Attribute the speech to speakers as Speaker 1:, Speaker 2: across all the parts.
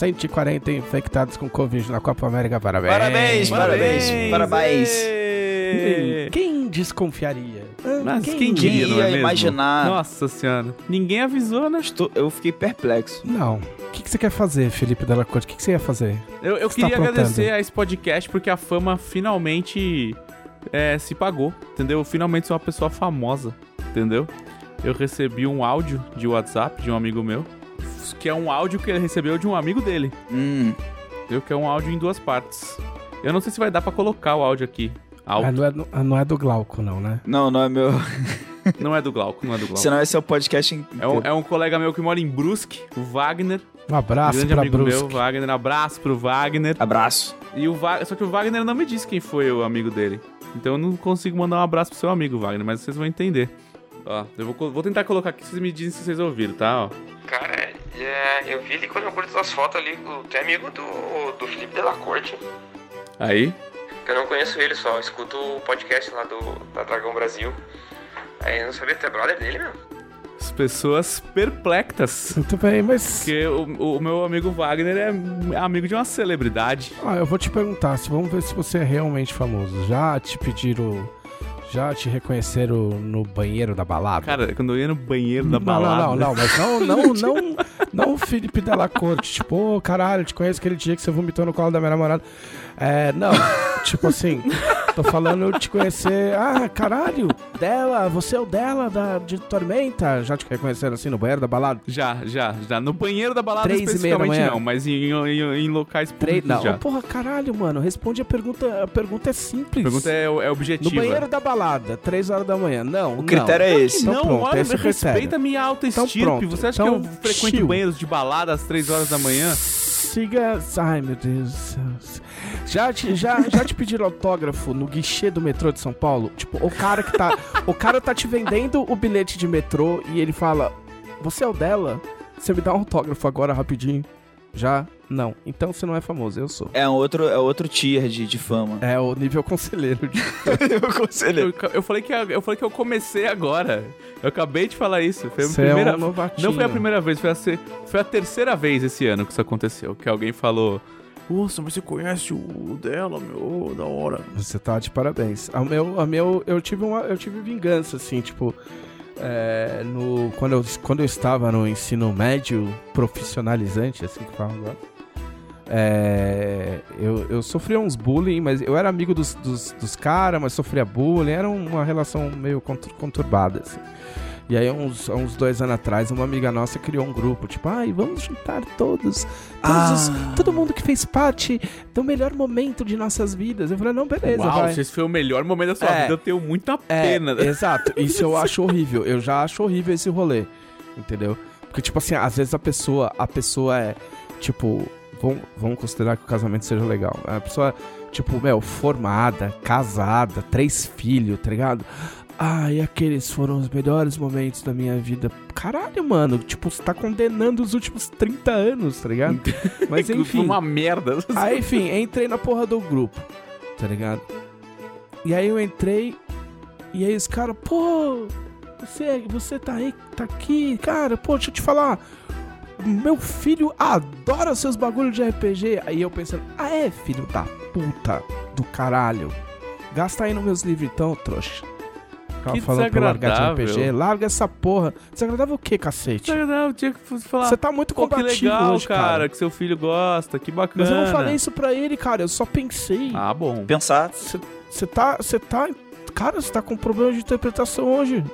Speaker 1: 140 infectados com Covid na Copa América. Parabéns.
Speaker 2: Parabéns, parabéns, parabéns.
Speaker 1: Quem desconfiaria?
Speaker 3: Mas
Speaker 1: quem,
Speaker 3: quem
Speaker 1: diria?
Speaker 3: não é mesmo?
Speaker 2: imaginar.
Speaker 3: Nossa senhora. Ninguém avisou, né?
Speaker 2: Estou- eu fiquei perplexo.
Speaker 1: Não. O que, que você quer fazer, Felipe Della Corte? O que, que você ia fazer?
Speaker 3: Eu, eu
Speaker 1: tá
Speaker 3: queria
Speaker 1: aprontando?
Speaker 3: agradecer a esse podcast porque a fama finalmente é, se pagou, entendeu? Eu finalmente sou uma pessoa famosa, entendeu? Eu recebi um áudio de WhatsApp de um amigo meu, que é um áudio que ele recebeu de um amigo dele,
Speaker 2: Hum,
Speaker 3: entendeu? Que é um áudio em duas partes. Eu não sei se vai dar pra colocar o áudio aqui.
Speaker 1: Ah, não, é, do- ah, não é do Glauco, não, né?
Speaker 2: não, não é meu.
Speaker 3: Não é do Glauco, não é do Glauco.
Speaker 2: Senão esse é o podcast em.
Speaker 3: É um, é um colega meu que mora em Brusque, o Wagner.
Speaker 1: Um abraço
Speaker 3: grande
Speaker 1: pra
Speaker 3: amigo
Speaker 1: Brusque.
Speaker 3: meu, Wagner. Abraço pro Wagner.
Speaker 2: Abraço.
Speaker 3: E o Va- Só que o Wagner não me disse quem foi o amigo dele. Então eu não consigo mandar um abraço pro seu amigo, Wagner, mas vocês vão entender. Ó, eu vou, vou tentar colocar aqui, vocês me dizem se vocês ouviram, tá? Ó.
Speaker 4: Cara, é, eu vi ele quando eu curto as fotos ali, o- tem amigo do, do Felipe Della Corte.
Speaker 3: Aí.
Speaker 4: Eu não conheço ele, só escuto o podcast lá do, da Dragão Brasil. Aí eu não sabia que tu é brother dele, meu.
Speaker 3: As pessoas perplexas.
Speaker 1: Muito bem, mas...
Speaker 3: Porque o, o meu amigo Wagner é amigo de uma celebridade.
Speaker 1: Ah, eu vou te perguntar, se vamos ver se você é realmente famoso. Já te pediram... Já te reconheceram no banheiro da balada?
Speaker 3: Cara, quando eu ia no banheiro da
Speaker 1: não,
Speaker 3: balada.
Speaker 1: não, não, não, mas não, não, não, não o Felipe Della Corte. Tipo, ô, caralho, te conheço aquele dia que você vomitou no colo da minha namorada. É, não, tipo assim, tô falando de te conhecer. Ah, caralho, dela, você é o dela da, de Tormenta. Já te reconheceram assim no banheiro da balada?
Speaker 3: Já, já, já. No banheiro da balada
Speaker 1: Três e meia da
Speaker 3: especificamente não, mas em, em, em locais
Speaker 1: Três,
Speaker 3: públicos
Speaker 1: não,
Speaker 3: já.
Speaker 1: porra, caralho, mano, responde a pergunta. A pergunta é simples.
Speaker 3: A pergunta é, é
Speaker 1: No
Speaker 3: objetiva.
Speaker 1: banheiro da balada, três horas da manhã. Não,
Speaker 2: O critério é esse.
Speaker 1: Então
Speaker 3: não,
Speaker 1: pronto,
Speaker 3: olha,
Speaker 1: esse é critério.
Speaker 3: respeita a minha autoestirpe.
Speaker 1: Então pronto,
Speaker 3: Você acha
Speaker 1: então
Speaker 3: que eu frequento
Speaker 1: chill.
Speaker 3: banheiros de balada às 3 horas da manhã?
Speaker 1: Siga. Ai, meu Deus. Já te, já, já te pediram autógrafo no guichê do metrô de São Paulo? Tipo, o cara que tá. o cara tá te vendendo o bilhete de metrô e ele fala: Você é o dela? Você me dá um autógrafo agora rapidinho? Já? Não. Então você não é famoso, eu sou.
Speaker 2: É um outro, é outro tier de, de fama.
Speaker 1: É o nível conselheiro. De...
Speaker 2: eu conselho.
Speaker 3: Eu, eu falei que, eu falei que eu comecei agora. Eu acabei de falar isso. Foi a
Speaker 1: Você
Speaker 3: primeira,
Speaker 1: é um novatinho.
Speaker 3: não foi a primeira vez, foi a, foi a terceira vez esse ano que isso aconteceu. Que alguém falou: Nossa, mas você conhece o dela, meu? Da hora.
Speaker 1: Você tá de parabéns. A meu, a meu, eu tive uma, eu tive vingança, assim, tipo, é, no, quando, eu, quando eu estava no ensino médio profissionalizante, assim que fala agora, é, eu, eu sofria uns bullying, mas eu era amigo dos, dos, dos caras, mas sofria bullying, era uma relação meio contur- conturbada, assim. E aí, uns, uns dois anos atrás, uma amiga nossa criou um grupo, tipo, ai, vamos juntar todos, todos os-
Speaker 2: Ah.
Speaker 1: todo mundo que fez parte do melhor momento de nossas vidas. Eu falei, não, beleza,
Speaker 3: Uau,
Speaker 1: vai.
Speaker 3: se esse foi o melhor momento da sua
Speaker 1: É.
Speaker 3: vida, eu tenho muita
Speaker 1: É,
Speaker 3: pena.
Speaker 1: exato. Isso eu acho horrível. Eu já acho horrível esse rolê. Entendeu? Porque, tipo assim, às vezes a pessoa, a pessoa é, tipo, vamos, vamos considerar que o casamento seja legal. A pessoa, tipo, meu, formada, casada, três filhos, tá ligado? Ai, aqueles foram os melhores momentos da minha vida. Caralho, mano. Tipo, você tá condenando os últimos 30 anos, tá ligado? Mas
Speaker 3: Foi
Speaker 1: enfim.
Speaker 3: uma merda.
Speaker 1: Aí, enfim, entrei na porra do grupo, tá ligado? E aí eu entrei, e aí os caras, pô, você, você tá aí, tá aqui, cara, pô, deixa eu te falar. Meu filho adora seus bagulhos de RPG. Aí eu pensando, ah é, filho da puta do caralho. Gasta aí nos meus livros então, trouxa. Ficava
Speaker 3: Que
Speaker 1: falando pra largar de
Speaker 3: desagradável.
Speaker 1: RPG. Larga essa porra. Desagradável o quê, cacete?
Speaker 3: Eu tinha que falar.
Speaker 1: Você tá muito
Speaker 3: Pô, que
Speaker 1: combativo
Speaker 3: legal,
Speaker 1: hoje,
Speaker 3: cara,
Speaker 1: cara.
Speaker 3: que seu filho gosta, que bacana.
Speaker 1: Mas eu não falei isso pra ele, cara. Eu só pensei.
Speaker 3: Ah, bom.
Speaker 2: Pensar.
Speaker 1: Você tá. Você tá. Cara, você tá com problema de interpretação hoje.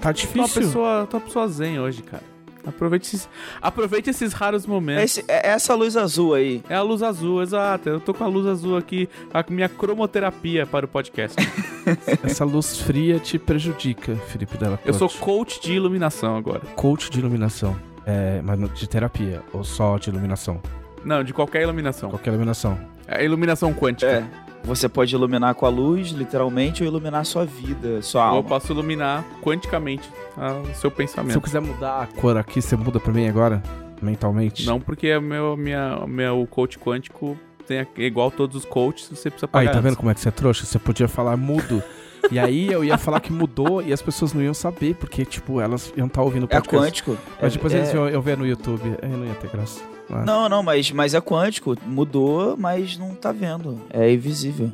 Speaker 1: Tá
Speaker 3: uma
Speaker 1: difícil.
Speaker 3: pessoa, tô uma pessoa zen hoje, cara. Aproveite esses, aproveite esses raros momentos.
Speaker 2: Esse- é essa luz azul aí.
Speaker 3: É a luz azul, exato. Eu tô com a luz azul aqui, a minha cromoterapia para o podcast.
Speaker 1: Essa luz fria te prejudica, Felipe Della
Speaker 3: Eu sou
Speaker 1: Corte.
Speaker 3: coach de iluminação agora.
Speaker 1: coach de iluminação. É, mas não- de terapia. Ou só de iluminação.
Speaker 3: Não, de qualquer iluminação.
Speaker 1: Qualquer iluminação.
Speaker 3: É iluminação quântica.
Speaker 2: É. Você pode iluminar com a luz, literalmente, ou iluminar a sua vida, sua
Speaker 3: Ou eu
Speaker 2: alma.
Speaker 3: posso iluminar quanticamente ah, o seu
Speaker 1: Se eu
Speaker 3: pensamento.
Speaker 1: quiser mudar a cor aqui, você muda pra mim agora? Mentalmente?
Speaker 3: Não porque é meu, minha, meu coach quântico tem a- é igual todos os coaches, você precisa
Speaker 1: Aí,
Speaker 3: pagar.
Speaker 1: tá vendo
Speaker 3: antes.
Speaker 1: como é que você é trouxa? Você podia falar mudo. E aí eu ia falar que mudou e as pessoas não iam saber, porque, tipo, elas iam estar ouvindo o
Speaker 2: É
Speaker 1: podcast.
Speaker 2: quântico.
Speaker 1: Mas depois
Speaker 2: é,
Speaker 1: eles iam eu ver no YouTube, aí não ia ter graça. Ah.
Speaker 2: Não, não, mas, mas é quântico. Mudou, mas não tá vendo. É invisível.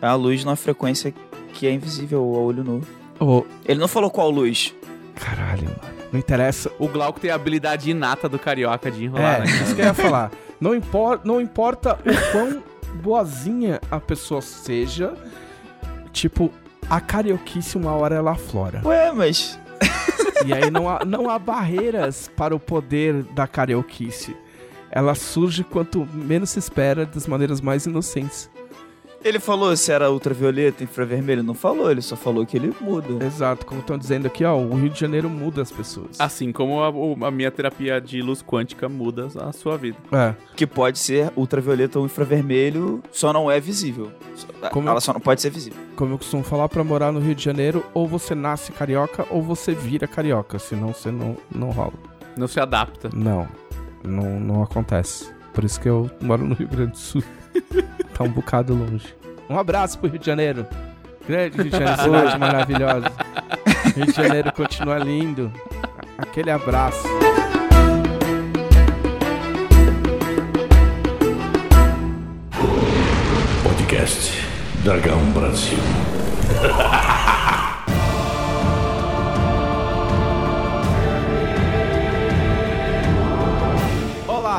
Speaker 2: É a luz numa frequência que é invisível ao olho nu.
Speaker 1: Ô,
Speaker 2: Ele não falou qual luz.
Speaker 1: caralho, mano. Não interessa.
Speaker 3: O Glauco tem a habilidade inata do carioca de enrolar,
Speaker 1: É,
Speaker 3: né?
Speaker 1: isso que eu ia falar. Não, impor, não importa o quão boazinha a pessoa seja, tipo, a carioquice uma hora ela aflora.
Speaker 2: Ué, mas.
Speaker 1: E aí não há, não há barreiras para o poder da carioquice. Ela surge quanto menos se espera, das maneiras mais inocentes.
Speaker 2: Ele falou se era ultravioleta, infravermelho. Não falou, ele só falou que ele muda.
Speaker 1: Exato, como estão dizendo aqui, ó, o Rio de Janeiro muda as pessoas.
Speaker 3: Assim como a, a minha terapia de luz quântica muda a sua vida.
Speaker 1: É,
Speaker 2: Que pode ser ultravioleta ou infravermelho, só não é visível.
Speaker 1: Como
Speaker 2: Ela
Speaker 1: eu-
Speaker 2: só não pode ser visível.
Speaker 1: como eu costumo falar, pra morar no Rio de Janeiro, ou você nasce carioca ou você vira carioca, senão você não, não rola.
Speaker 3: Não se adapta.
Speaker 1: Não, não, não acontece. Por isso que eu moro no Rio Grande do Sul. tá um bocado longe. Um abraço pro Rio de Janeiro. Grande Rio de Janeiro, cidade maravilhosa. Rio de Janeiro continua lindo. Aquele abraço.
Speaker 5: Podcast Dragão Brasil.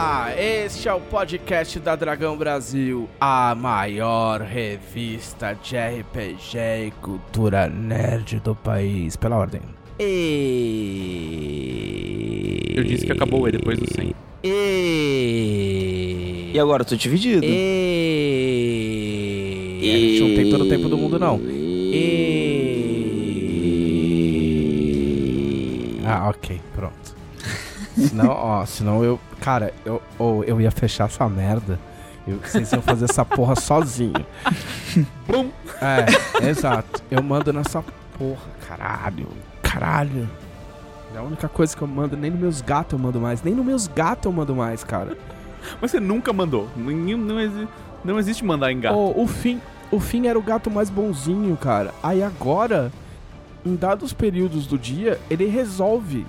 Speaker 1: Olá, este é o podcast da Dragão Brasil, a maior revista de RPG e cultura nerd do país, pela ordem. E...
Speaker 3: Eu disse que acabou E depois do 100.
Speaker 1: E...
Speaker 2: E agora, eu tô dividido.
Speaker 1: E... A gente não tem todo o tempo do mundo, não. E... Ah, ok. Senão, ó, senão eu... Cara, eu, ou eu ia fechar essa merda. Eu, vocês iam fazer essa porra sozinho.
Speaker 3: Bum!
Speaker 1: É, exato. Eu mando nessa porra, caralho. Caralho. É a única coisa que eu mando. Nem nos meus gatos eu mando mais. Nem nos meus gatos eu mando mais, cara.
Speaker 3: Mas você nunca mandou. Nenhum- Não, exi- não existe mandar em gato.
Speaker 1: Ô, o fim, o fim era o gato mais bonzinho, cara. Aí agora, em dados períodos do dia, ele resolve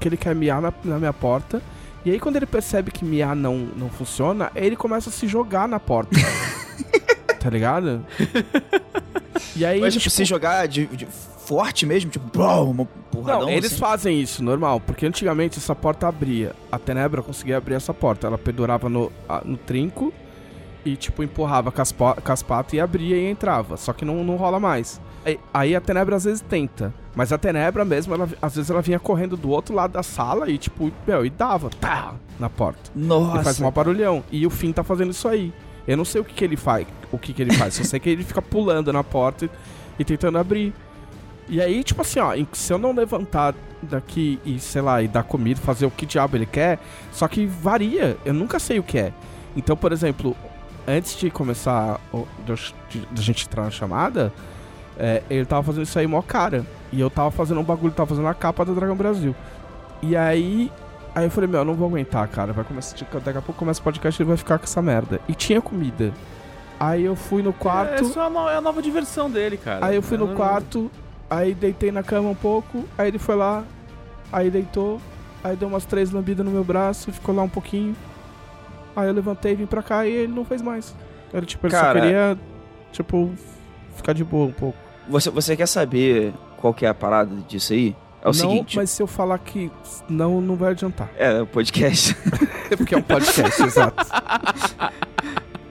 Speaker 1: que ele quer miar na, na minha porta. E aí quando ele percebe que miar não, não funciona, ele começa a se jogar na porta. tá ligado? E aí,
Speaker 2: Mas, tipo,
Speaker 1: tipo,
Speaker 2: se jogar de, de forte mesmo, tipo, bro, uma porradão
Speaker 1: não, eles
Speaker 2: assim.
Speaker 1: fazem isso, normal, porque antigamente essa porta abria. A Tenebra conseguia abrir essa porta. Ela pendurava no, no trinco e, tipo, empurrava com as, com as patas e abria e entrava. Só que não, não rola mais. Aí, aí a Tenebra às vezes tenta. Mas a Tenebra mesmo, ela, às vezes ela vinha correndo do outro lado da sala e, tipo, meu, e dava, tá, na porta.
Speaker 2: Nossa.
Speaker 1: E faz um barulhão. E o Finn tá fazendo isso aí. Eu não sei o que, que ele faz. O que, que ele faz. Só sei que ele fica pulando na porta e, e tentando abrir. E aí, tipo assim, ó, se eu não levantar daqui e, sei lá, e dar comida, fazer o que diabo ele quer, só que varia, eu nunca sei o que é. Então, por exemplo, antes de começar o- de, eu ch- de- de a gente entrar na chamada, é, ele tava fazendo isso aí mó cara. E eu tava fazendo um bagulho, tava fazendo a capa da Dragão Brasil. E aí, aí eu falei, meu, eu não vou aguentar, cara. Vai começar, tipo, daqui a pouco começa o podcast e ele vai ficar com essa merda. E tinha comida. Aí eu fui no quarto.
Speaker 3: É só a, no- é a nova diversão dele, cara.
Speaker 1: Aí eu fui
Speaker 3: É
Speaker 1: no
Speaker 3: no-
Speaker 1: quarto, aí deitei na cama um pouco, aí ele foi lá, aí deitou, aí deu umas três lambidas no meu braço, ficou lá um pouquinho. Aí eu levantei, vim pra cá e ele não fez mais. Ele, tipo, ele
Speaker 2: Cara-
Speaker 1: só queria, tipo, ficar de boa um pouco.
Speaker 2: Você, você quer saber qual que é a parada disso aí? É o
Speaker 1: não,
Speaker 2: seguinte.
Speaker 1: mas se eu falar que não, não vai adiantar.
Speaker 2: É, o podcast.
Speaker 1: É porque é um podcast, exato.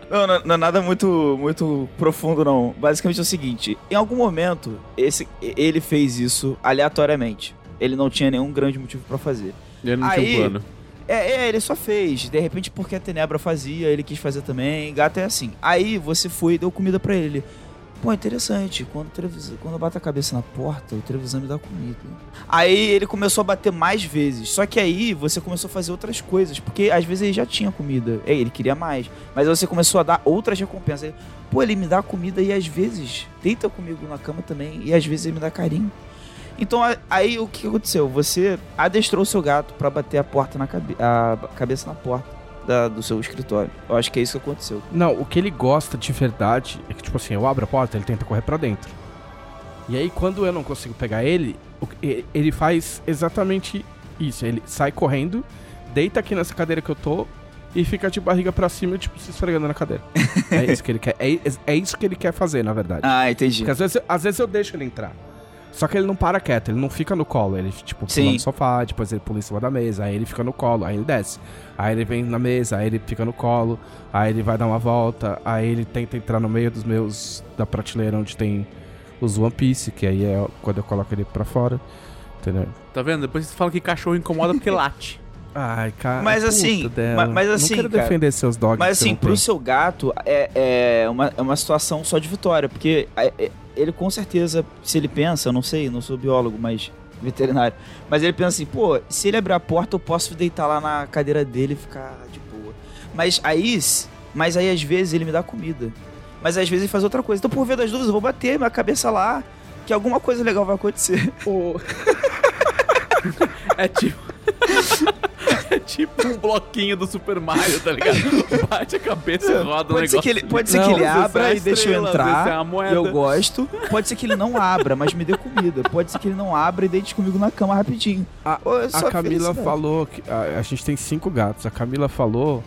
Speaker 2: Não, não, não é nada muito, muito profundo, não. Basicamente é o seguinte: em algum momento, esse, ele fez isso aleatoriamente. Ele não tinha nenhum grande motivo pra fazer.
Speaker 3: Ele não
Speaker 2: Aí-
Speaker 3: tinha um plano.
Speaker 2: É, é, ele só fez. De repente, porque a Tenebra fazia, ele quis fazer também. Gato é assim. Aí você foi e deu comida pra ele. Pô, interessante. Quando, quando eu bato a cabeça na porta, o televisão me dá comida. Aí ele começou a bater mais vezes. Só que aí você começou a fazer outras coisas. Porque às vezes ele já tinha comida. É, ele queria mais. Mas aí você começou a dar outras recompensas. Aí, Pô, ele me dá comida e às vezes deita comigo na cama também. E às vezes ele me dá carinho. Então aí o que aconteceu? Você adestrou o seu gato pra bater a porta na cabe a cabeça na porta da- do seu escritório. Eu acho que é isso que aconteceu.
Speaker 1: Não, o que ele gosta de verdade é que, tipo assim, eu abro a porta, ele tenta correr pra dentro. E aí, quando eu não consigo pegar ele, ele faz exatamente isso. Ele sai correndo, deita aqui nessa cadeira que eu tô e fica de barriga pra cima, tipo, se esfregando na cadeira. é isso que ele quer. É, é isso que ele quer fazer, na verdade.
Speaker 2: Ah, entendi.
Speaker 1: Porque às vezes, às vezes eu deixo ele entrar. Só que ele não para quieto, ele não fica no colo. Ele, tipo, pula
Speaker 2: Sim.
Speaker 1: no sofá, depois ele pula em cima da mesa, aí ele fica no colo, aí ele desce. Aí ele vem na mesa, aí ele fica no colo, aí ele vai dar uma volta, aí ele tenta entrar no meio dos meus. da prateleira onde tem os One Piece, que aí é quando eu coloco ele pra fora. Entendeu?
Speaker 3: Tá vendo? Depois você fala que cachorro incomoda porque late.
Speaker 1: Ai, cara.
Speaker 2: Mas assim, ma- mas assim,
Speaker 1: Não quero
Speaker 2: cara,
Speaker 1: defender seus dogs.
Speaker 2: Mas assim, pro
Speaker 1: tem.
Speaker 2: seu gato é, é, uma, é uma situação só de vitória, porque é, é, ele com certeza, se ele pensa, eu não sei, não sou biólogo, mas veterinário, mas ele pensa assim, pô, se ele abrir a porta eu posso deitar lá na cadeira dele e ficar de boa. Mas aí, mas aí às vezes ele me dá comida. Mas às vezes ele faz outra coisa. Então por ver das dúvidas eu vou bater minha cabeça lá, que alguma coisa legal vai acontecer.
Speaker 3: É tipo. É tipo um bloquinho do Super Mario, tá ligado? Bate a cabeça e roda o
Speaker 2: Pode ser
Speaker 3: negócio.
Speaker 2: que ele, pode ser
Speaker 1: Não,
Speaker 2: que ele
Speaker 3: é
Speaker 2: abra e deixe eu
Speaker 3: é
Speaker 2: entrar.
Speaker 3: a moeda.
Speaker 2: eu gosto. Pode ser que ele não abra, mas me dê comida. Pode ser que ele não abra e deite comigo na cama rapidinho.
Speaker 1: A- A Camila falou que a, a gente tem cinco gatos. A Camila falou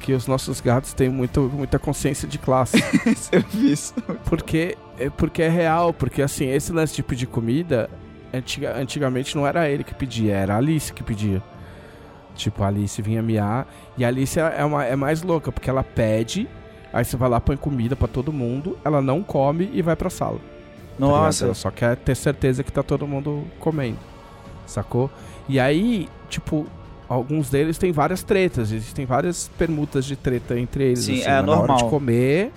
Speaker 1: que os nossos gatos têm muito, muita consciência de classe.
Speaker 2: Eu vi isso.
Speaker 1: porque, é, porque é real, porque assim, esse lance de pedir comida, antiga- antigamente não era ele que pedia, era a Alice que pedia. Tipo, a Alice vinha miar. E a Alice é, é uma, é mais louca, porque ela pede, aí você vai lá, põe comida pra todo mundo, ela não come e vai pra sala. tá?
Speaker 2: Nossa.
Speaker 1: Ela só quer ter certeza que tá todo mundo comendo. Sacou? E aí, tipo, alguns deles têm várias tretas. Existem várias permutas de treta entre eles.
Speaker 2: Sim,
Speaker 1: assim,
Speaker 2: é
Speaker 1: mas Na hora
Speaker 2: normal.
Speaker 1: de comer,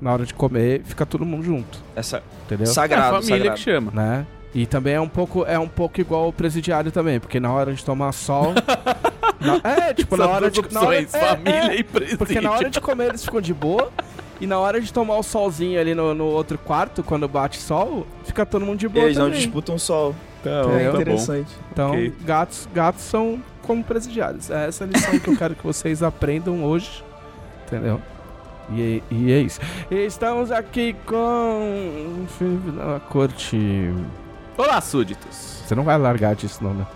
Speaker 1: na hora de comer, fica todo mundo junto.
Speaker 2: Essa
Speaker 1: Entendeu?
Speaker 3: É a
Speaker 2: sagrado,
Speaker 3: família
Speaker 2: sagrado.
Speaker 3: que chama.
Speaker 1: Né? E também é um pouco é um pouco igual o presidiário também, porque na hora de tomar sol. na- é, tipo, na
Speaker 3: São
Speaker 1: hora
Speaker 3: duas
Speaker 1: de. na hora-
Speaker 3: opções,
Speaker 1: é,
Speaker 3: família
Speaker 1: é,
Speaker 3: e presídio.
Speaker 1: porque na hora de comer eles ficam de boa. E na hora de tomar o solzinho ali no, no outro quarto, quando bate sol, fica todo mundo de boa
Speaker 2: Eles não
Speaker 1: também.
Speaker 2: disputam o sol.
Speaker 3: Tá,
Speaker 2: É
Speaker 3: tá bom.
Speaker 2: interessante.
Speaker 1: Então,
Speaker 3: Ok.
Speaker 1: gatos, gatos são como presidiários. É essa a lição que eu quero que vocês aprendam hoje. Entendeu? E, é- e é isso. E estamos aqui com. A corte.
Speaker 3: Olá, súditos.
Speaker 1: Você não vai largar disso, não, né?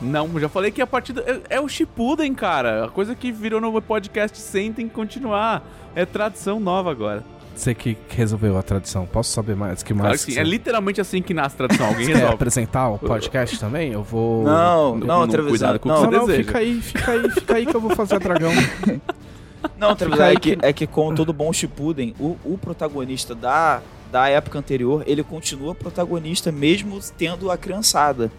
Speaker 3: Não, já falei que a partida é, é o Shippuden, cara. A coisa que virou no podcast sem tem que continuar. É tradição nova agora.
Speaker 1: Você que que resolveu a tradição. Posso saber mais? Que mais?
Speaker 3: Claro que sim.
Speaker 1: que
Speaker 3: É
Speaker 1: você-
Speaker 3: literalmente assim que nasce tradição. Alguém
Speaker 1: Você quer
Speaker 3: resolve.
Speaker 1: apresentar o podcast também? Eu vou.
Speaker 2: Não,
Speaker 3: não,
Speaker 2: não, Trevisan.
Speaker 3: cuidado com o
Speaker 2: não,
Speaker 3: que
Speaker 1: Não,
Speaker 3: você
Speaker 1: não,
Speaker 3: deseja.
Speaker 1: fica aí, fica aí, fica aí que eu vou fazer a dragão.
Speaker 2: Não, Trevisan, é que, é que com todo bom Shippuden, o, o protagonista da, da época anterior, ele continua protagonista mesmo tendo a criançada.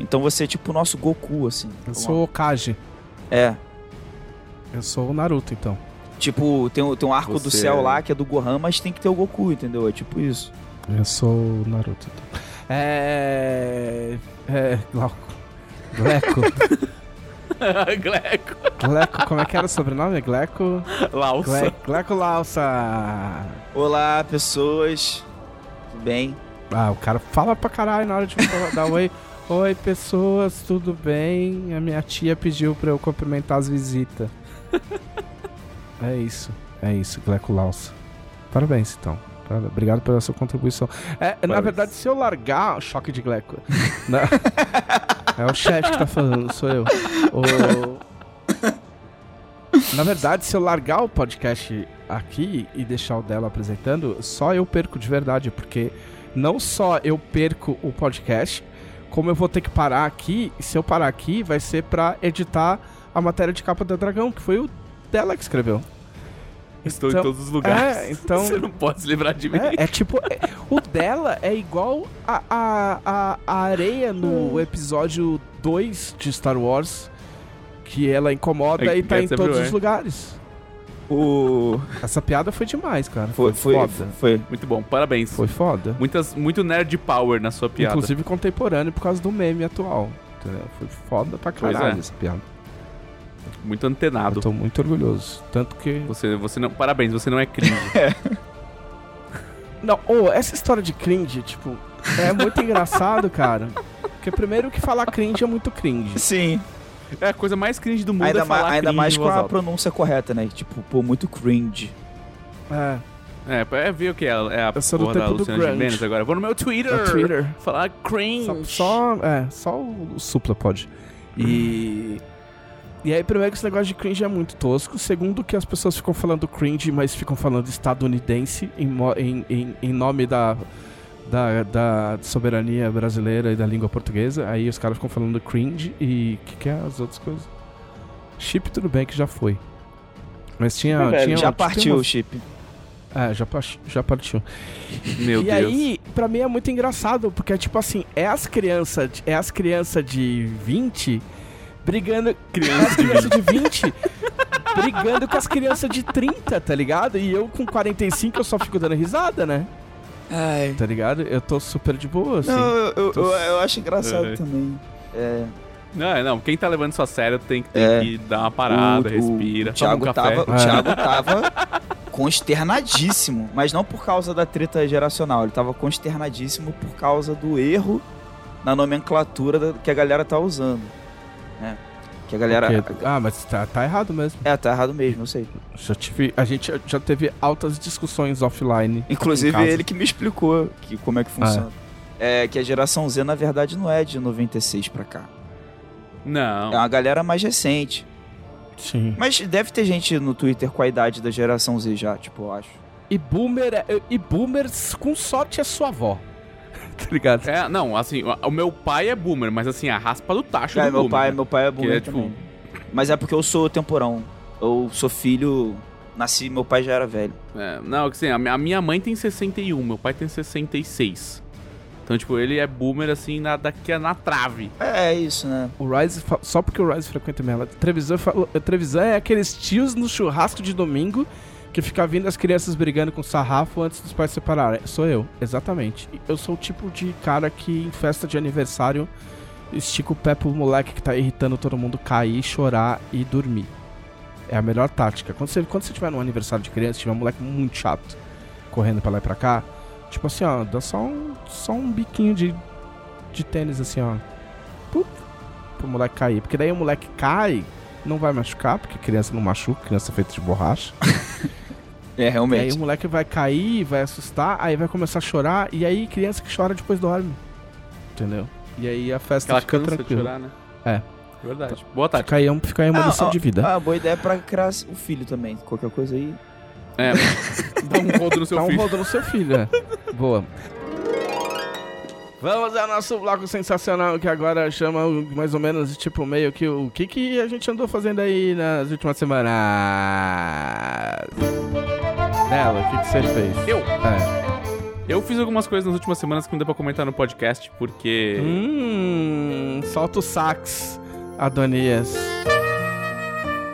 Speaker 2: Então você é tipo o nosso Goku, assim.
Speaker 1: Eu sou o Kaji.
Speaker 2: É.
Speaker 1: Eu sou o Naruto, então.
Speaker 2: Tipo, tem, o- tem um arco do
Speaker 3: Você-
Speaker 2: céu lá que é do Gohan, mas tem que ter o Goku, entendeu? É tipo isso.
Speaker 1: Eu sou o Naruto. então. É. É. Glauco. Gleco.
Speaker 3: Gleco.
Speaker 1: Gleco, como é que era o sobrenome? Gleco.
Speaker 3: Lausa.
Speaker 1: Gle, Gleco Lausa.
Speaker 2: Olá, pessoas. Tudo bem?
Speaker 1: Ah, o cara fala pra caralho na hora de dar oi. Oi, pessoas, tudo bem? A minha tia pediu pra eu cumprimentar as visitas. é isso, é isso, Gleco Lausa. Parabéns, então. Obrigado pela sua contribuição. É, na verdade, se eu largar. Choque de Gleco. Na- é o chefe que tá falando, sou eu. O- Na verdade, se eu largar o podcast aqui e deixar o dela apresentando, só eu perco de verdade, porque não só eu perco o podcast, como eu vou ter que parar aqui, e se eu parar aqui, vai ser pra editar a matéria de capa da Dragão, que foi o dela que escreveu.
Speaker 3: Estou
Speaker 1: Então-
Speaker 3: em todos os lugares.
Speaker 1: É, então-
Speaker 3: Você não pode se livrar de mim.
Speaker 1: É, é tipo, é- o dela é igual a, a, a, a areia no episódio 2 de Star Wars, que ela incomoda
Speaker 3: É,
Speaker 1: e tá em todos
Speaker 3: everywhere.
Speaker 1: os lugares.
Speaker 2: O.
Speaker 1: Essa piada foi demais, cara.
Speaker 2: Foi, foi,
Speaker 1: foda.
Speaker 2: foi.
Speaker 3: Muito bom, parabéns.
Speaker 1: Foi foda.
Speaker 3: Muitas, muito nerd power na sua piada.
Speaker 1: Inclusive contemporâneo por causa do meme atual. Entendeu? Foi foda pra caralho
Speaker 3: é.
Speaker 1: essa piada.
Speaker 3: Muito antenado.
Speaker 1: Eu tô muito orgulhoso. Tanto que.
Speaker 3: Você, você não. Parabéns, você não é cringe.
Speaker 1: Não, ô, essa história de cringe, tipo, é muito engraçado, cara. Porque primeiro que falar cringe é muito cringe.
Speaker 2: Sim.
Speaker 3: é a coisa mais cringe do mundo
Speaker 2: Ainda,
Speaker 3: é
Speaker 2: ma-
Speaker 3: falar
Speaker 2: ainda
Speaker 3: cringe
Speaker 2: mais com a pronúncia correta, né? Tipo, pô, muito cringe.
Speaker 1: É.
Speaker 3: É, é ver o que é, é a
Speaker 1: Eu do
Speaker 3: porra da Luciana. Gimenez agora. Vou no meu Twitter.
Speaker 1: No Twitter.
Speaker 3: Falar cringe.
Speaker 1: Só, só- é, só o Supla pode. E. E aí, primeiro que esse negócio de cringe é muito tosco. Segundo, que as pessoas ficam falando cringe, mas ficam falando estadunidense em, em, em, em nome da, da, da soberania brasileira e da língua portuguesa. Aí os caras ficam falando cringe e o que, que é as outras coisas? Chip, tudo bem que já foi. Mas tinha.
Speaker 2: É,
Speaker 1: tinha
Speaker 2: já partiu
Speaker 1: uma-
Speaker 2: o chip.
Speaker 1: É, já, já partiu.
Speaker 3: Meu
Speaker 1: e
Speaker 3: Deus.
Speaker 1: aí, pra mim é muito engraçado, porque tipo assim, é as crianças, é as crianças de 20 brigando,
Speaker 3: Criança
Speaker 1: as crianças de 20 brigando com as crianças de 30, tá ligado? E eu com 45 eu só fico dando risada, né?
Speaker 2: Ai.
Speaker 1: Tá ligado? Eu tô super de boa, assim.
Speaker 2: Não, eu, eu,
Speaker 1: Tô-
Speaker 2: eu, eu acho engraçado
Speaker 3: É.
Speaker 2: também. É,
Speaker 3: Não, não, quem tá levando isso a sério tem, tem
Speaker 2: É.
Speaker 3: que dar uma parada,
Speaker 2: o,
Speaker 3: respira,
Speaker 2: o
Speaker 3: um
Speaker 2: Thiago
Speaker 3: café.
Speaker 2: tava, o
Speaker 1: É.
Speaker 2: Thiago tava consternadíssimo, mas não por causa da treta geracional, ele tava consternadíssimo por causa do erro na nomenclatura que a galera tá usando, né? Que a galera
Speaker 1: Porque- Ah, mas tá, tá errado mesmo.
Speaker 2: é tá errado mesmo, eu sei.
Speaker 1: Já tive, a gente já teve altas discussões offline.
Speaker 2: Inclusive ele que me explicou que como é que funciona. É que a geração Z na verdade não é de 96 pra cá.
Speaker 3: Não.
Speaker 2: É uma galera mais recente.
Speaker 1: Sim.
Speaker 2: Mas deve ter gente no Twitter com a idade da geração Z já, tipo, eu acho.
Speaker 1: E boomer, é- e boomers com sorte é sua avó. tá ligado?
Speaker 3: É, não, assim, o- meu pai é boomer, mas assim, a raspa do tacho
Speaker 2: É,
Speaker 3: do
Speaker 2: meu
Speaker 3: boomer.
Speaker 2: pai,
Speaker 3: né?
Speaker 2: meu pai é boomer
Speaker 3: é, tipo,
Speaker 2: também. Mas é porque eu sou temporão. Eu sou filho, nasci, meu pai já era velho.
Speaker 3: É, não, assim, a minha- a minha mãe tem 61, meu pai tem 66. Então, tipo, ele é boomer, assim, na, daqui na trave.
Speaker 2: É, é isso, né?
Speaker 1: O Rise, só porque o Rise frequenta minha. Trevisan, falou- Trevisan é aqueles tios no churrasco de domingo que fica vindo as crianças brigando com sarrafo antes dos pais se separarem. Sou eu, exatamente. Eu sou o tipo de cara que em festa de aniversário estica o pé pro moleque que tá irritando todo mundo cair, chorar e dormir. É a melhor tática. Quando você, quando você tiver num aniversário de criança, tiver um moleque muito chato correndo pra lá e pra cá, tipo assim, ó, dá só um, só um biquinho de, de tênis assim, ó. Pup, pro moleque cair. Porque daí o moleque cai, não vai machucar, porque criança não machuca, criança é feita de borracha.
Speaker 2: É,
Speaker 1: E aí
Speaker 2: realmente.
Speaker 1: o moleque vai cair, vai assustar, aí vai começar a chorar, e aí criança que chora depois dorme. Entendeu? E aí a festa
Speaker 3: Aquela
Speaker 1: fica
Speaker 3: cansa de
Speaker 1: tranquila.
Speaker 3: chorar, né?
Speaker 1: É.
Speaker 3: Verdade. Boa tarde.
Speaker 1: Fica aí, um- fica aí uma
Speaker 2: Ah,
Speaker 1: lição
Speaker 2: ó,
Speaker 1: de vida.
Speaker 2: Ah, boa ideia pra criar o filho também. Qualquer coisa aí.
Speaker 3: É, dá um rodo no seu
Speaker 1: Dá um
Speaker 3: filho.
Speaker 1: rodo no seu filho, é. Boa. Vamos ao nosso bloco sensacional que agora chama mais ou menos tipo meio que o que, que a gente andou fazendo aí nas últimas semanas. Dela, o que, que você fez?
Speaker 3: Eu?
Speaker 1: É.
Speaker 3: Eu fiz algumas coisas nas últimas semanas que não deu pra comentar no podcast, porque...
Speaker 1: Hum, solta o sax, Adonias.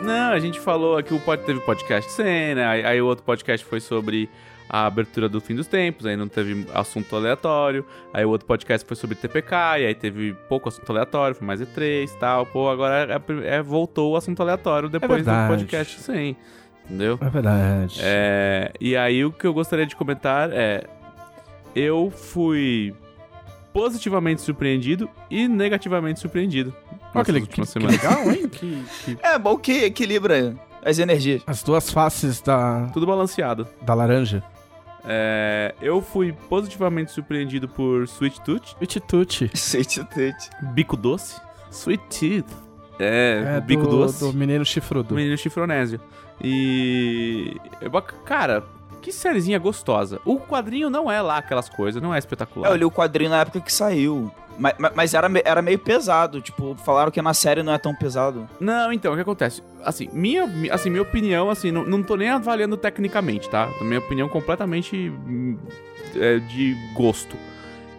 Speaker 3: Não, a gente falou aqui, o pod, teve podcast sem, né? Aí, aí o outro podcast foi sobre a abertura do fim dos tempos, aí não teve assunto aleatório. Aí o outro podcast foi sobre TPK, e aí teve pouco assunto aleatório, foi mais E3 e tal. Pô, agora é, é- voltou o assunto aleatório depois do
Speaker 1: verdade.
Speaker 3: podcast sem, entendeu?
Speaker 1: É verdade.
Speaker 3: É, e aí o que eu gostaria de comentar é. Eu fui positivamente surpreendido e negativamente surpreendido.
Speaker 1: Olha que, que, que legal, hein? Que- que-
Speaker 2: É bom que equilibra as energias.
Speaker 1: As duas faces da,
Speaker 3: Tudo balanceado.
Speaker 1: da laranja.
Speaker 3: É, eu fui positivamente surpreendido por Sweet Tooth,
Speaker 1: Tuti Tuti.
Speaker 2: Sweet Tooth.
Speaker 3: bico doce. Sweet Teeth. É,
Speaker 1: É
Speaker 3: o bico
Speaker 1: do,
Speaker 3: doce.
Speaker 1: do menino chifrudo.
Speaker 3: Menino chifronésio. E. é Cara, que sériezinha gostosa. O quadrinho não é lá aquelas coisas, não é espetacular.
Speaker 2: É, eu li o quadrinho na época que saiu. Mas, mas- era, era meio pesado. Tipo, falaram que na série não é tão pesado.
Speaker 3: Não, então, o que acontece? Assim, minha, mi- assim, minha opinião, assim, não, não tô nem avaliando tecnicamente, tá? Minha opinião completamente hum, é, de gosto.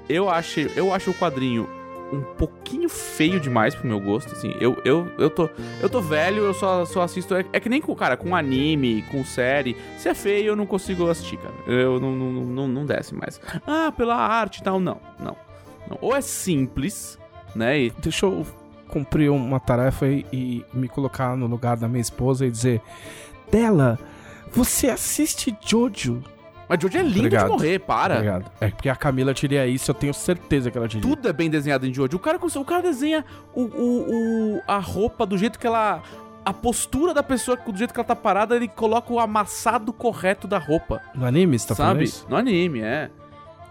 Speaker 3: Eu acho, eu acho o quadrinho um pouquinho feio demais pro meu gosto, assim. Eu, eu, eu, tô, eu tô velho, eu só, só assisto... É, é que nem com, cara, com anime, com série. Se é feio, eu não consigo assistir, cara. Eu não, não, não, não desce mais. Ah, pela arte e tal, não, não. Ou é simples, né, e
Speaker 1: Deixa eu cumprir uma tarefa e, e me colocar no lugar da minha esposa e dizer: Dela, você assiste Jojo?
Speaker 3: Mas Jojo é lindo
Speaker 1: Obrigado.
Speaker 3: de morrer, para.
Speaker 1: Obrigado. É porque a Camila diria isso, eu tenho certeza que ela diria.
Speaker 3: Tudo é bem desenhado em Jojo. O cara, o cara desenha o, o, o- a roupa do jeito que ela a postura da pessoa, do jeito que ela tá parada, ele coloca o amassado correto da roupa.
Speaker 1: No anime, você tá falando
Speaker 3: sabe?
Speaker 1: isso?
Speaker 3: No anime, é.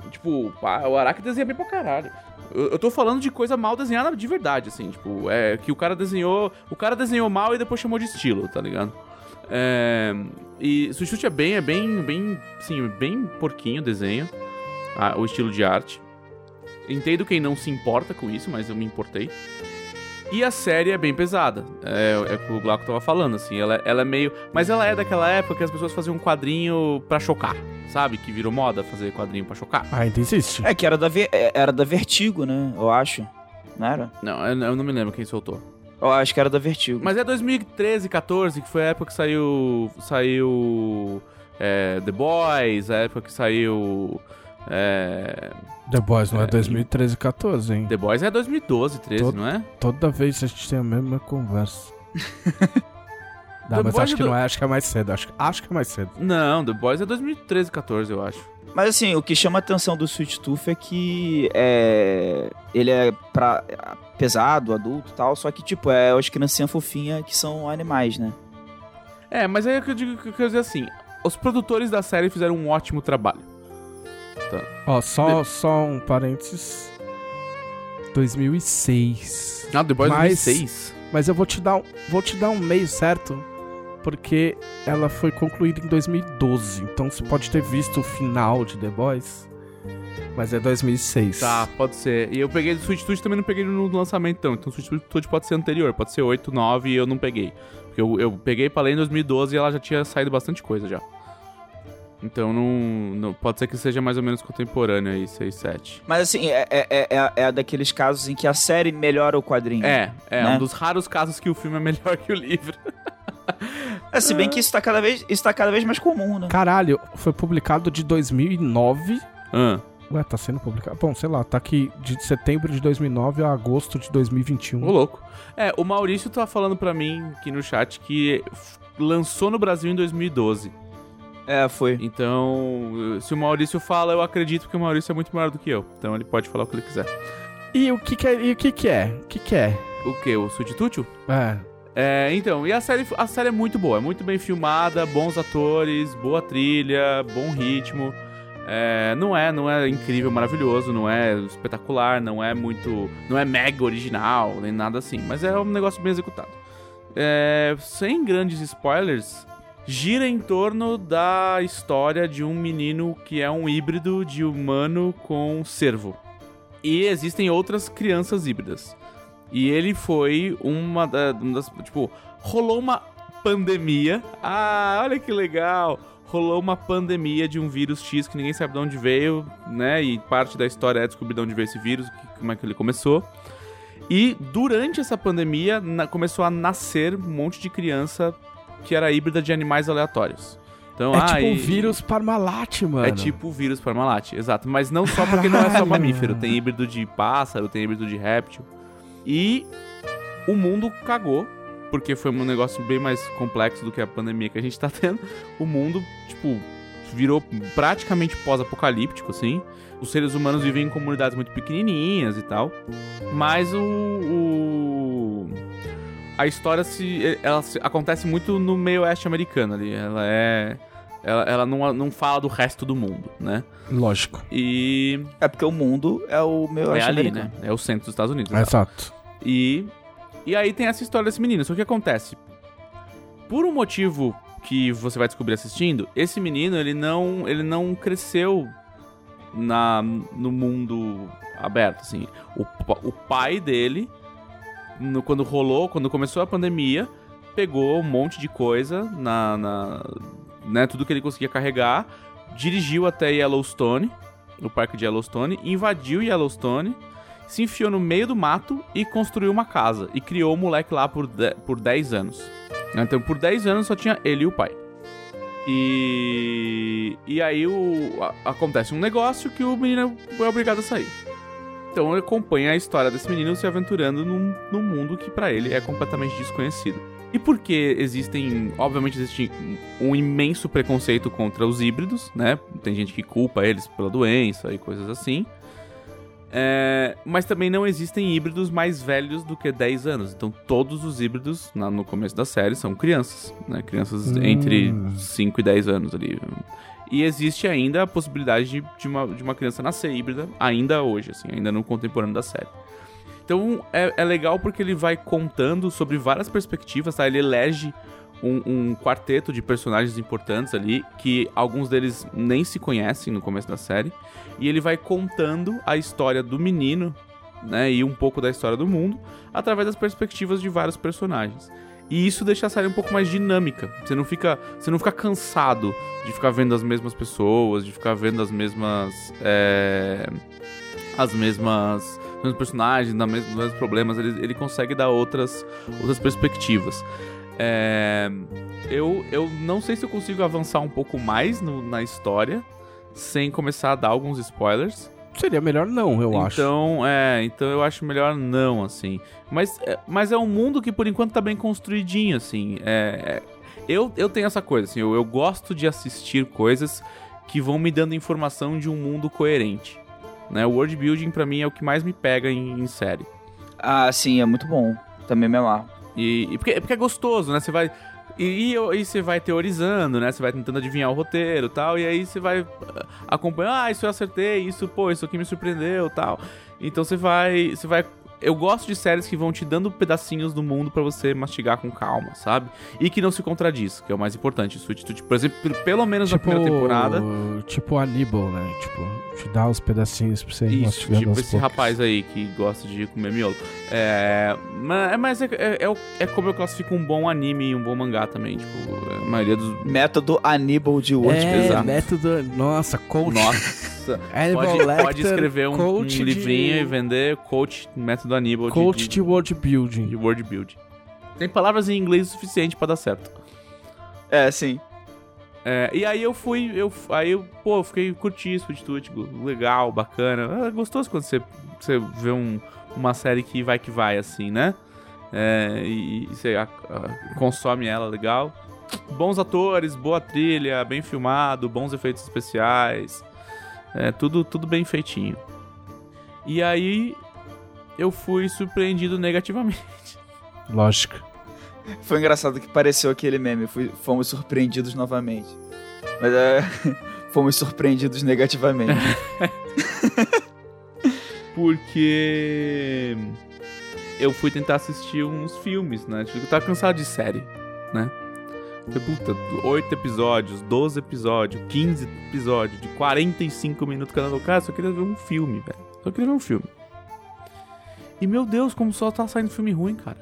Speaker 3: Tipo, o Araki desenha bem pra caralho. Eu, eu tô falando de coisa mal desenhada de verdade, assim, tipo, é que o cara desenhou. O cara desenhou mal e depois chamou de estilo, tá ligado? É, e Sushut é bem, é bem, bem, sim, bem porquinho o desenho, a- o estilo de arte. Entendo quem não se importa com isso, mas eu me importei. E a série é bem pesada. É, é o que o Glauco tava falando, assim. Ela, ela é meio. Mas ela é daquela época que as pessoas faziam um quadrinho pra chocar, sabe? Que virou moda fazer quadrinho pra chocar.
Speaker 1: Ainda existe.
Speaker 2: É que era da, Ver- é, era da Vertigo, né? Eu acho. Não era?
Speaker 3: Não, eu, eu não me lembro quem soltou.
Speaker 2: Eu acho que era da Vertigo.
Speaker 3: Mas é 2013, 14, que foi a época que saiu. Saiu. é, The Boys, a época que saiu. É,
Speaker 1: The Boys não é,
Speaker 3: É,
Speaker 1: 2013 14, hein?
Speaker 3: The Boys é 2012, 13,
Speaker 1: Todo-
Speaker 3: não é?
Speaker 1: Toda vez a gente tem a mesma conversa. Não,
Speaker 3: The
Speaker 1: mas
Speaker 3: Boys
Speaker 1: acho
Speaker 3: é
Speaker 1: que
Speaker 3: do-
Speaker 1: não é, acho que é mais cedo. Acho, acho que é mais cedo.
Speaker 3: Não, The Boys é 2013, 14, eu acho.
Speaker 2: Mas assim, o que chama a atenção do Sweet Tooth é que é, ele é pra, pesado, adulto e tal, só que, tipo, é as criancinhas fofinhas que são animais, né?
Speaker 3: É, mas aí é que eu digo que eu quero dizer assim: os produtores da série fizeram um ótimo trabalho.
Speaker 1: Ó, só, só um parênteses. 2006.
Speaker 3: Ah, The Boys
Speaker 1: Mas-
Speaker 3: 2006.
Speaker 1: Mas eu vou te dar um, vou te dar um meio certo, porque ela foi concluída em 2012. Então você pode ter visto o final de The Boys, mas é 2006.
Speaker 3: Tá, pode ser. E eu peguei do Switch também não peguei no lançamento, então. Então o Switch pode ser anterior, pode ser 8, 9 e eu não peguei. Porque eu, eu peguei pra ler em 2012 e ela já tinha saído bastante coisa já. Então não, não- Pode ser que seja mais ou menos contemporâneo aí, 6, 7.
Speaker 2: Mas assim, é, é, é, é- é daqueles casos em que a série melhora o quadrinho.
Speaker 3: É, é
Speaker 2: Né?
Speaker 3: um dos raros casos que o filme é melhor que o livro.
Speaker 2: É, se bem que isso tá cada vez, isso tá cada vez mais comum, né?
Speaker 1: Caralho, foi publicado de 2009.
Speaker 3: Ah,
Speaker 1: Ué, tá sendo publicado. Bom, sei lá, tá aqui de setembro de 2009 a agosto de 2021.
Speaker 3: ô louco. É, o Maurício tá falando pra mim aqui no chat que lançou no Brasil em 2012.
Speaker 2: É, foi.
Speaker 3: Então, se o Maurício fala, eu acredito porque o Maurício é muito maior do que eu. Então ele pode falar o que ele quiser.
Speaker 1: E o que que é? E o que que é? O que que é?
Speaker 3: O que? O Subtútil?
Speaker 1: É.
Speaker 3: É, então, e a série, a série é muito boa, é muito bem filmada, bons atores, boa trilha, bom ritmo. É, não é, não é incrível, maravilhoso, não é espetacular, não é muito, não é mega original, nem nada assim, mas é um negócio bem executado. É, sem grandes spoilers, gira em torno da história de um menino que é um híbrido de humano com cervo. E existem outras crianças híbridas. E ele foi uma, da- uma das. Tipo, rolou uma pandemia. Ah, olha que legal! Rolou uma pandemia de um vírus X que ninguém sabe de onde veio, né? E parte da história é descobrir de onde veio esse vírus, como é que ele começou. E durante essa pandemia na- começou a nascer um monte de criança que era híbrida de animais aleatórios. Então,
Speaker 1: É
Speaker 3: ah,
Speaker 1: tipo vírus Parmalat, mano.
Speaker 3: é tipo o vírus Parmalat, exato. Mas não só porque não é só mamífero. Tem híbrido de pássaro, tem híbrido de réptil. E o mundo cagou, porque foi um negócio bem mais complexo do que a pandemia que a gente tá tendo. O mundo, tipo, virou praticamente pós-apocalíptico, assim. Os seres humanos vivem em comunidades muito pequenininhas e tal. Mas o... o- A história se, ela se- acontece muito no meio oeste americano ali. Ela é... Ela, ela não, não fala do resto do mundo, né?
Speaker 1: Lógico.
Speaker 3: E
Speaker 2: É porque o mundo é o meu
Speaker 3: é
Speaker 2: acho
Speaker 3: ali,
Speaker 2: americano.
Speaker 3: né? É o centro dos Estados Unidos. exato.
Speaker 1: Exato.
Speaker 3: E, e aí tem essa história desse menino. Só que o que acontece? Por um motivo que você vai descobrir assistindo, esse menino, ele não, ele não cresceu na, no mundo aberto, assim. O, o pai dele, no- quando rolou, quando começou a pandemia, pegou um monte de coisa na... na né, tudo que ele conseguia carregar, dirigiu até Yellowstone, o parque de Yellowstone, invadiu Yellowstone, se enfiou no meio do mato e construiu uma casa. E criou o moleque lá por, de- por 10 anos. Então, por 10 anos só tinha ele e o pai. E, e aí o, a- acontece um negócio que o menino é obrigado a sair. Então ele acompanha a história desse menino se aventurando num, num mundo que pra ele é completamente desconhecido. E porque existem, obviamente existe um imenso preconceito contra os híbridos, né? Tem gente que culpa eles pela doença e coisas assim. É, mas também não existem híbridos mais velhos do que 10 anos. Então todos os híbridos na- no começo da série são crianças, né? Crianças
Speaker 1: Hum.
Speaker 3: entre 5 e 10 anos ali. E existe ainda a possibilidade de, de uma, de uma criança nascer híbrida, ainda hoje, assim, ainda no contemporâneo da série. Então é, é legal porque ele vai contando sobre várias perspectivas, tá? Ele elege um, um quarteto de personagens importantes ali, que alguns deles nem se conhecem no começo da série. E ele vai contando a história do menino, né? E um pouco da história do mundo, através das perspectivas de vários personagens. E isso deixa a série um pouco mais dinâmica. Você não fica, você não fica cansado de ficar vendo as mesmas pessoas, de ficar vendo as mesmas. é, as mesmas. os personagens, os mesmos, os mesmos problemas. Ele, ele consegue dar outras, outras perspectivas. É, eu, eu não sei se eu consigo avançar um pouco mais no- na história sem começar a dar alguns spoilers.
Speaker 1: Seria melhor não, eu acho.
Speaker 3: Então, é, então eu acho melhor não, assim. Mas, é, mas é um mundo que por enquanto tá bem construidinho, assim. É, é- eu, eu tenho essa coisa, assim, eu, eu gosto de assistir coisas que vão me dando informação de um mundo coerente. Né? O world building pra mim é o que mais me pega em, em série.
Speaker 2: Ah, sim, é muito bom. Também me amarro.
Speaker 3: E, e porque, porque é gostoso, né? Você vai. E, e, você vai teorizando, né? Você vai tentando adivinhar o roteiro tal. E aí você vai ah, acompanhando, ah, isso eu acertei, isso, pô, isso aqui me surpreendeu tal. Então você vai. Você vai. Eu gosto de séries que vão te dando pedacinhos do mundo pra você mastigar com calma, sabe? E que não se contradiz, que é o mais importante. Tooth, por exemplo, pelo- menos na primeira temporada.
Speaker 1: Tipo Aníbal, né? Tipo, te dá os pedacinhos pra você ir
Speaker 3: Isso,
Speaker 1: mastigando
Speaker 3: tipo
Speaker 1: aos
Speaker 3: esse
Speaker 1: poucos.
Speaker 3: rapaz aí que gosta de comer miolo. É, mas mas é, é, é é como eu classifico um bom anime e um bom mangá também. Tipo, a maioria dos.
Speaker 2: Método Aníbal de Word.
Speaker 1: É,
Speaker 3: exato.
Speaker 1: método... Nossa, coach.
Speaker 3: Nossa!
Speaker 1: Hannibal
Speaker 3: pode,
Speaker 1: Lecter,
Speaker 3: pode escrever um, um
Speaker 1: de-
Speaker 3: livrinho e vender coach, método Aníbal de-
Speaker 1: Coach
Speaker 3: de,
Speaker 1: de world building.
Speaker 3: de word build. Tem palavras em inglês o suficiente pra dar certo.
Speaker 2: É, sim.
Speaker 3: É, e aí eu fui, eu, aí eu, pô, eu fiquei curti isso, de tipo, legal, bacana. É gostoso quando você, você vê um, uma série que vai que vai, assim, né? É, e, e você a- a- consome ela legal. Bons atores, boa trilha, bem filmado, bons efeitos especiais. É, tudo, tudo bem feitinho. E aí eu fui surpreendido negativamente.
Speaker 1: Lógico.
Speaker 2: Foi engraçado que pareceu aquele meme. Fui- fomos surpreendidos novamente. Mas é. fomos surpreendidos negativamente.
Speaker 3: Porque eu fui tentar assistir uns filmes, né? Tipo, Eu tava cansado de série, né? Puta, 8 episódios, 12 episódios, 15 episódios, de 45 minutos cada um. Cara, só queria ver um filme, velho. Só queria ver um filme. E meu Deus, como só tá saindo filme ruim, cara.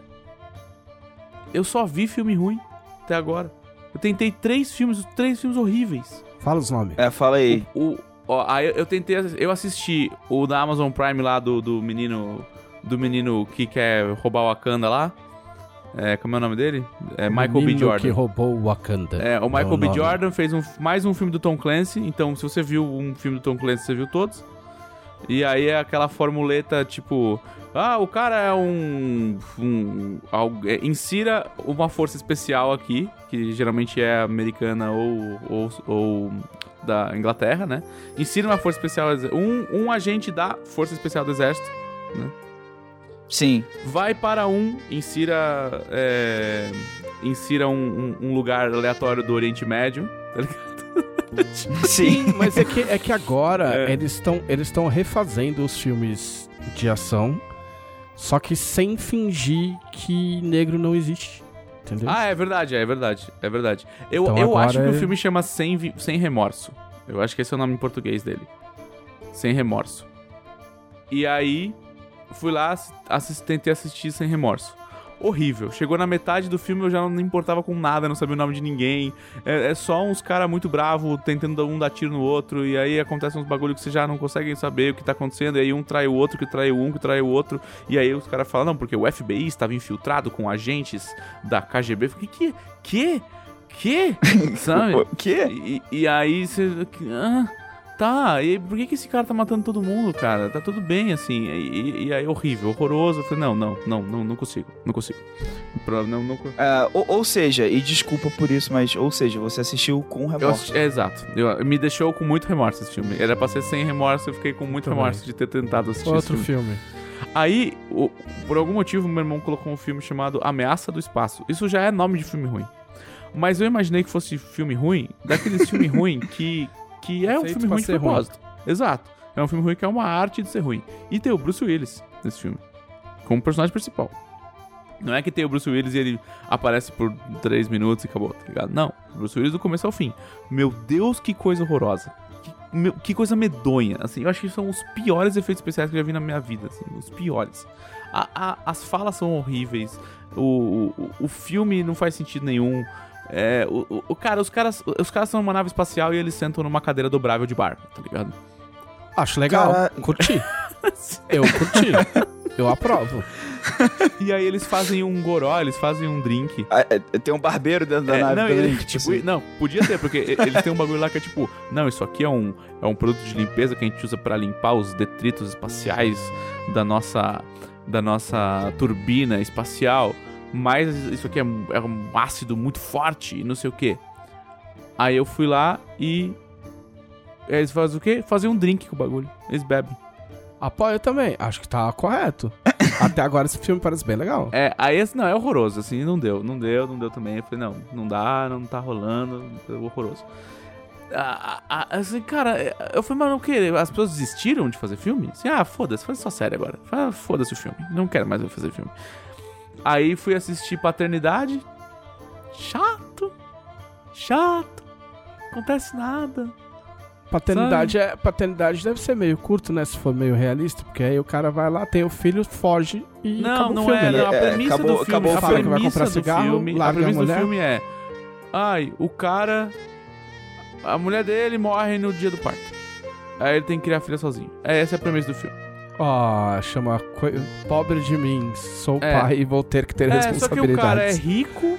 Speaker 3: Eu só vi filme ruim até agora. Eu tentei três filmes, três filmes horríveis.
Speaker 1: Fala os nomes.
Speaker 2: é, fala aí.
Speaker 3: O, ó, aí eu tentei, eu assisti o da Amazon Prime lá do, do menino, do menino que quer roubar o Wakanda lá. É, como é o nome dele? É Michael B. Jordan.
Speaker 1: que roubou o Wakanda.
Speaker 3: É, o Michael
Speaker 1: o
Speaker 3: B. Jordan fez um- mais um filme do Tom Clancy. Então, se você viu um filme do Tom Clancy, você viu todos. E aí é aquela formuleta tipo: Ah, o cara é um. um é, insira uma força especial aqui, que geralmente é americana ou, ou, ou da Inglaterra, né? Insira uma força especial. Um, um agente da Força Especial do Exército
Speaker 2: Sim.
Speaker 3: vai para um, insira. é, insira um, um- um lugar aleatório do Oriente Médio. tá ligado?
Speaker 2: Sim.
Speaker 1: Mas é que, é que agora
Speaker 3: É.
Speaker 1: eles estão eles estão refazendo os filmes de ação, só que sem fingir que negro não existe. Entendeu?
Speaker 3: Ah, é verdade, é verdade, é verdade. Eu,
Speaker 1: Então
Speaker 3: eu acho que o
Speaker 1: é-
Speaker 3: filme chama Sem, Sem Remorso. Eu acho que esse é o nome em português dele. Sem Remorso. E aí, fui lá, assi- assis- tentei assistir Sem Remorso. Horrível. Chegou na metade do filme, eu já não importava com nada, não sabia o nome de ninguém. É, é só uns caras muito bravos tentando um dar tiro no outro. E aí acontecem uns bagulho que você já não consegue saber o que tá acontecendo. E aí um trai o outro, que trai um, que trai o outro. E aí os caras falam, não, porque o FBI estava infiltrado com agentes da KGB. Eu falei, que? Que? Que? Sabe?
Speaker 2: O quê?
Speaker 3: E, e aí você. Ah, tá, e por que, que esse cara tá matando todo mundo, cara? Tá tudo bem, assim. E, e aí, horrível, horroroso. Eu falei, não, não, não, não, não consigo, não consigo. Pra- Não, não,
Speaker 2: É, ou, ou seja, e desculpa por isso, mas ou seja, você assistiu com
Speaker 3: eu
Speaker 2: remorso.
Speaker 3: assisti, é, exato. Eu, me deixou com muito remorso esse filme. Era pra ser sem remorso, eu fiquei com muito
Speaker 1: Também.
Speaker 3: remorso de ter tentado assistir
Speaker 1: Outro
Speaker 3: esse filme.
Speaker 1: filme.
Speaker 3: Aí, o- por algum motivo, meu irmão colocou um filme chamado Ameaça do Espaço. Isso já é nome de filme ruim. Mas eu imaginei que fosse filme ruim, daqueles filme ruim que, que é um filme ruim de
Speaker 1: ser ruim.
Speaker 3: propósito. Exato. É um filme ruim que é uma arte de ser ruim. E tem o Bruce Willis nesse filme. Como personagem principal. Não é que tem o Bruce Willis e ele aparece por 3 minutos e acabou, tá ligado? Não. O Bruce Willis do começo ao fim. Meu Deus, que coisa horrorosa. Que, meu- que coisa medonha. Assim, eu acho que são os piores efeitos especiais que eu já vi na minha vida. Assim, os piores. A- a- as falas são horríveis. O, o, o filme não faz sentido nenhum. É, o, o- o cara, os caras, os caras são numa nave espacial e eles sentam numa cadeira dobrável de bar, tá ligado?
Speaker 1: Acho legal.
Speaker 2: Cara-
Speaker 1: Curti. Eu curti. Eu aprovo.
Speaker 3: E aí eles fazem um goró, eles fazem um drink.
Speaker 2: Ah, é, tem um barbeiro dentro da
Speaker 3: É,
Speaker 2: nave
Speaker 3: não, ele-
Speaker 2: tipo
Speaker 3: tipo,
Speaker 2: assim.
Speaker 3: não, podia ter, porque eles têm um bagulho lá que é tipo, não, isso aqui é um, é um produto de limpeza que a gente usa pra limpar os detritos espaciais da nossa, da nossa turbina espacial, mas isso aqui é, um- é um ácido muito forte e não sei o que. Aí eu fui lá e eles fazem o quê? Fazem um drink com o bagulho. Eles bebem.
Speaker 1: Apoio também. Acho que tá correto. Até agora esse filme parece bem legal.
Speaker 3: É, aí esse não, é horroroso, assim, não deu, não deu, não deu também. Eu falei, não, não dá, não tá rolando, é horroroso. Ah, ah, assim, cara, eu falei, mano, o quê? As pessoas desistiram de fazer filme? Assim, ah, foda-se, faz só série agora. Ah, Foda-se o filme, não quero mais fazer filme. Aí fui assistir Paternidade. Chato. Chato. Acontece nada.
Speaker 1: Paternidade, é, paternidade deve ser meio curto, né? Se for meio realista, porque aí o cara vai lá, tem o filho, foge e
Speaker 3: Não,
Speaker 1: acabou
Speaker 3: não
Speaker 1: o filme,
Speaker 3: é,
Speaker 1: né?
Speaker 3: não. A
Speaker 2: É,
Speaker 3: premissa
Speaker 2: acabou-
Speaker 3: do filme,
Speaker 2: acabou
Speaker 3: a.
Speaker 1: Fala que vai
Speaker 3: premissa
Speaker 1: comprar
Speaker 3: do
Speaker 1: cigarro,
Speaker 3: filme, a
Speaker 1: larga a
Speaker 3: premissa do filme é, ai, o cara, a mulher dele morre no dia do parto. Aí ele tem que criar a filha sozinho. É essa é a premissa do filme.
Speaker 1: Ó, chama coi- Pobre de mim, sou
Speaker 3: É.
Speaker 1: pai e vou ter que ter
Speaker 3: É, só que o
Speaker 1: responsabilidades.
Speaker 3: cara é rico,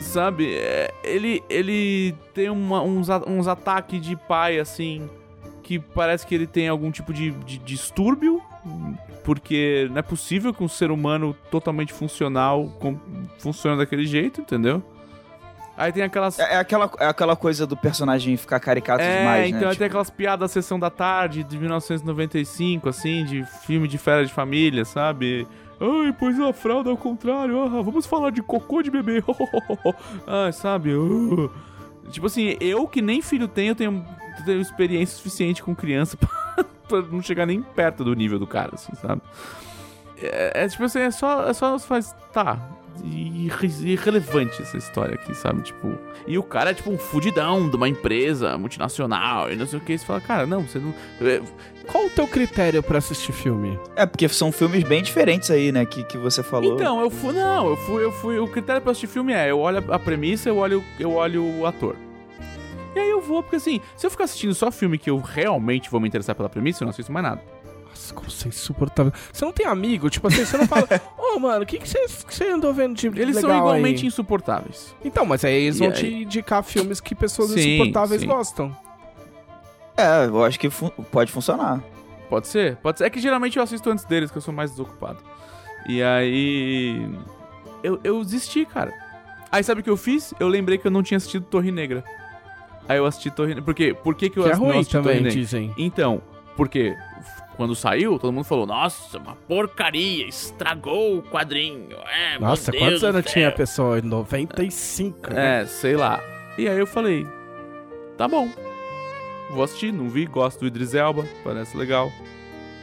Speaker 3: sabe? É, ele ele tem uma- uns, uns ataques de pai assim que parece que ele tem algum tipo de, de distúrbio. Porque não é possível que um ser humano totalmente funcional com- funcione daquele jeito, entendeu? Aí tem aquelas.
Speaker 2: É, é aquela, é aquela coisa do personagem ficar caricato
Speaker 3: É,
Speaker 2: demais,
Speaker 3: então
Speaker 2: né?
Speaker 3: aí
Speaker 2: Tipo,
Speaker 3: tem aquelas piadas da Sessão da Tarde de 1995, assim, de filme de férias de família, sabe? Ai, pôs a fralda ao contrário, ah, vamos falar de cocô de bebê. Ai, sabe? uh. Tipo assim, eu que nem filho tenho, tenho, tenho experiência suficiente com criança pra, pra não chegar nem perto do nível do cara, assim, sabe? É, é tipo assim, é só, é só faz. Tá. irre- Irrelevante essa história aqui, sabe? Tipo. E o cara é tipo um fudidão de uma empresa multinacional e não sei o que. Você fala, cara, não, você não. é,
Speaker 1: Qual o teu critério pra assistir filme?
Speaker 2: É, porque são filmes bem diferentes aí, né? Que, que você falou.
Speaker 3: Então, eu fui. Não, eu fui, eu fui. O critério pra assistir filme é: eu olho a premissa, eu olho, eu olho o ator. E aí eu vou, porque assim, se eu ficar assistindo só filme que eu realmente vou me interessar pela premissa, eu não assisto mais nada.
Speaker 1: Nossa, como você é insuportável. Você não tem amigo? Tipo assim, você não fala, ô mano, o que, que, você, que você andou vendo de
Speaker 3: Eles são igualmente
Speaker 1: aí?
Speaker 3: insuportáveis.
Speaker 1: Então, mas aí eles
Speaker 3: E
Speaker 1: vão
Speaker 3: aí?
Speaker 1: te indicar filmes que pessoas
Speaker 3: Sim,
Speaker 1: insuportáveis
Speaker 3: sim.
Speaker 1: gostam.
Speaker 2: É, eu acho que fun- pode funcionar.
Speaker 3: Pode ser? Pode ser. É que geralmente eu assisto antes deles, que eu sou mais desocupado. E aí. Eu, eu desisti, cara. Aí sabe o que eu fiz? Eu lembrei que eu não tinha assistido Torre Negra. Aí eu assisti Torre Negra. Por quê? Por que, que eu
Speaker 1: Que é
Speaker 3: ass- não
Speaker 1: ruim
Speaker 3: assisti Torre
Speaker 1: também,
Speaker 3: Negra?
Speaker 1: dizem.
Speaker 3: Então, porque quando saiu, todo mundo falou: Nossa, uma porcaria, estragou o quadrinho. É,
Speaker 1: Nossa, quantos anos
Speaker 3: céu."
Speaker 1: tinha a pessoa? 95. né?
Speaker 3: É, sei lá. E aí eu falei: Tá bom. Vou assistir, não vi, gosto do Idris Elba, parece legal.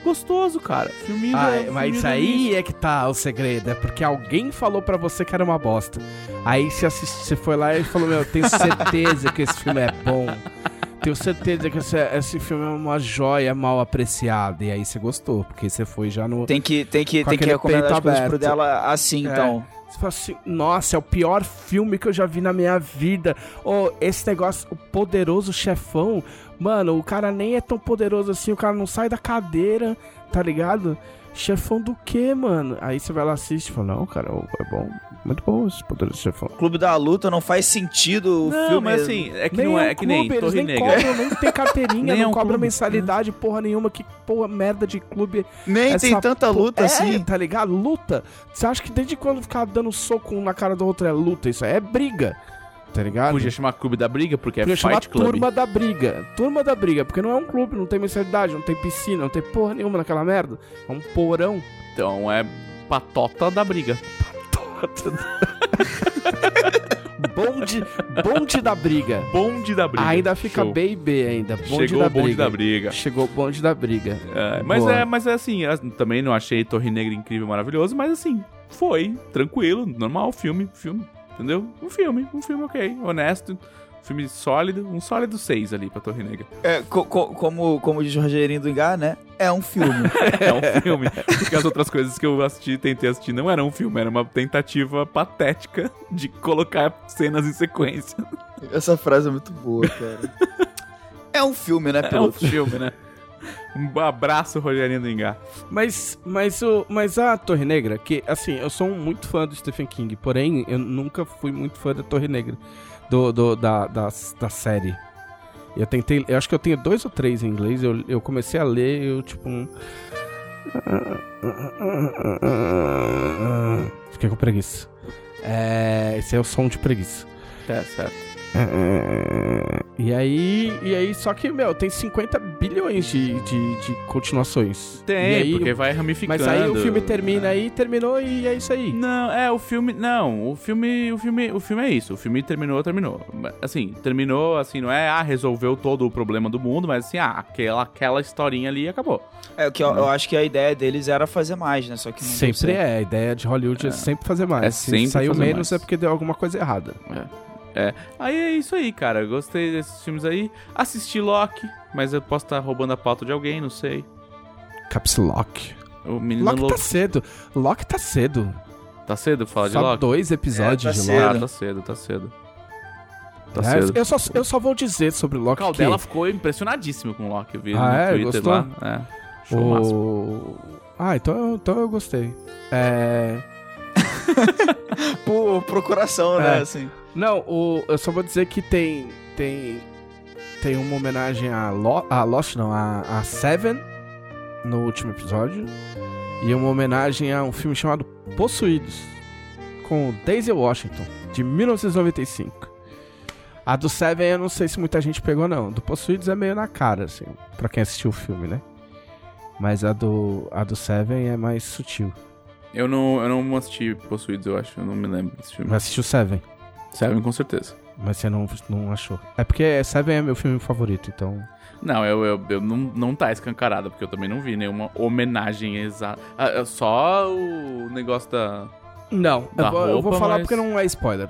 Speaker 3: Gostoso, cara. Filminho
Speaker 1: Ah, é, mas
Speaker 3: filminho
Speaker 1: aí é que tá o segredo. É porque alguém falou pra você que era uma bosta. Aí você, você foi lá e falou: Meu, tenho certeza que esse filme é bom. Tenho certeza que esse, esse filme é uma joia mal apreciada. E aí você gostou, porque você foi já no.
Speaker 2: Tem que, tem que, tem que recomendar as coisas pro dela assim,
Speaker 1: É.
Speaker 2: então.
Speaker 1: Você fala assim, nossa, é o pior filme que eu já vi na minha vida. Ou esse negócio, o poderoso chefão. Mano, o cara nem é tão poderoso assim, o cara não sai da cadeira, tá ligado? Chefão do quê, mano? Aí você vai lá assistir e fala, não, cara, é bom. Muito bom esse Poderoso Chefão.
Speaker 2: Clube da Luta não faz sentido o
Speaker 3: Não,
Speaker 2: filme.
Speaker 3: mas assim, é que
Speaker 1: Nem
Speaker 3: não é,
Speaker 1: um
Speaker 3: é que nem
Speaker 1: clube,
Speaker 3: Torre
Speaker 1: nem
Speaker 3: Negra.
Speaker 1: cobram, nem tem carteirinha,
Speaker 3: Nem é
Speaker 1: não
Speaker 3: um
Speaker 1: cobra
Speaker 3: clube.
Speaker 1: mensalidade, porra nenhuma. Que porra merda de clube
Speaker 2: Nem tem
Speaker 1: essa
Speaker 2: tanta
Speaker 1: po-
Speaker 2: luta
Speaker 1: é,
Speaker 2: assim.
Speaker 1: tá ligado? Luta. Você acha que desde quando ficar dando soco um na cara do outro é luta? Isso aí é briga. Tá ligado?
Speaker 3: Podia chamar Clube da Briga, porque é
Speaker 1: Podia chamar
Speaker 3: Fight Club.
Speaker 1: Turma da Briga. Turma da Briga, porque não é um clube, não tem mensalidade, não tem piscina, não tem porra nenhuma naquela merda. É um porão.
Speaker 3: Então é Patota da Briga.
Speaker 1: bonde, bonde da briga.
Speaker 3: Bonde da Briga.
Speaker 1: Ainda fica
Speaker 3: Show.
Speaker 1: baby ainda. Bonde
Speaker 3: Chegou
Speaker 1: da
Speaker 3: o bonde
Speaker 1: briga.
Speaker 3: da Briga.
Speaker 1: Chegou o bonde da briga.
Speaker 3: É, mas,
Speaker 1: Boa.
Speaker 3: é, mas é assim, também não achei Torre Negra incrível, maravilhoso, mas assim, foi, tranquilo, normal, filme, filme, entendeu? Um filme, um filme ok, honesto, filme sólido, um sólido 6 ali pra Torre Negra.
Speaker 2: É, co- co- como, como diz o Rogerinho do Engar, né? É um filme.
Speaker 3: É um filme, porque as outras coisas que eu assisti, tentei assistir, não eram um filme, era uma tentativa patética de colocar cenas em sequência.
Speaker 2: Essa frase é muito boa, cara. É um filme, né,
Speaker 3: É um
Speaker 2: piloto?
Speaker 3: filme, né? Um abraço, Rogerinho do Engar.
Speaker 1: Mas, mas, o, mas a Torre Negra, que assim, eu sou um muito fã do Stephen King, porém eu nunca fui muito fã da Torre Negra, do, do- da, da, da série. Eu tentei, eu acho que eu tenho dois ou três em inglês, eu, eu comecei a ler, eu tipo um... Fiquei com preguiça. É, esse é o som de preguiça.
Speaker 3: Tá certo.
Speaker 1: E aí, e aí, só que, meu, tem 50 bilhões de, de, de continuações.
Speaker 3: Tem,
Speaker 1: e aí,
Speaker 3: porque vai ramificando.
Speaker 1: Mas aí o filme termina aí, terminou e é isso aí.
Speaker 3: Não, é, o filme. Não, o filme. O filme, o filme é isso. O filme terminou, terminou. Assim, terminou, assim, não é, ah, resolveu todo o problema do mundo, mas assim, ah, aquela, aquela historinha ali acabou.
Speaker 2: É, o que eu, eu acho que a ideia deles era fazer mais, né? Só que não deu
Speaker 1: Sempre
Speaker 2: certo.
Speaker 1: é, a ideia de Hollywood é, sempre fazer mais.
Speaker 3: É
Speaker 1: Se
Speaker 3: sempre
Speaker 1: saiu
Speaker 3: fazer
Speaker 1: menos
Speaker 3: mais.
Speaker 1: é porque deu alguma coisa errada.
Speaker 3: É. Aí é isso aí, cara. Gostei desses filmes aí. Assisti Loki, mas eu posso estar roubando a pauta de alguém, não sei.
Speaker 1: Caps Lock.
Speaker 3: O menino
Speaker 1: Loki
Speaker 3: louco.
Speaker 1: tá cedo. Loki tá cedo.
Speaker 3: Tá cedo falar de
Speaker 1: Só
Speaker 3: Loki?
Speaker 1: dois episódios
Speaker 2: É, tá
Speaker 1: de
Speaker 2: cedo.
Speaker 1: Loki.
Speaker 3: Ah, tá cedo, tá cedo. Tá
Speaker 1: É,
Speaker 3: cedo.
Speaker 1: eu, só, eu só vou dizer sobre
Speaker 3: O
Speaker 1: Loki que
Speaker 3: Caldela ficou impressionadíssimo com o Loki. Eu vi
Speaker 1: Ah,
Speaker 3: no
Speaker 1: é?
Speaker 3: Twitter
Speaker 1: Gostou?
Speaker 3: lá. É. Show máximo.
Speaker 1: o... Ah, então, então eu gostei. É...
Speaker 2: Por procuração, né?
Speaker 1: É.
Speaker 2: Assim.
Speaker 1: Não, o, eu só vou dizer que tem tem tem uma homenagem a, Lo, a Lost, não, a, a Seven no último episódio e uma homenagem a um filme chamado Possuídos com Daisy Washington de 1995. A do Seven eu não sei se muita gente pegou não. Do Possuídos é meio na cara assim, para quem assistiu o filme, né? Mas a do a do Seven é mais sutil.
Speaker 3: Eu não, eu não assisti Possuídos, eu acho. Eu não me lembro desse filme.
Speaker 1: Mas assistiu Seven.
Speaker 3: Seven, com certeza.
Speaker 1: Mas você não, não achou. É porque Seven é meu filme favorito, então.
Speaker 3: Não, eu, eu, eu não, não tá escancarado, porque eu também não vi nenhuma homenagem exata. Ah, é só o negócio da.
Speaker 1: Não,
Speaker 3: Da
Speaker 1: eu vou, eu vou
Speaker 3: roupa,
Speaker 1: falar
Speaker 3: mas-
Speaker 1: porque não é spoiler.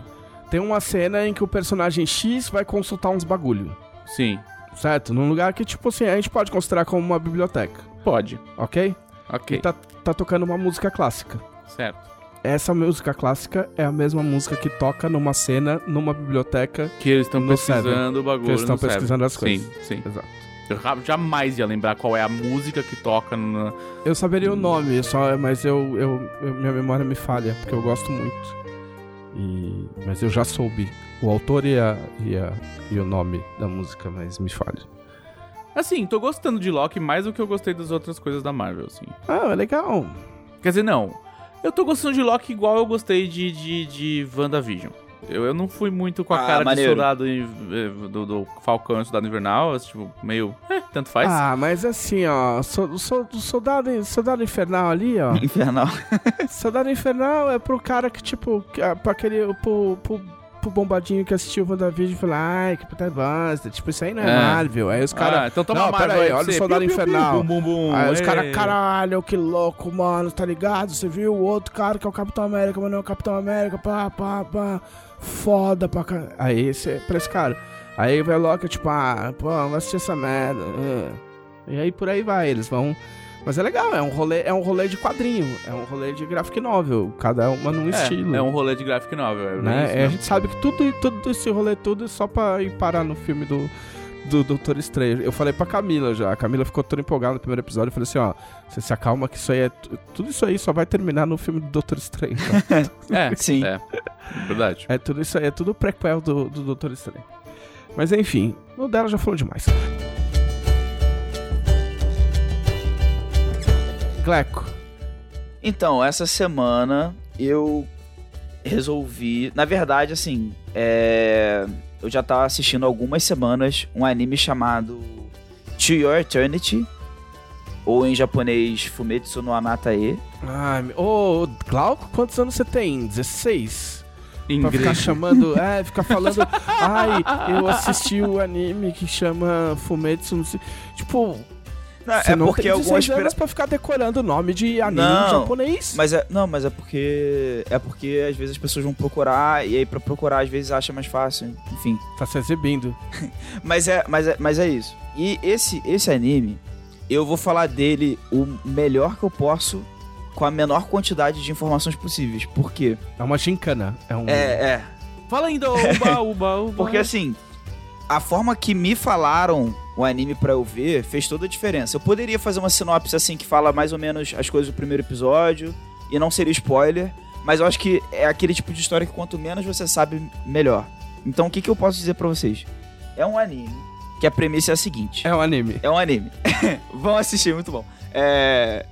Speaker 1: Tem uma cena em que o personagem X vai consultar uns bagulho,
Speaker 3: Sim,
Speaker 1: certo? Num lugar que, tipo assim, a gente pode considerar como uma biblioteca,
Speaker 3: pode.
Speaker 1: ok?
Speaker 3: Ok.
Speaker 1: E tá, tá tocando uma música clássica.
Speaker 3: Certo.
Speaker 1: Essa música clássica é a mesma música que toca numa cena, numa biblioteca.
Speaker 3: Que eles estão pesquisando o bagulho.
Speaker 1: Que eles estão
Speaker 3: no Seven.
Speaker 1: pesquisando as
Speaker 3: Sim,
Speaker 1: coisas.
Speaker 3: sim.
Speaker 1: Exato.
Speaker 3: Eu jamais ia lembrar qual é a música que toca na.
Speaker 1: Eu saberia o nome, só, mas eu, eu, eu- minha memória me falha, porque eu gosto muito. E, mas eu já soube o autor e, a, e, a, e o nome da música, mas me falha.
Speaker 3: Assim, tô gostando de Loki mais do que eu gostei das outras coisas da Marvel, assim.
Speaker 1: Ah, é legal.
Speaker 3: Quer dizer, não. Eu tô gostando de Loki igual eu gostei de, de, de WandaVision. Eu, eu não fui muito com a
Speaker 2: Ah,
Speaker 3: cara
Speaker 2: maneiro.
Speaker 3: de soldado eh, do, do Falcão e Soldado Invernal, tipo, meio. eh, tanto faz.
Speaker 1: Ah, mas assim, ó, so, so- soldado, soldado infernal ali, ó.
Speaker 2: Infernal.
Speaker 1: soldado infernal é pro cara que, tipo, ah, pra aquele. pro, pro, pro bombadinho que assistiu o WandaVision e falou, ai, que puta bosta. Tipo, isso aí não é,
Speaker 3: É.
Speaker 1: Marvel. Aí os caras.
Speaker 3: Ah, então toma
Speaker 1: não, pera aí, olha o
Speaker 3: você.
Speaker 1: Soldado Infernal.
Speaker 3: Bum, bum, bum.
Speaker 1: Aí os
Speaker 3: Ei.
Speaker 1: caras, caralho, que louco, mano, tá ligado? Você viu o outro cara que é o Capitão América, mas não é o Capitão América, pá, pá, pá. Foda pra caralho. Aí, esse, pra esse cara. Aí vai Loki, tipo, ah, pô, vamos assistir essa merda. ah. E aí por aí vai, eles vão. Mas é legal, é um rolê, é um rolê de quadrinho, é um rolê de graphic novel, cada uma num estilo.
Speaker 3: É, é um rolê de graphic novel. É
Speaker 1: né?
Speaker 3: isso
Speaker 1: É, a gente sabe que tudo, tudo esse rolê tudo é só pra ir parar no filme do, do Doutor Estranho. Eu falei pra Camila já. A Camila ficou toda empolgada no primeiro episódio. Eu falei assim, ó, você se acalma que isso aí é. tu- Tudo isso aí só vai terminar no filme do Doutor Estranho. tá?
Speaker 3: É,
Speaker 2: Sim.
Speaker 3: É, verdade.
Speaker 1: é tudo isso aí, é tudo prequel do, do Doutor Estranho. Mas enfim, o dela já falou demais. Gleco.
Speaker 2: Então, essa semana eu resolvi. Na verdade, assim, é, eu já tava assistindo há algumas semanas um anime chamado To Your Eternity, ou em japonês Fumetsu no Anatae.
Speaker 1: Ai, ô, Glauco, quantos anos você tem? 16? Pra ficar chamando, é, ficar falando, ai, eu assisti o anime que chama Fumetsu, não sei. Tipo,
Speaker 2: Não,
Speaker 1: você
Speaker 2: é
Speaker 1: não
Speaker 2: porque
Speaker 1: tem
Speaker 2: algumas
Speaker 1: 16 anos
Speaker 2: pira-
Speaker 1: pra ficar decorando o nome de anime
Speaker 2: Não,
Speaker 1: japonês.
Speaker 2: Mas é, não, mas é porque é porque às vezes as pessoas vão procurar e aí pra procurar às vezes acha mais fácil, enfim.
Speaker 1: Tá se exibindo.
Speaker 2: Mas é, mas é, mas é isso. E esse esse anime, eu vou falar dele o melhor que eu posso com a menor quantidade de informações possíveis. Por quê?
Speaker 1: É uma gincana. É um.
Speaker 2: É, é.
Speaker 3: Fala ainda, uba, uba, uba.
Speaker 2: Porque assim, a forma que me falaram o anime pra eu ver fez toda a diferença. Eu poderia fazer uma sinopse assim que fala mais ou menos as coisas do primeiro episódio e não seria spoiler, mas eu acho que é aquele tipo de história que quanto menos você sabe, melhor. Então o que, que eu posso dizer pra vocês? É um anime que a premissa é a seguinte.
Speaker 1: É um anime.
Speaker 2: É um anime. Vão assistir, muito bom. É...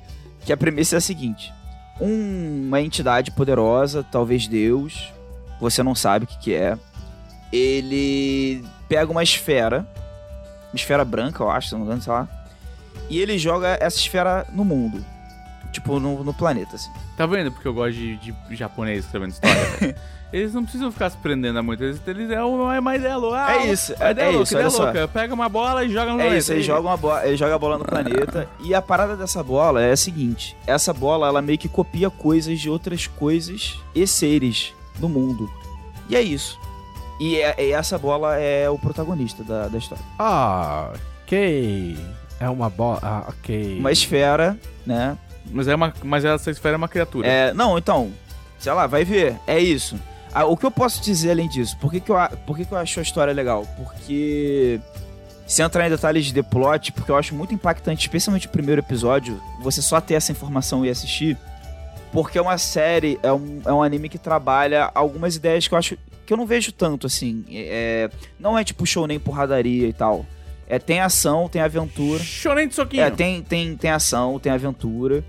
Speaker 2: Que a premissa é a seguinte: um- uma entidade poderosa, talvez Deus, você não sabe o que, que é. Ele pega uma esfera, uma esfera branca, eu acho, se não me engano, sei lá. E ele joga essa esfera no mundo. Tipo, no, no planeta, assim.
Speaker 3: Tá vendo? Porque eu gosto de, de japonês escrevendo história. velho? eles não precisam ficar se prendendo a muito. Eles, eles é uma é mais ideia louca.
Speaker 2: É isso,
Speaker 3: É
Speaker 2: é,
Speaker 3: ideia
Speaker 2: é
Speaker 3: louca,
Speaker 2: isso,
Speaker 3: ideia louca. Pega uma bola e joga no
Speaker 2: É
Speaker 3: planeta.
Speaker 2: isso, ele joga, uma bola, ele joga a bola no planeta. E a parada dessa bola é a seguinte: essa bola ela meio que copia coisas de outras coisas e seres do mundo. E é isso. E, é- e essa bola é o protagonista da, da história.
Speaker 1: Ah, ok. É uma bola. Ah, ok.
Speaker 2: Uma esfera, né?
Speaker 3: Mas, é uma, mas essa esfera é uma criatura.
Speaker 2: É, não, então, sei lá, vai ver. É isso. Ah, o que eu posso dizer além disso? Por que, que, eu, por que, que eu acho a história legal? Porque. Se entrar em detalhes de The Plot, porque eu acho muito impactante, especialmente o primeiro episódio, você só ter essa informação e assistir. Porque é uma série, é um, é um anime que trabalha algumas ideias que eu acho que eu não vejo tanto, assim. É, não é tipo show nem porradaria e tal. É, tem ação, tem aventura.
Speaker 3: Shonen de soquinho.
Speaker 2: É, tem, tem, tem ação, tem aventura,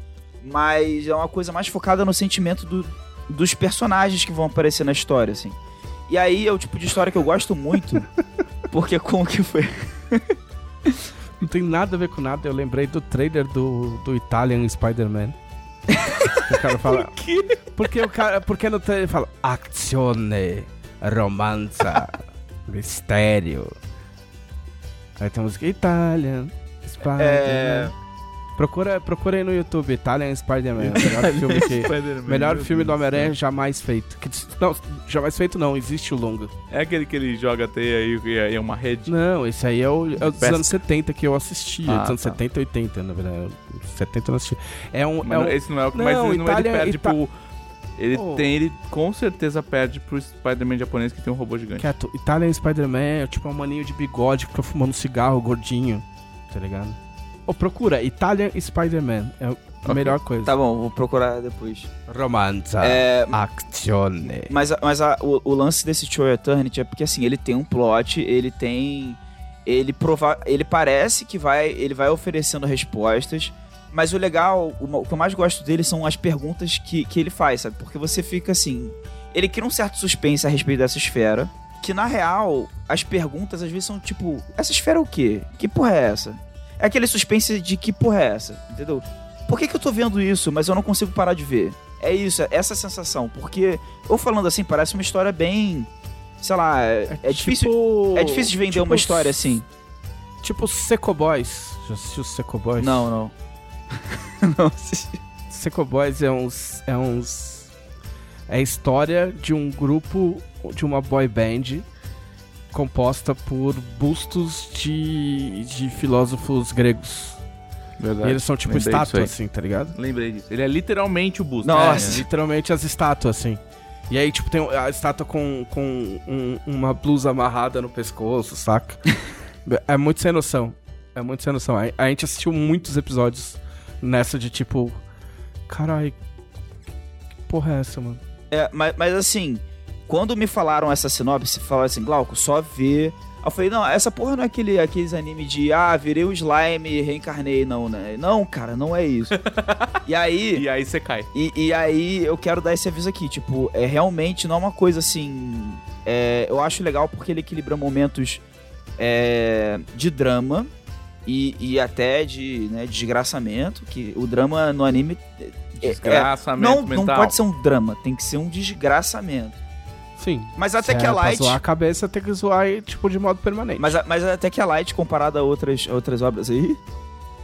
Speaker 2: mas é uma coisa mais focada no sentimento do- dos personagens que vão aparecer na história, assim. E aí é o tipo de história que eu gosto muito, porque como que foi?
Speaker 1: Não tem nada a ver com nada. Eu lembrei do trailer do, do Italian Spider-Man. o cara fala. Por quê? Porque, o cara, porque no trailer fala azione, romanza, mistério. Aí tem música Italian Spider-Man.
Speaker 2: É.
Speaker 1: Procura, procura aí no YouTube, Italian Spider-Man. o Melhor filme, que, melhor filme do Homem-Aranha jamais feito. Que, não, jamais feito não, existe o longa.
Speaker 3: É aquele que ele joga a teia e aí é uma rede.
Speaker 1: Não, esse aí é o, é o dos anos 70 que eu assisti.
Speaker 3: Ah,
Speaker 1: dos anos
Speaker 3: tá.
Speaker 1: 70 e 80, na verdade. 70 eu não assisti. É um. É um
Speaker 3: Esse não é o que
Speaker 1: Não,
Speaker 3: mas ele, não, ele
Speaker 1: Itália-
Speaker 3: perde
Speaker 1: Ita-
Speaker 3: pro. Ele
Speaker 1: Oh.
Speaker 3: tem, ele com certeza perde pro Spider-Man japonês que tem um robô gigante.
Speaker 1: quieto. Italian Spider-Man é tipo um maninho de bigode que fica fumando cigarro, gordinho. Tá ligado? Ô, procura, Italian Spider-Man. É a
Speaker 3: Ok.
Speaker 1: melhor coisa.
Speaker 2: Tá bom, vou procurar depois.
Speaker 1: Romanza.
Speaker 2: É,
Speaker 1: Azione.
Speaker 2: Mas, mas a- o, o lance desse Choi Eternity é porque assim, ele tem um plot, ele tem. Ele prova ele parece que vai. Ele vai oferecendo respostas. Mas o legal, o, que eu mais gosto dele são as perguntas que, que ele faz, sabe? Porque você fica assim. Ele cria um certo suspense a respeito dessa esfera. Que na real, as perguntas às vezes são tipo: essa esfera é o quê? Que porra é essa? É aquele suspense de que porra é essa? Entendeu? Por que, que eu tô vendo isso, mas eu não consigo parar de ver? É isso, é essa sensação. Porque, eu falando assim, parece uma história bem. Sei lá, é, é difícil.
Speaker 1: tipo-
Speaker 2: É difícil de vender
Speaker 1: tipo
Speaker 2: uma história assim.
Speaker 1: Tipo Seco Boys. Já assistiu Seco Boys?
Speaker 2: Não, não. não assisti.
Speaker 1: Seco Boys é uns. É uns. É a história de um grupo, de uma boy band composta por bustos de, de filósofos gregos.
Speaker 3: Verdade.
Speaker 1: E eles são tipo
Speaker 3: Lembrei
Speaker 1: estátuas, assim, tá ligado?
Speaker 3: Lembrei disso. Ele é literalmente o Busto.
Speaker 2: Nossa.
Speaker 1: É, literalmente as estátuas, assim. E aí, tipo, tem a estátua com, com um- uma blusa amarrada no pescoço, saca? É muito sem noção. É muito sem noção. A, a gente assistiu muitos episódios nessa de tipo. Carai. Que porra é essa, mano?
Speaker 2: É, mas, mas assim, quando me falaram essa sinopse, falaram assim, Glauco, só vê. Eu falei, não, essa porra não é aquele, aqueles anime de ah, virei o slime e reencarnei, não, né? Não, cara, não é isso. e aí.
Speaker 3: E aí você cai.
Speaker 2: E, e aí eu quero dar esse aviso aqui, tipo, é realmente não é uma coisa assim. é, eu acho legal porque ele equilibra momentos é, de drama e, e até de né, desgraçamento, que o drama no anime é- é-
Speaker 3: Desgraçamento
Speaker 2: não,
Speaker 3: mental.
Speaker 2: não pode ser um drama, tem que ser um desgraçamento.
Speaker 1: Sim.
Speaker 2: Mas até
Speaker 1: Se
Speaker 2: que é
Speaker 1: pra
Speaker 2: light.
Speaker 1: zoar a cabeça, tem que zoar tipo, de modo permanente.
Speaker 2: Mas, a- mas até que é light comparado a outras, a outras obras aí.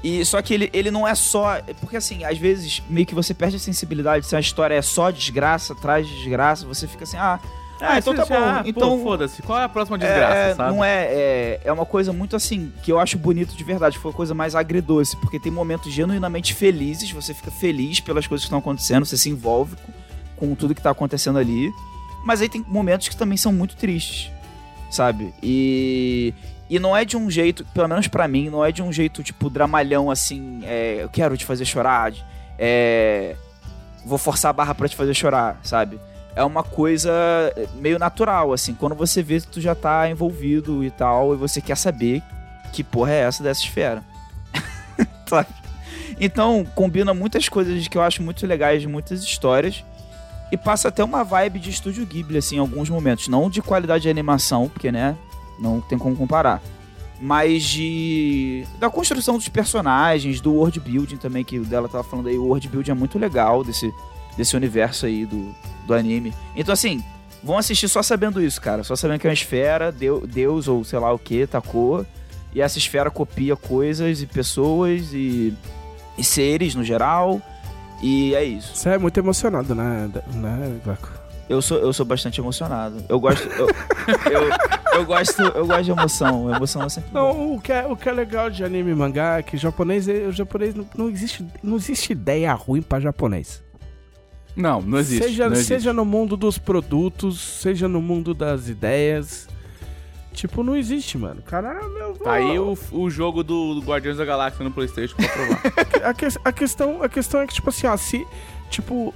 Speaker 2: E só que ele, ele não é só. Porque assim, às vezes meio que você perde a sensibilidade. Se a história é só desgraça, traz desgraça, você fica assim, ah. Ah, então tá bom.
Speaker 3: ah,
Speaker 2: então.
Speaker 3: foda-se. Qual é a próxima desgraça,
Speaker 2: é,
Speaker 3: sabe?
Speaker 2: Não é, é. É uma coisa muito assim, que eu acho bonito de verdade. Foi uma coisa mais agridoce, porque tem momentos genuinamente felizes, você fica feliz pelas coisas que estão acontecendo, você se envolve com, com tudo que tá acontecendo ali. Mas aí tem momentos que também são muito tristes, sabe? E. E não é de um jeito, pelo menos pra mim, não é de um jeito, tipo, dramalhão assim, é, eu quero te fazer chorar, é, vou forçar a barra pra te fazer chorar, sabe? É uma coisa meio natural, assim, quando você vê que tu já tá envolvido e tal, e você quer saber que porra é essa dessa esfera. sabe? Então, combina muitas coisas que eu acho muito legais de muitas histórias. E passa até uma vibe de estúdio Ghibli, assim, em alguns momentos. Não de qualidade de animação, porque, né, não tem como comparar. Mas de. da construção dos personagens, do world building também, que o dela tava falando aí. O world building é muito legal desse, desse universo aí do, do anime. Então, assim, vão assistir só sabendo isso, cara. Só sabendo que é uma esfera, deu- Deus ou sei lá o que, tacou. E essa esfera copia coisas e pessoas e, e seres no geral. E é isso.
Speaker 1: Você é muito emocionado, né, né?
Speaker 2: Eu sou, eu sou bastante emocionado. Eu gosto. Eu, eu, eu gosto. Eu gosto de emoção. Emoção é sempre.
Speaker 1: Não, o que, é, o que é legal de anime e mangá é que japonês, é- o japonês não, não existe, não existe ideia ruim pra japonês.
Speaker 3: Não, não existe.
Speaker 1: Seja,
Speaker 3: não existe.
Speaker 1: seja no mundo dos produtos, seja no mundo das ideias. Tipo, não existe, mano. Caralho, meu.
Speaker 3: Tá aí o, o jogo do, Guardiões da Galáxia no Playstation pra provar.
Speaker 1: a, que- a questão, a questão é que, tipo assim, ó, se. Tipo.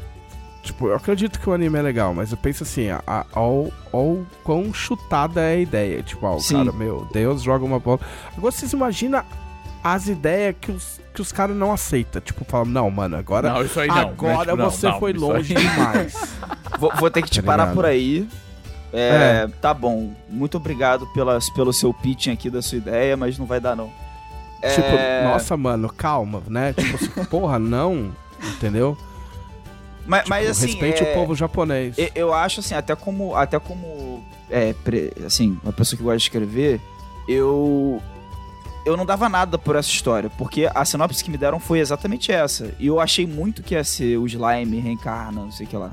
Speaker 1: Tipo, eu acredito que o anime é legal, mas eu penso assim, a, ao, ao quão chutada é a ideia. Tipo, ó, o cara, meu, Deus joga uma bola. Agora vocês imaginam as ideias que os, que os caras não aceitam. Tipo, falam, não, mano, agora.
Speaker 3: não, isso aí não.
Speaker 1: agora
Speaker 3: Tipo, não,
Speaker 1: você
Speaker 3: não,
Speaker 1: foi
Speaker 3: aí-
Speaker 1: longe demais.
Speaker 2: Vou, vou ter que te
Speaker 1: Tá
Speaker 2: parar
Speaker 1: ligado?
Speaker 2: por aí. É, Tá bom. Muito obrigado pela, pelo seu pitching aqui da sua ideia, mas não vai dar, não.
Speaker 1: Tipo,
Speaker 2: É,
Speaker 1: nossa, mano, calma, né? Tipo assim, porra, não. Entendeu?
Speaker 2: Mas,
Speaker 1: Tipo,
Speaker 2: mas assim.
Speaker 1: respeite
Speaker 2: é,
Speaker 1: o povo japonês.
Speaker 2: Eu, eu acho assim, até como. Até como. É, pre- assim, uma pessoa que gosta de escrever, eu. Eu não dava nada por essa história, porque a sinopse que me deram foi exatamente essa. E eu achei muito que ia ser o slime reencarna, não sei o que lá.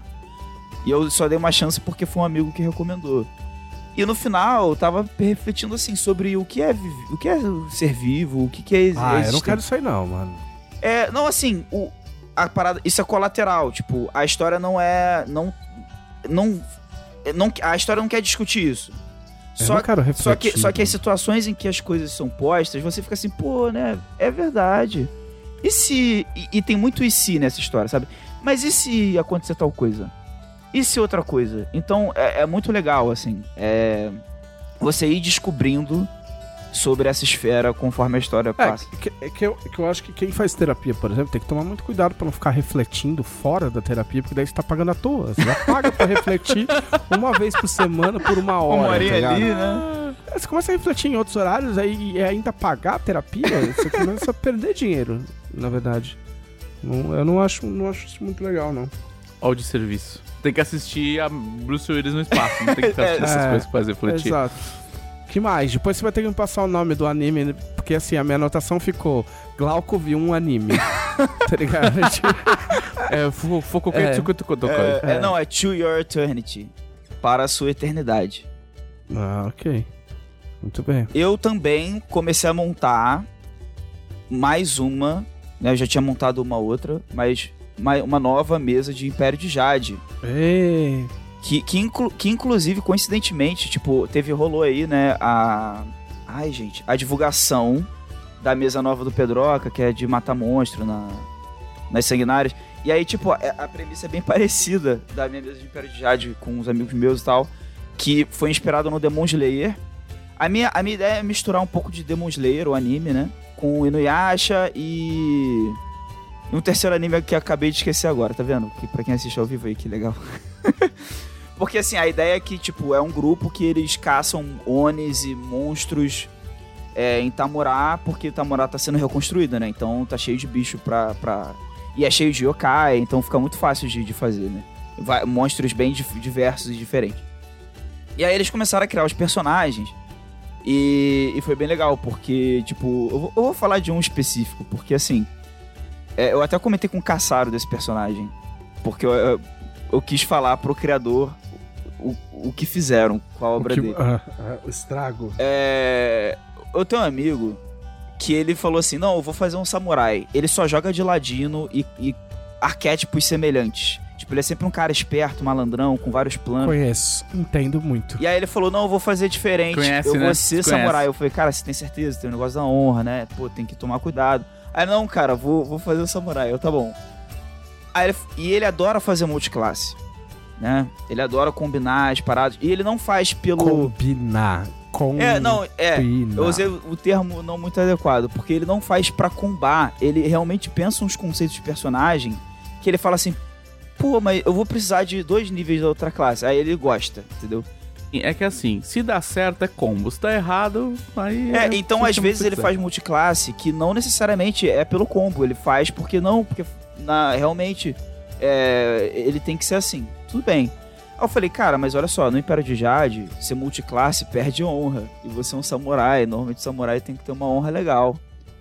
Speaker 2: E eu só dei uma chance porque foi um amigo que recomendou. E no final, eu tava refletindo assim sobre o que é, o que é ser vivo, o que, que é ex-
Speaker 1: ah, eu não quero isso aí não, mano.
Speaker 2: É, não, assim, o, a parada, isso é colateral, tipo, a história não é, não, não, não a história não quer discutir isso.
Speaker 1: Eu
Speaker 2: Só, só que, só que as
Speaker 1: mano.
Speaker 2: situações em que as coisas são postas, você fica assim, pô, né, é verdade. E se, e, e tem muito e se nessa história, sabe? Mas e se acontecer tal coisa? E se outra coisa? Então, é, é muito legal, assim, é, você ir descobrindo sobre essa esfera conforme a história
Speaker 1: É,
Speaker 2: passa.
Speaker 1: que, é que eu, que eu acho que quem faz terapia, por exemplo, tem que tomar muito cuidado pra não ficar refletindo fora da terapia, porque daí você tá pagando à toa. Você já paga pra refletir uma vez por semana por uma hora.
Speaker 2: Uma
Speaker 1: tá
Speaker 2: horinha
Speaker 1: ligado?
Speaker 2: ali, né?
Speaker 1: É, Você começa a refletir em outros horários aí e ainda pagar a terapia, você começa a perder dinheiro, na verdade. Não- eu não acho, não acho isso muito legal, não.
Speaker 3: Ó, o de serviço. Tem que assistir a Bruce Willis no espaço. Não tem que ficar assistindo essas
Speaker 1: É,
Speaker 3: coisas pra refletir.
Speaker 1: Exato. Que mais? Depois você vai ter que me passar o nome do anime, né? porque assim, a minha anotação ficou Glauco viu um anime. tá ligado?
Speaker 3: É, Fuku
Speaker 1: É.
Speaker 3: Ketsuku Tukotokoi.
Speaker 2: É, é,
Speaker 1: É.
Speaker 2: não, é To Your Eternity. Para a sua eternidade.
Speaker 1: ah, ok. Muito bem.
Speaker 2: Eu também comecei a montar mais uma. Né, eu já tinha montado uma outra, mas uma nova mesa de Império de Jade.
Speaker 1: Ei,
Speaker 2: Que, que, inclu- que inclusive, coincidentemente, tipo, teve, rolou aí, né, a, Ai, gente. A divulgação da mesa nova do Pedroca, que é de matar monstro na, nas sanguinárias. E aí, tipo, a, a premissa é bem parecida da minha mesa de Império de Jade com os amigos meus e tal, que foi inspirado no Demon Slayer. A minha, a minha ideia é misturar um pouco de Demon Slayer, o anime, né? Com Inuyasha e... e um terceiro anime que acabei de esquecer agora, tá vendo? Que pra quem assiste ao vivo aí, que legal. Porque assim, a ideia é que, tipo, é um grupo que eles caçam onis e monstros é, em Tamurá, porque Tamurá tá sendo reconstruída, né? Então tá cheio de bicho pra. pra... E é cheio de yokai, então fica muito fácil de, de fazer, né? Vai- monstros bem diversos e diferentes. E aí eles começaram a criar os personagens. E, e foi bem legal, porque, tipo, eu vou, eu vou falar de um específico, porque assim. é, eu até comentei com o Caçaro desse personagem. Porque eu, eu, eu quis falar pro criador o, o que fizeram com a obra
Speaker 1: O que-
Speaker 2: dele.
Speaker 1: ah, ah, o estrago.
Speaker 2: É, eu tenho um amigo que ele falou assim: não, eu vou fazer um samurai. Ele só joga de ladino e, e arquétipos semelhantes. Tipo, ele é sempre um cara esperto, malandrão, com vários planos.
Speaker 1: Conheço, entendo muito.
Speaker 2: E aí ele falou, não, eu vou fazer diferente.
Speaker 3: Conhece,
Speaker 2: eu
Speaker 3: né?
Speaker 2: vou ser
Speaker 3: Conhece.
Speaker 2: samurai. Eu falei, cara, você tem certeza? Tem um negócio da honra, né? Pô, tem que tomar cuidado. Aí, não, cara, vou, vou fazer o samurai. Eu, tá bom. Aí ele- e ele adora fazer multiclasse, né? Ele adora combinar as paradas. E ele não faz pelo...
Speaker 1: Combinar. Com...
Speaker 2: É, não, é...
Speaker 1: Combinar.
Speaker 2: Eu usei o termo não muito adequado, porque ele não faz pra combar. Ele realmente pensa uns conceitos de personagem que ele fala assim, pô, mas eu vou precisar de dois níveis da outra classe. Aí ele gosta, entendeu?
Speaker 3: É que assim, se dá certo é combo, se dá errado, aí.
Speaker 2: É, então às vezes ele faz multiclasse que não necessariamente é pelo combo, ele faz porque não, porque na, realmente é, ele tem que ser assim. Tudo bem. Aí eu falei, cara, mas olha só, no Império de Jade, ser multiclasse perde honra. E você é um samurai, normalmente samurai tem que ter uma honra legal.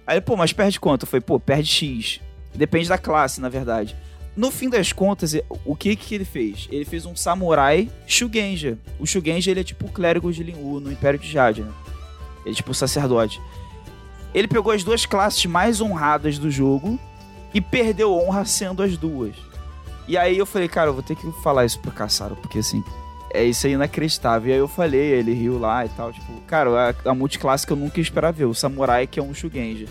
Speaker 2: Aí, ele, pô, mas perde quanto? Eu falei, pô, perde X. Depende da classe, na verdade. No fim das contas, o que que ele fez? Ele fez um samurai Shugenja. O Shugenja, ele é tipo o clérigo de Lin-Wu no Império de Jade, né? Ele é tipo o sacerdote. Ele pegou as duas classes mais honradas do jogo e perdeu honra sendo as duas. E aí eu falei, cara, eu vou ter que falar isso pro Caçaro, porque assim, é isso aí inacreditável. E aí eu falei, ele riu lá e tal, tipo, cara, a, a multiclasse que eu nunca ia esperar ver, o Samurai, que é um Shugenja.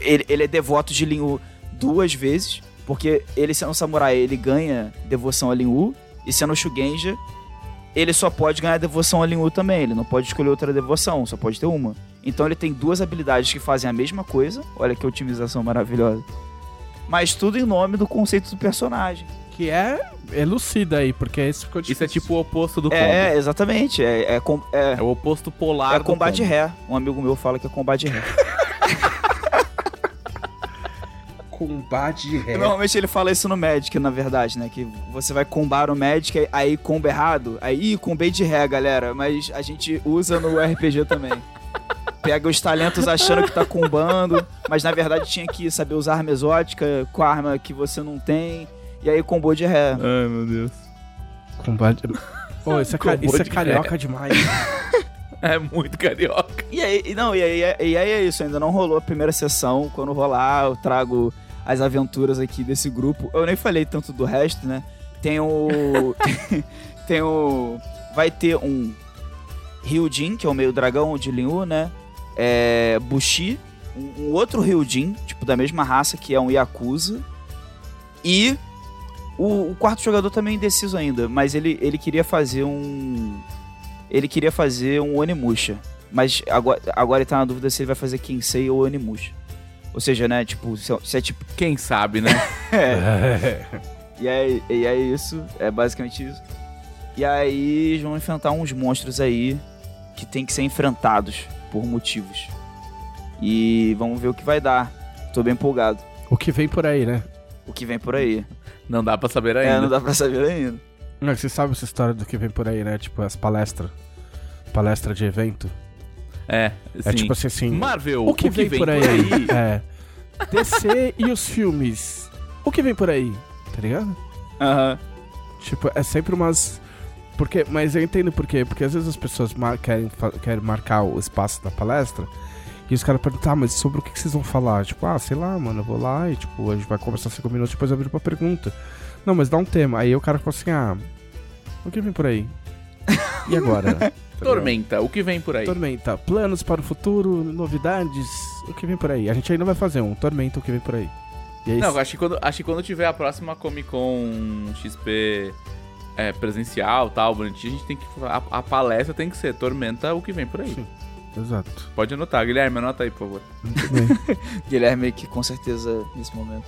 Speaker 2: Ele, ele é devoto de Lin-Wu duas vezes, porque ele sendo samurai, ele ganha devoção a Lin-Wu, e sendo Shugenja, ele só pode ganhar devoção a Lin-Wu também, ele não pode escolher outra devoção, só pode ter uma. Então ele tem duas habilidades que fazem a mesma coisa, olha que otimização maravilhosa. Mas tudo em nome do conceito do personagem.
Speaker 1: Que é elucida aí, porque esse ficou
Speaker 3: Isso é
Speaker 1: difícil.
Speaker 3: tipo o oposto do combo.
Speaker 2: É, exatamente, é, é, com- é,
Speaker 3: É o oposto polar
Speaker 2: é combate ré. Um amigo meu fala que é combate ré.
Speaker 1: combate de ré.
Speaker 2: Normalmente ele fala isso no Magic, na verdade, né? Que você vai combar o Magic, aí comba errado, aí ih, combei de ré, galera. Mas a gente usa no RPG também. Pega os talentos achando que tá combando, mas na verdade tinha que saber usar arma exótica com a arma que você não tem, e aí combou de ré.
Speaker 3: Ai, meu Deus.
Speaker 1: Combate... Pô, isso é, ca- isso é
Speaker 3: de
Speaker 1: carioca demais.
Speaker 3: É muito carioca.
Speaker 2: E aí, e não, e aí, e aí é isso, ainda não rolou a primeira sessão. Quando rolar, eu trago as aventuras aqui desse grupo. Eu nem falei tanto do resto, né? Tem o. tem o. Vai ter um Ryujin, que é o meio dragão de Lin-Wu, né? É. Bushi. Um, um outro Ryujin, tipo, da mesma raça, que é um Yakuza. E. O, o quarto jogador também é indeciso ainda, mas ele, ele queria fazer um. Ele queria fazer um Onimusha. Mas agora, agora ele tá na dúvida se ele vai fazer Kinsei ou Onimusha. Ou seja, né, tipo, se é- se é tipo.
Speaker 3: Quem sabe, né?
Speaker 2: É. E é, e é isso, é basicamente isso. E aí eles vão enfrentar uns monstros aí que tem que ser enfrentados por motivos. E vamos ver o que vai dar. Tô bem empolgado.
Speaker 1: o que vem por aí, né?
Speaker 2: O que vem por aí.
Speaker 3: Não dá pra saber
Speaker 2: É,
Speaker 3: ainda.
Speaker 2: não dá pra saber ainda.
Speaker 1: Não, Você sabe essa história do que vem por aí, né? Tipo, as palestras. Palestra de evento.
Speaker 3: É,
Speaker 1: É
Speaker 3: sim.
Speaker 1: tipo assim, assim
Speaker 3: Marvel,
Speaker 1: o que, vem, por aí? É. DC e os filmes. O que vem por aí? Tá ligado?
Speaker 2: Aham.
Speaker 1: Tipo, é sempre umas. Porque, mas eu entendo por quê. Porque às vezes as pessoas mar- querem, querem marcar o espaço da palestra e os caras perguntam, ah, mas sobre o que, que vocês vão falar? Tipo, ah, sei lá, mano, eu vou lá e tipo, a gente vai conversar cinco minutos, depois eu viro pra pergunta. Não, mas dá um tema. Aí o cara fala assim, ah, o que vem por aí? E agora? ligado?
Speaker 3: Tormenta, o que vem por aí?
Speaker 1: Tormenta, planos para o futuro, novidades, o que vem por aí. A gente ainda vai fazer um Tormenta, o que vem por aí. E é
Speaker 3: Não, acho que quando, acho que quando tiver a próxima Comic Con XP é, presencial tal, bonitinho, a gente tem que. A, a palestra tem que ser Tormenta, o que vem por aí.
Speaker 1: Sim. Exato.
Speaker 3: Pode anotar, Guilherme, anota aí, por favor.
Speaker 1: Muito bem.
Speaker 2: Guilherme que com certeza nesse momento.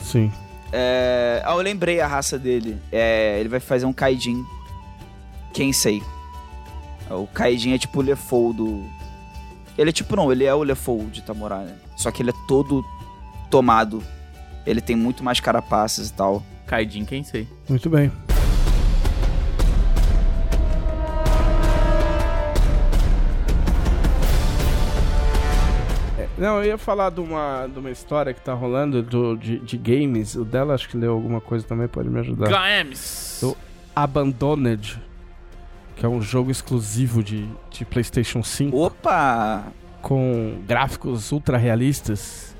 Speaker 1: Sim.
Speaker 2: É... Ah, eu lembrei a raça dele. É... Ele vai fazer um Kaijin. Kensei. O Kaijin é tipo o Lefou do. Ele é tipo, não, ele é o Lefou de Tamorá, né? Só que ele é todo tomado. Ele tem muito mais carapaças e tal.
Speaker 3: Kaidin, quem sei.
Speaker 1: Muito bem. Não, eu ia falar de uma, de uma história que tá rolando do, de, de games. O dela acho que leu alguma coisa também, pode me ajudar.
Speaker 3: KMs!
Speaker 1: Eu- Abandoned, que é um jogo exclusivo de, de PlayStation 5
Speaker 2: Opa!
Speaker 1: com gráficos ultra realistas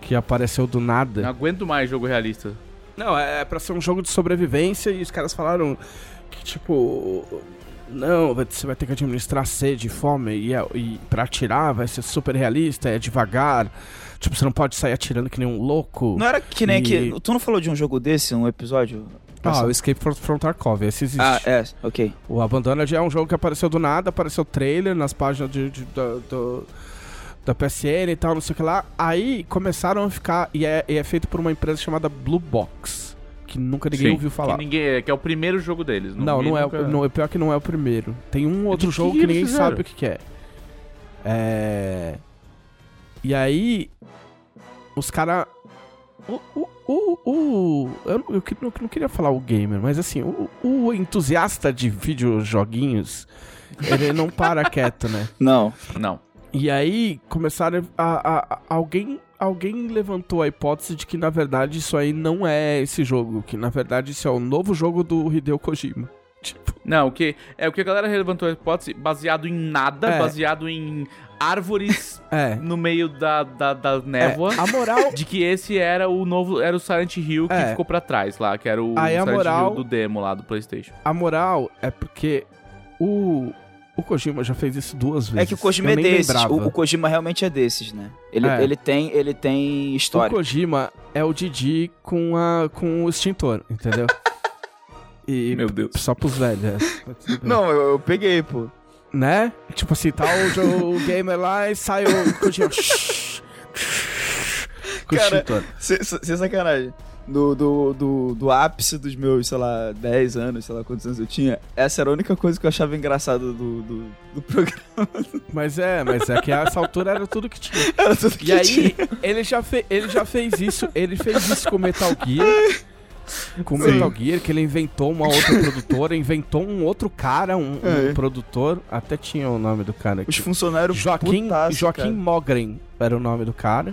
Speaker 1: que apareceu do nada.
Speaker 3: Não aguento mais jogo realista.
Speaker 1: Não, é pra ser um jogo de sobrevivência e os caras falaram que, tipo, não, você vai ter que administrar sede fome e, é- e pra atirar vai ser super realista, é devagar. Tipo, você não pode sair atirando que nem um louco.
Speaker 2: Não era que nem
Speaker 1: E-
Speaker 2: que. Tu não falou de um jogo desse, um episódio?
Speaker 1: Ah, o Escape from, from Tarkov, esse existe.
Speaker 2: Ah, é, ok.
Speaker 1: O Abandoned é um jogo que apareceu do nada, apareceu trailer nas páginas de, de- da- do- da PSN e tal, não sei o que lá. Aí começaram a ficar. E é, e é feito por uma empresa chamada Blue Box, que nunca ninguém
Speaker 3: Sim,
Speaker 1: ouviu falar.
Speaker 3: Que, ninguém, que é o primeiro jogo deles.
Speaker 1: Não, não é,
Speaker 3: nunca-
Speaker 1: o, não, é pior que não é o primeiro. Tem um outro jogo
Speaker 3: que
Speaker 1: que ninguém
Speaker 3: fizeram?
Speaker 1: sabe o que, que é. É. E aí. Os caras. O, o, o, o- eu, não- eu que- não, não queria falar o gamer, mas assim, o, o entusiasta de videojoguinhos, ele não para quieto, né?
Speaker 2: Não.
Speaker 3: Não.
Speaker 1: E aí começaram a, a- a- alguém alguém levantou a hipótese de que na verdade isso aí não é esse jogo, que na verdade isso é o novo jogo do Hideo Kojima. Tipo,
Speaker 3: Não, o que é o que a galera levantou a hipótese baseado em nada,
Speaker 1: É.
Speaker 3: baseado em árvores
Speaker 1: é.
Speaker 3: no meio da, da, da névoa.
Speaker 1: É, a moral
Speaker 3: De que esse era o novo, era o Silent Hill que
Speaker 1: É.
Speaker 3: ficou pra trás lá, que era o
Speaker 1: Aí
Speaker 3: Silent
Speaker 1: moral-
Speaker 3: Hill do demo lá do PlayStation.
Speaker 1: A moral é porque o, o Kojima já fez isso duas vezes.
Speaker 2: É que o Kojima é desses. O, o Kojima realmente é desses, né? Ele,
Speaker 1: É.
Speaker 2: ele, tem, ele tem
Speaker 1: O
Speaker 2: história.
Speaker 1: Kojima é o Didi com, a, com o extintor, entendeu? E
Speaker 3: Meu Deus.
Speaker 1: só pros velhos. é.
Speaker 2: Não, eu, eu peguei, pô.
Speaker 1: Né? Tipo assim, tá o, o gamer lá e sai o Kojima. com o
Speaker 2: Cara, sem sacanagem. Do, do, do, do ápice dos meus, sei lá, 10 anos, sei lá quantos anos eu tinha, essa era a única coisa que eu achava engraçada do, do, do programa.
Speaker 1: Mas é, mas é que a essa altura era tudo que tinha.
Speaker 2: Era tudo que
Speaker 1: E aí,
Speaker 2: tinha.
Speaker 1: ele já, fe ele já fez isso, ele fez isso com Metal Gear. Com
Speaker 2: Sim.
Speaker 1: Metal Gear, que ele inventou uma outra produtora, inventou um outro cara, um, um
Speaker 2: É.
Speaker 1: produtor, até tinha o nome do cara aqui.
Speaker 2: Os funcionários
Speaker 1: Joaquim,
Speaker 2: putaço,
Speaker 1: Joaquim
Speaker 2: cara.
Speaker 1: Mogren era o nome do cara.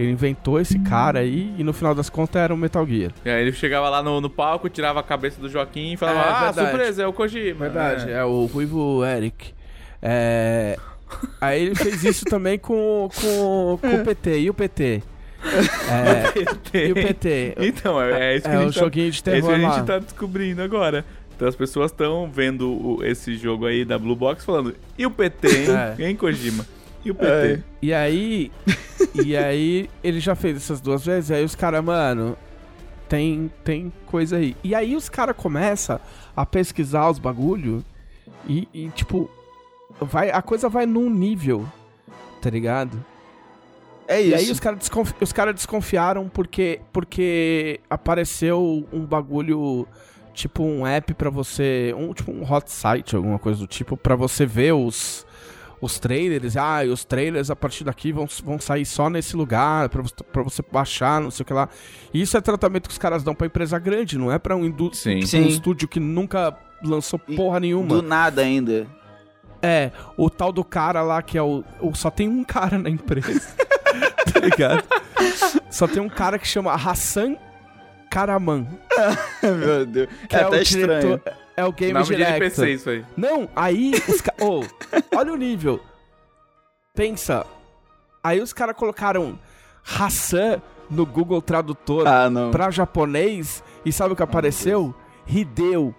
Speaker 1: Ele inventou esse cara aí e no final das contas era o Metal Gear.
Speaker 3: E aí ele chegava lá no, no palco, tirava a cabeça do Joaquim e falava:
Speaker 1: É,
Speaker 3: Ah,
Speaker 1: verdade.
Speaker 3: surpresa, é o Kojima.
Speaker 1: Verdade,
Speaker 3: É.
Speaker 1: é, o Ruivo Eric. É, Aí ele fez isso também com, com, com o PT. E o PT? É, e o PT?
Speaker 3: Então, é, é isso que
Speaker 1: É
Speaker 3: a gente tá-
Speaker 1: joguinho de
Speaker 3: é isso
Speaker 1: terror
Speaker 3: que a
Speaker 1: lá.
Speaker 3: gente tá descobrindo agora. Então as pessoas estão vendo o- esse jogo aí da Blue Box falando: E o PT, hein?
Speaker 1: É.
Speaker 3: Hein, Kojima? E o PT?
Speaker 2: É.
Speaker 1: E aí, e aí ele já fez essas duas vezes, aí os caras, mano, tem, tem coisa aí. E aí os caras começam a pesquisar os bagulho e, e, tipo, vai, a coisa vai num nível, tá ligado?
Speaker 2: É
Speaker 1: E
Speaker 2: isso.
Speaker 1: aí os caras desconfi os cara desconfiaram porque, porque apareceu um bagulho, tipo um app pra você, um, tipo um hot site, alguma coisa do tipo, pra você ver os, os trailers. Ah, e os trailers a partir daqui vão, vão sair só nesse lugar, pra, você- pra você baixar, não sei o que lá. E isso é tratamento que os caras dão pra empresa grande, não é pra um, indu-
Speaker 3: Sim.
Speaker 1: um
Speaker 2: Sim.
Speaker 1: estúdio que nunca lançou
Speaker 2: E
Speaker 1: porra nenhuma.
Speaker 2: Do nada ainda.
Speaker 1: É, o tal do cara lá que é o. o- só tem um cara na empresa. tá ligado? Só tem um cara que chama Hassan Karaman.
Speaker 2: Meu Deus.
Speaker 1: Que
Speaker 2: é
Speaker 1: é,
Speaker 2: até
Speaker 1: o
Speaker 2: estranho.
Speaker 1: É o Game
Speaker 3: Nome de
Speaker 1: Director.
Speaker 3: NPC isso aí.
Speaker 1: Não, aí os caras. Oh, olha o nível. Pensa. Aí os caras colocaram Hassan no Google Tradutor
Speaker 2: Ah, não.
Speaker 1: pra japonês e sabe o que apareceu? Hideo.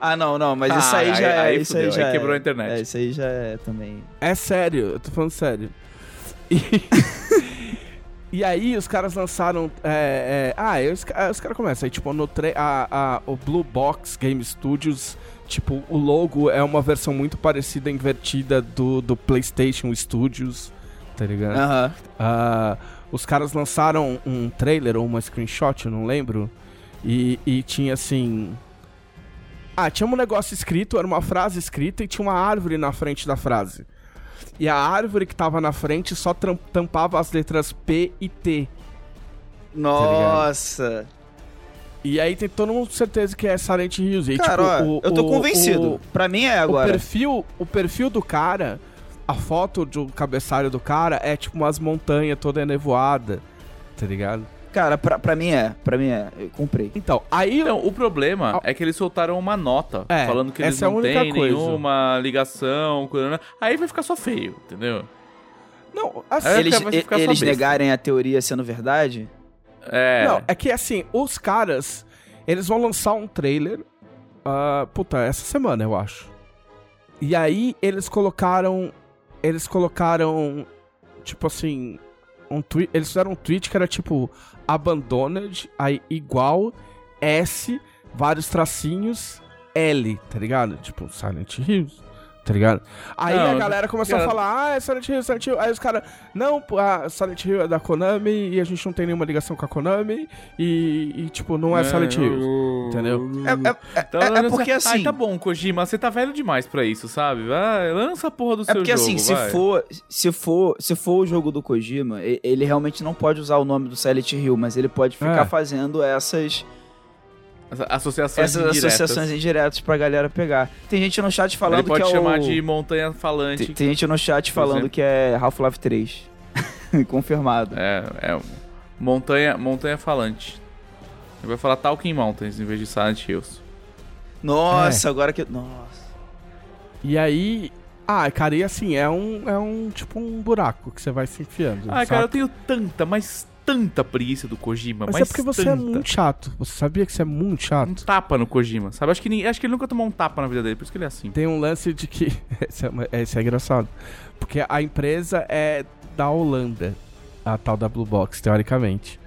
Speaker 2: Ah, não, não, mas isso
Speaker 3: Ah,
Speaker 2: aí já é.
Speaker 3: aí
Speaker 2: isso aí já
Speaker 3: aí
Speaker 2: é-
Speaker 3: quebrou a internet.
Speaker 2: É, isso aí já é também.
Speaker 1: É sério, eu tô falando sério. E, e aí os caras lançaram. é, é, ah, aí os, ca- os caras começam aí, tipo, no tre a, a- o Blue Box Game Studios, tipo, o logo é uma versão muito parecida, invertida do, do PlayStation Studios, tá ligado?
Speaker 2: Aham.
Speaker 1: Ah, os caras lançaram um trailer ou uma screenshot, eu não lembro. E, e tinha assim. Ah, tinha um negócio escrito, era uma frase escrita e tinha uma árvore na frente da frase. E a árvore que tava na frente só tampava as letras P e T.
Speaker 2: Nossa.
Speaker 1: E aí tem todo mundo com certeza que é Silent Hills. E,
Speaker 2: Cara,
Speaker 1: tipo,
Speaker 2: ó,
Speaker 1: o-
Speaker 2: eu tô
Speaker 1: o-
Speaker 2: convencido.
Speaker 1: o-
Speaker 2: Pra mim é
Speaker 1: O
Speaker 2: agora.
Speaker 1: perfil, o perfil do cara, a foto do cabeçalho do cara é tipo umas montanhas toda nevoada, tá ligado?
Speaker 2: Cara, pra, pra mim é. Pra mim é. Eu comprei.
Speaker 1: Então, aí
Speaker 3: Então, o problema é que eles soltaram uma nota
Speaker 1: É,
Speaker 3: falando que eles
Speaker 1: essa é a
Speaker 3: não
Speaker 1: única
Speaker 3: têm
Speaker 1: coisa.
Speaker 3: nenhuma ligação com. Aí vai ficar só feio, entendeu?
Speaker 1: Não, assim,
Speaker 3: É,
Speaker 2: eles
Speaker 3: vai ficar só
Speaker 2: eles negarem a teoria sendo verdade?
Speaker 3: É.
Speaker 1: Não, é que assim, os caras, eles vão lançar um trailer, ah, puta, essa semana, eu acho. E aí eles colocaram, eles colocaram, tipo assim, um tweet, eles fizeram um tweet que era tipo, abandoned, aí igual, S, vários tracinhos, L, tá ligado? Tipo, Silent Hills. Tá ligado? Aí
Speaker 3: Não,
Speaker 1: a galera começou
Speaker 3: cara-
Speaker 1: a falar, ah, é Silent Hill, Silent Hill. Aí os caras, não, a Silent Hill é da Konami e a gente não tem nenhuma ligação com a Konami e, e, tipo, não é Silent Hill. Entendeu?
Speaker 2: É, é- é-
Speaker 3: Então,
Speaker 2: é- é porque assim.
Speaker 3: Ai, tá bom, Kojima, você tá velho demais pra isso, sabe? Vai, lança a porra do
Speaker 2: É
Speaker 3: seu
Speaker 2: porque
Speaker 3: jogo,
Speaker 2: assim, se
Speaker 3: vai.
Speaker 2: for, se for, se for o jogo do Kojima, ele realmente não pode usar o nome do Silent Hill, mas ele pode ficar
Speaker 1: É.
Speaker 2: fazendo essas,
Speaker 3: Essa- Associações
Speaker 2: essas
Speaker 3: indiretas.
Speaker 2: associações indiretas pra galera pegar. Tem gente no chat falando
Speaker 3: Ele pode
Speaker 2: que é
Speaker 3: chamar
Speaker 2: o...
Speaker 3: de montanha falante.
Speaker 2: Tem, tem gente no chat falando
Speaker 3: exemplo.
Speaker 2: que é Half-Life 3. Confirmado.
Speaker 3: É, é montanha, montanha falante. Ele vai falar Talking Mountains em vez de Silent Hills.
Speaker 2: Nossa, agora que. Nossa.
Speaker 1: E aí. Ah, cara, e assim, é um, é um tipo um buraco que você vai se enfiando.
Speaker 3: Ah, cara, eu tenho tanta, mas tanta preguiça do Kojima.
Speaker 1: Mas
Speaker 3: mas
Speaker 1: é porque você é muito chato. Você sabia que você é muito
Speaker 3: Um
Speaker 1: chato?
Speaker 3: tapa no Kojima, sabe? Acho que, ninguém- acho que ele nunca tomou um tapa na vida dele, por isso que ele é assim.
Speaker 1: Tem um lance de que. esse, é, esse é engraçado. Porque a empresa é da Holanda, a tal da Blue Box, teoricamente.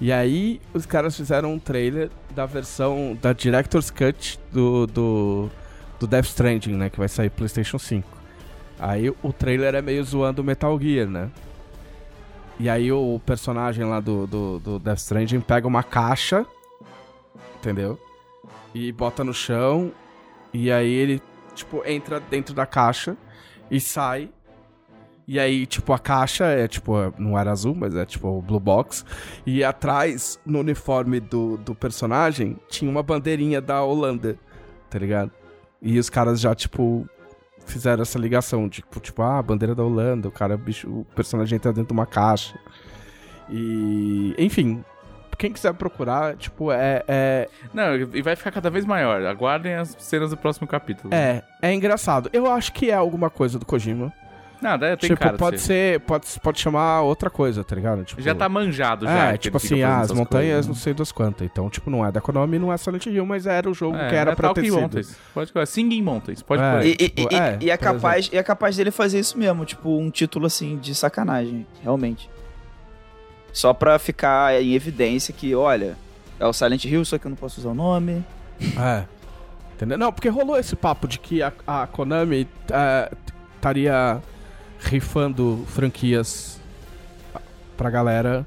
Speaker 1: E aí, os caras fizeram um trailer da versão da Director's Cut do, do, do Death Stranding, né? Que vai sair PlayStation 5. Aí o trailer é meio zoando o Metal Gear, né? E aí o personagem lá do, do, do Death Stranding pega uma caixa, entendeu? E bota no chão. E aí ele, tipo, entra dentro da caixa e sai. E aí, tipo, a caixa é, tipo, não era azul, mas é, tipo, o Blue Box. E atrás, no uniforme do, do personagem, tinha uma bandeirinha da Holanda, tá ligado? E os caras já, tipo, fizeram essa ligação, tipo, tipo, ah, bandeira da Holanda, o cara, bicho, o personagem entra dentro de uma caixa. E, enfim, quem quiser procurar, tipo, é, é,
Speaker 3: Não, e vai ficar cada vez maior. Aguardem as cenas do próximo capítulo.
Speaker 1: é, é engraçado. Eu acho que é alguma coisa do Kojima.
Speaker 3: Nada, tem
Speaker 1: tipo,
Speaker 3: cara de
Speaker 1: pode ser, pode, pode chamar outra coisa, tá ligado? Tipo,
Speaker 3: Já tá manjado já.
Speaker 1: É, tipo assim, ah, as montanhas
Speaker 3: coisas,
Speaker 1: não
Speaker 3: né?
Speaker 1: sei das quantas. Então, tipo, não é da Konami, não é Silent Hill, mas era o jogo
Speaker 3: É,
Speaker 1: que era
Speaker 3: é
Speaker 1: pra ter sido.
Speaker 3: Mountains. Pode colocar. Singing Mountains. Pode
Speaker 1: É.
Speaker 2: E,
Speaker 1: tipo,
Speaker 2: e-
Speaker 1: é,
Speaker 2: e é capaz, e é capaz dele fazer isso mesmo, tipo, um título assim de sacanagem, realmente. Só pra ficar em evidência que, olha, é o Silent Hill, só que eu não posso usar o nome.
Speaker 1: É. Entendeu? Não, porque rolou esse papo de que a, a Konami é, estaria rifando franquias pra galera.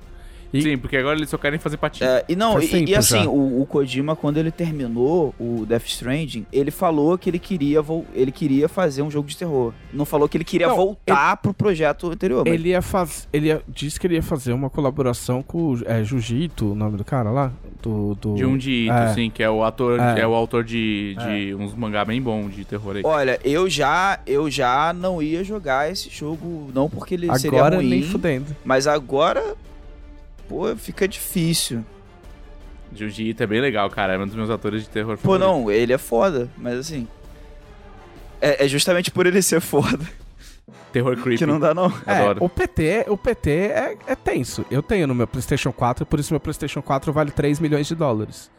Speaker 1: E,
Speaker 3: Sim, porque agora eles só querem fazer patinho.
Speaker 2: É, e não, e, e assim, o, o Kojima, quando ele terminou o Death Stranding, ele falou que ele queria, ele queria fazer um jogo de terror. Não falou que ele queria
Speaker 1: Não,
Speaker 2: voltar pro projeto anterior. mas-
Speaker 1: Ele ia fazer. Ele ia, disse que ele ia fazer uma colaboração com o é, Jujito, o nome do cara lá? Do. do
Speaker 3: De um de Ito,
Speaker 1: É.
Speaker 3: sim, que é o ator,
Speaker 1: É.
Speaker 3: é, o autor de, de uns mangá bem bom de terror aí.
Speaker 2: Olha, eu já, eu já não ia jogar esse jogo, não porque ele seria
Speaker 1: Agora
Speaker 2: ruim,
Speaker 1: nem fudendo.
Speaker 2: mas agora, pô, fica difícil.
Speaker 3: Junji Ito é bem legal, cara. É um dos meus atores de terror
Speaker 2: Pô,
Speaker 3: favoritos.
Speaker 2: não, ele é foda, mas assim... É, é justamente por ele ser foda
Speaker 3: Terror creepy.
Speaker 2: que não dá não.
Speaker 1: É,
Speaker 3: Adoro.
Speaker 1: o PT, o PT é, é tenso. Eu tenho no meu PlayStation 4, por isso meu PlayStation 4 vale 3 milhões de dólares.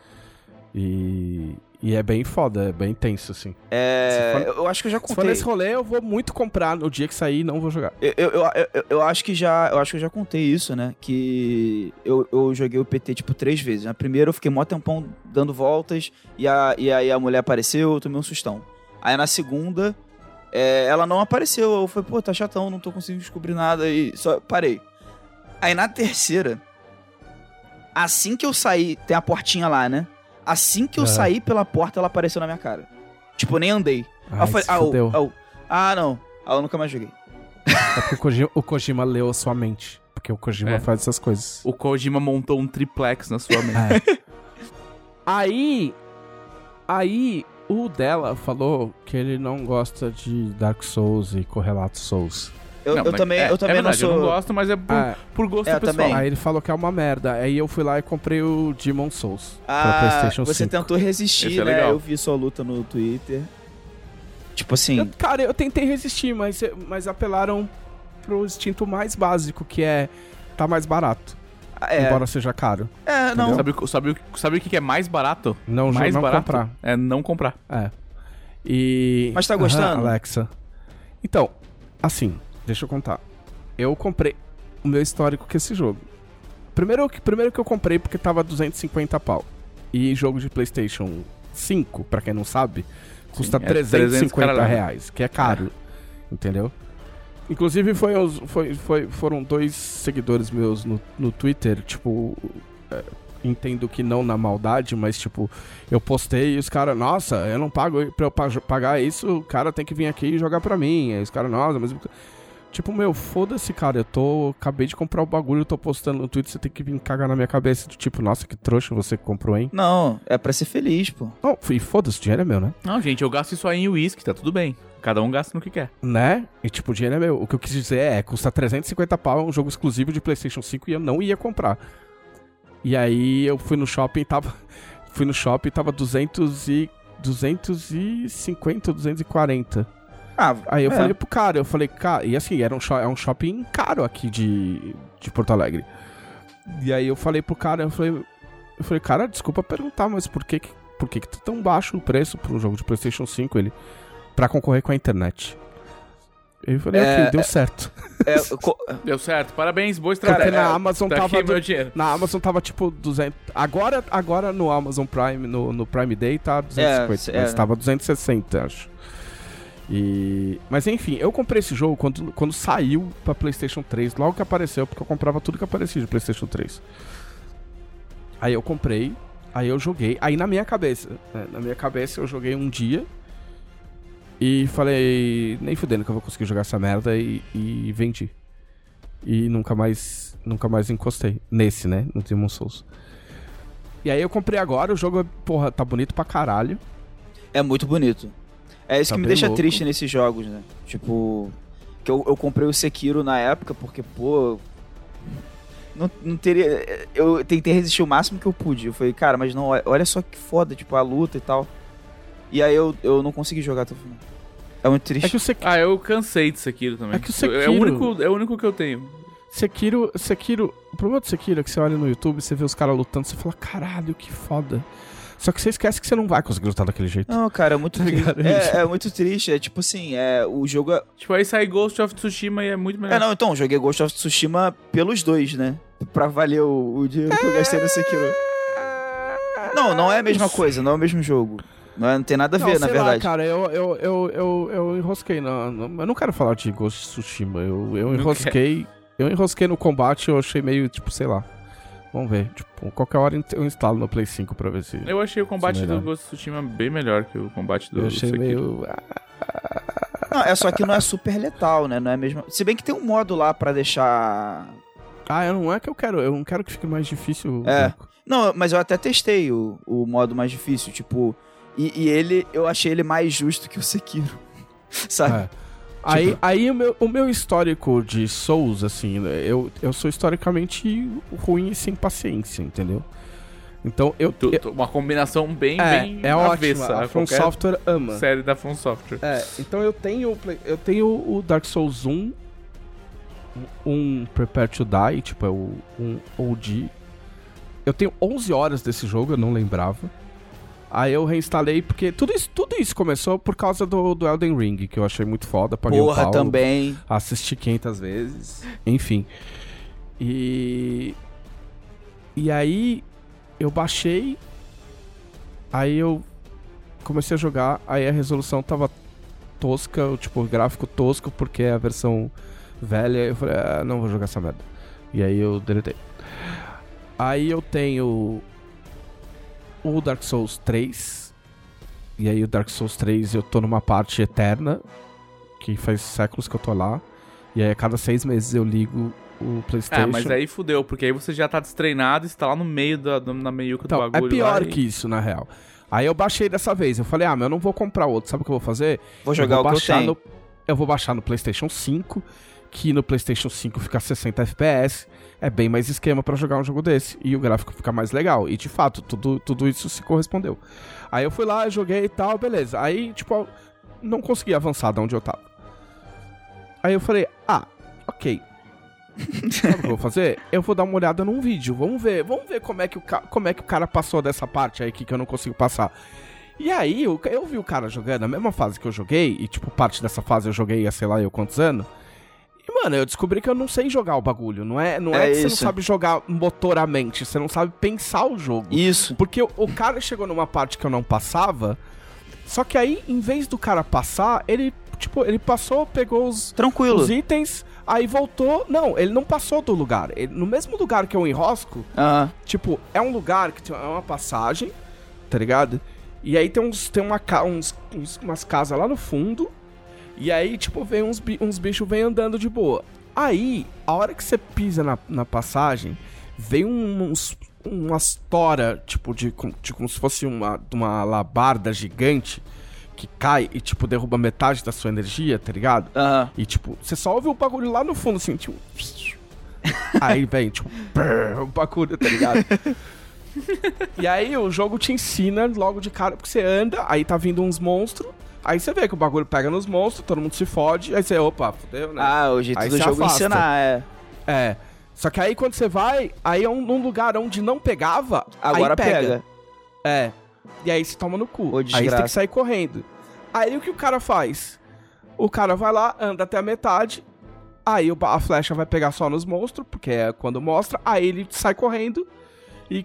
Speaker 1: E, E é bem foda, é bem tenso, assim.
Speaker 2: É,
Speaker 1: for-
Speaker 2: eu acho que eu já
Speaker 1: Se for
Speaker 2: contei.
Speaker 1: nesse rolê, eu vou muito comprar no dia que sair e não vou jogar.
Speaker 2: Eu, eu, eu, eu- eu acho que já, eu acho que eu já contei isso, né? Que eu, eu joguei o PT tipo três vezes. Na primeira eu fiquei mó tempão dando voltas e, a, e aí a mulher apareceu, eu tomei um sustão. Aí na segunda, é, ela não apareceu. Eu falei, pô, tá chatão, não tô conseguindo descobrir nada e só parei. Aí na terceira, assim que eu saí, tem a portinha lá, né? Assim que eu
Speaker 1: É.
Speaker 2: saí pela porta, ela apareceu na minha cara. Tipo, eu nem andei.
Speaker 1: Ai,
Speaker 2: falei, ah, o-
Speaker 1: fudeu.
Speaker 2: ah, o- ah, não. Ah, eu nunca mais joguei.
Speaker 1: É porque o Kojima, o Kojima leu a sua mente. Porque o Kojima
Speaker 3: É.
Speaker 1: faz essas coisas.
Speaker 3: O Kojima montou um triplex na sua mente.
Speaker 1: É. aí. Aí, o dela falou que ele não gosta de Dark Souls e correlatos Souls.
Speaker 2: Eu,
Speaker 3: Não,
Speaker 2: eu também,
Speaker 3: é,
Speaker 2: eu também
Speaker 3: é
Speaker 2: não
Speaker 3: verdade,
Speaker 2: sou.
Speaker 3: Eu não gosto, mas é por,
Speaker 1: Ah,
Speaker 3: por gosto
Speaker 2: É,
Speaker 3: pessoal.
Speaker 2: também.
Speaker 1: Aí ele falou que é uma merda. Aí eu fui lá e comprei o Demon Souls pra
Speaker 2: Ah,
Speaker 1: PlayStation
Speaker 2: você
Speaker 1: 5.
Speaker 2: tentou resistir,
Speaker 3: Esse é
Speaker 2: né? Eu vi sua luta no Twitter. Tipo assim,
Speaker 1: Eu- cara, eu tentei resistir, mas, mas apelaram pro instinto mais básico, que é tá mais barato,
Speaker 2: é,
Speaker 1: embora seja caro.
Speaker 2: é, não.
Speaker 3: Sabe, o- sabe, o- sabe o que que é mais barato?
Speaker 1: Não,
Speaker 3: mais
Speaker 1: não
Speaker 3: barato
Speaker 1: comprar.
Speaker 3: é não comprar.
Speaker 1: É. E.
Speaker 2: Mas tá gostando?
Speaker 1: Aham, Alexa. Então, assim, deixa eu contar. Eu comprei o meu histórico com esse jogo. Primeiro, que- primeiro que eu comprei porque tava 250 pau. E jogo de PlayStation 5, pra quem não sabe, custa
Speaker 3: é
Speaker 1: 350
Speaker 3: 300
Speaker 1: reais, que é caro. Entendeu? Inclusive, foi, foi- foi- foram dois seguidores meus no, no Twitter, tipo. é, entendo que não na maldade, mas tipo, eu postei e os caras, nossa, eu não pago pra eu pa- pagar isso, o cara tem que vir aqui e jogar pra mim. Aí os caras, nossa, mas. Tipo, meu, foda-se, cara. Eu tô. Acabei de comprar o bagulho, eu tô postando no Twitter, você tem que vir cagar na minha cabeça. do Tipo, nossa, que trouxa você que comprou, hein?
Speaker 2: Não, é pra ser feliz, pô.
Speaker 1: Não, e foda-se, o dinheiro é meu, né?
Speaker 3: Não, gente, eu gasto isso aí em uísque, tá tudo bem. Cada um gasta no que quer.
Speaker 1: Né? E tipo, o dinheiro é meu. O que eu quis dizer é, custa 350 pau, é um jogo exclusivo de PlayStation 5 e eu não ia comprar. E aí eu fui no shopping e tava. Fui no shopping e tava 200 e. 250, 240.
Speaker 2: Ah,
Speaker 1: Aí eu
Speaker 2: é.
Speaker 1: falei pro cara, eu falei, cara, e assim, era um, é um shopping caro aqui de, de Porto Alegre. E aí eu falei pro cara, eu falei, eu falei, cara, desculpa perguntar, mas por que, que- por que, que tá tão baixo o preço um jogo de Playstation 5? Ele, pra concorrer com a internet. Eu falei,
Speaker 2: É,
Speaker 1: ok, deu certo.
Speaker 2: é,
Speaker 3: Deu certo, parabéns, boa
Speaker 1: Porque
Speaker 3: estratégia.
Speaker 1: na Amazon
Speaker 3: tá
Speaker 1: tava... do-
Speaker 3: meu dinheiro.
Speaker 1: Na Amazon tava tipo 200. Agora, agora no Amazon Prime, no, no Prime Day, tá 250.
Speaker 2: É,
Speaker 1: mas
Speaker 2: é.
Speaker 1: tava 260, acho. E... Mas enfim, eu comprei esse jogo quando, quando saiu pra PlayStation 3, logo que apareceu, porque eu comprava tudo que aparecia de PlayStation 3. Aí eu comprei, aí eu joguei. Aí na minha cabeça, né, na minha cabeça eu joguei um dia e falei, nem fudendo que eu vou conseguir jogar essa merda e, e vendi. E nunca mais, nunca mais encostei nesse, né, no Demon Souls. E aí eu comprei agora, o jogo, porra, tá bonito pra caralho.
Speaker 2: é muito bonito. É isso
Speaker 1: Tá
Speaker 2: que me deixa
Speaker 1: louco.
Speaker 2: triste nesses jogos, né? Tipo, que eu, eu comprei o Sekiro na época porque, pô. Não, não teria. Eu tentei resistir o máximo que eu pude. Eu falei, cara, mas não, olha só que foda, tipo, a luta e tal. E aí eu, eu não consegui jogar até o final. É muito triste.
Speaker 1: É que o Sekiro,
Speaker 3: Ah, eu cansei de Sekiro também.
Speaker 1: É que o
Speaker 3: É
Speaker 1: Sekiro-
Speaker 3: o único, é o único que eu tenho.
Speaker 1: Sekiro, Sekiro, o problema do Sekiro é que você olha no YouTube, você vê os caras lutando, você fala, caralho, que foda. Só que você esquece que você não vai conseguir lutar daquele jeito.
Speaker 2: Não, cara, é muito
Speaker 1: Tá
Speaker 2: triste. É, é muito triste. É tipo assim, é, o jogo. É...
Speaker 3: Tipo, aí sai Ghost of Tsushima e é muito melhor.
Speaker 2: é, não, então, joguei Ghost of Tsushima pelos dois, né? Pra valer o, o dinheiro que eu gastei no Sekiro. Não, não é a mesma coisa, não é o mesmo jogo. Não, é- não tem nada a ver,
Speaker 1: Não,
Speaker 2: na
Speaker 1: sei lá,
Speaker 2: verdade.
Speaker 1: cara, eu, eu, eu, eu, eu enrosquei na, na- Eu não quero falar de Ghost of Tsushima. Eu, eu enrosquei. Eu enrosquei no combate eu achei meio, tipo, sei lá. Vamos ver. Tipo, qualquer hora eu instalo no Play 5 pra ver se.
Speaker 3: Eu achei o combate do. Ghost of Tsushima bem melhor que o combate do
Speaker 1: Eu achei
Speaker 3: Sekiro.
Speaker 1: meio.
Speaker 2: Não, é só que não é super letal, né? Não é mesmo. Se bem que tem um modo lá pra deixar.
Speaker 1: Ah, eu não é que eu quero. Eu não quero que fique mais difícil.
Speaker 2: É. Não, mas eu até testei o, o modo mais difícil, tipo. E, e ele, eu achei ele mais justo que o Sekiro. Sabe?
Speaker 1: É. Aí, aí o, meu, o meu histórico de Souls, assim, né, eu, eu sou historicamente ruim e sem paciência, entendeu? Então eu.
Speaker 3: Tu- tu- uma combinação bem,
Speaker 1: é,
Speaker 3: bem
Speaker 1: é ótima.
Speaker 3: avessa
Speaker 1: A
Speaker 3: a
Speaker 1: From Software ama.
Speaker 3: série da From Software.
Speaker 1: É, então eu tenho, eu tenho o Dark Souls 1, um Prepare to Die, tipo, é o um OG. Eu tenho 11 horas desse jogo, eu não lembrava. Aí eu reinstalei, porque tudo isso, tudo isso começou por causa do, do Elden Ring, que eu achei muito foda. Paguei
Speaker 2: Porra,
Speaker 1: pau,
Speaker 2: também.
Speaker 1: Assisti 500 vezes. Enfim. E. E aí eu baixei. Aí eu comecei a jogar. Aí a resolução tava tosca, o tipo, o gráfico tosco, porque é a versão velha. Eu falei, ah, não vou jogar essa merda. E aí eu deletei. Aí eu tenho o Dark Souls 3. E aí o Dark Souls 3 eu tô numa parte eterna. Que faz séculos que eu tô lá. E aí a cada seis meses eu ligo o Playstation.
Speaker 3: Ah, mas aí fudeu, porque aí você já tá destreinado e está lá no meio da, do- na meiuca do
Speaker 1: Então,
Speaker 3: bagulho.
Speaker 1: é pior
Speaker 3: lá e-
Speaker 1: que isso, na real. Aí eu baixei dessa vez. Eu falei, ah, mas eu não vou comprar outro. Sabe o que eu vou fazer?
Speaker 2: Vou jogar
Speaker 1: eu
Speaker 2: o
Speaker 1: vou
Speaker 2: que eu
Speaker 1: baixar
Speaker 2: tenho.
Speaker 1: no, Eu vou baixar no PlayStation 5, que no PlayStation 5 fica 60 FPS. É bem mais esquema pra jogar um jogo desse. E o gráfico fica mais legal. E de fato, tudo, tudo isso se correspondeu. Aí eu fui lá, joguei e tal, beleza. Aí, tipo, não consegui avançar de onde eu tava. Aí eu falei, ah, ok. Sabe o que eu vou fazer? Eu vou dar uma olhada num vídeo. Vamos ver, vamos ver como é que o, como é que o cara passou dessa parte aí que, que eu não consigo passar. E aí, eu, eu vi o cara jogando a mesma fase que eu joguei, e tipo, parte dessa fase eu joguei há sei lá eu quantos anos. E, mano, eu descobri que eu não sei jogar o bagulho. Não é, não é,
Speaker 2: É
Speaker 1: que você não sabe jogar motoramente, você não sabe pensar o jogo.
Speaker 2: Isso.
Speaker 1: Porque o, o cara chegou numa parte que eu não passava, só que aí, em vez do cara passar, ele, tipo, ele passou, pegou os,
Speaker 2: Tranquilo.
Speaker 1: os itens, aí voltou. Não, ele não passou do lugar. Ele- no mesmo lugar que eu enrosco,
Speaker 2: Aham.
Speaker 1: tipo, é um lugar que tem é uma passagem, tá ligado? E aí tem uns tem uma uns, uns- umas casas lá no fundo. E aí, tipo, vem uns, uns bichos vem andando de boa. Aí, a hora que você pisa na, na passagem, vem uns umas tora, tipo, de, de como se fosse uma, uma labarda gigante que cai e, tipo, derruba metade da sua energia, tá ligado? E, tipo, você só ouve o bagulho lá no fundo, assim, tipo. Aí vem, tipo, brrr, o bagulho, tá ligado? e aí o jogo te ensina logo de cara, porque você anda, aí tá vindo uns monstros, aí você vê que o bagulho pega nos monstros, todo mundo se fode, aí você, opa, fodeu, né?
Speaker 2: Ah, o jeito
Speaker 1: Aí
Speaker 2: do jogo
Speaker 1: afasta.
Speaker 2: ensinar, é.
Speaker 1: É. Só que aí quando você vai, aí é um, num lugar onde não pegava,
Speaker 2: Agora
Speaker 1: pega.
Speaker 2: pega.
Speaker 1: É. E aí se toma no cu.
Speaker 2: Ô,
Speaker 1: aí você tem que sair correndo. Aí o que o cara faz? O cara vai lá, anda até a metade. Aí a flecha vai pegar só nos monstros, porque é quando mostra. Aí ele sai correndo e,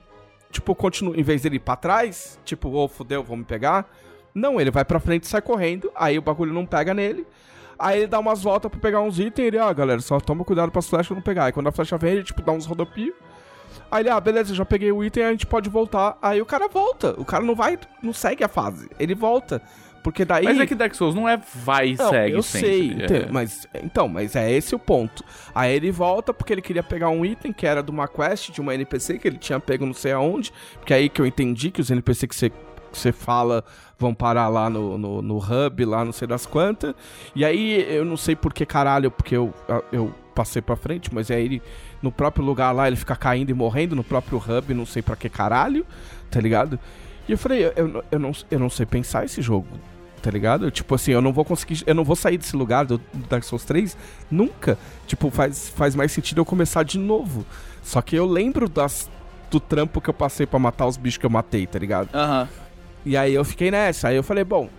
Speaker 1: tipo, continua. Em vez dele ir pra trás, tipo, ô, fudeu, vão me pegar. Não, ele vai pra frente e sai correndo. Aí o bagulho não pega nele. Aí ele dá umas voltas pra pegar uns itens. Ele, ah, galera, só toma cuidado pras flechas não pegar. Aí quando a flecha vem, ele, tipo, dá uns rodopios. Aí ele, ah, beleza, já peguei o item, a gente pode voltar. Aí o cara volta. O cara não vai, não segue a fase. Ele volta. Porque daí.
Speaker 3: Mas é que Dark Souls não é vai e
Speaker 1: Não,
Speaker 3: segue
Speaker 1: eu
Speaker 3: sempre.
Speaker 1: sei,
Speaker 3: É.
Speaker 1: mas então, mas é esse o ponto. Aí ele volta porque ele queria pegar um item que era de uma quest de uma NPC que ele tinha pego não sei aonde, porque é aí que eu entendi que os NPC que você que você fala vão parar lá no, no, no hub, lá não sei das quantas. E aí eu não sei por que caralho, porque eu, eu passei pra frente, mas aí ele no próprio lugar lá ele fica caindo e morrendo no próprio hub, não sei pra que caralho, tá ligado? E eu falei, eu, eu, eu não, eu não sei pensar esse jogo, tá ligado? Tipo assim, eu não vou conseguir, eu não vou sair desse lugar do, do Dark Souls 3 nunca. Tipo, faz, faz mais sentido eu começar de novo. Só que eu lembro das, do trampo que eu passei pra matar os bichos que eu matei, tá ligado?
Speaker 2: Aham.
Speaker 1: E aí eu fiquei nessa. Aí eu falei, bom,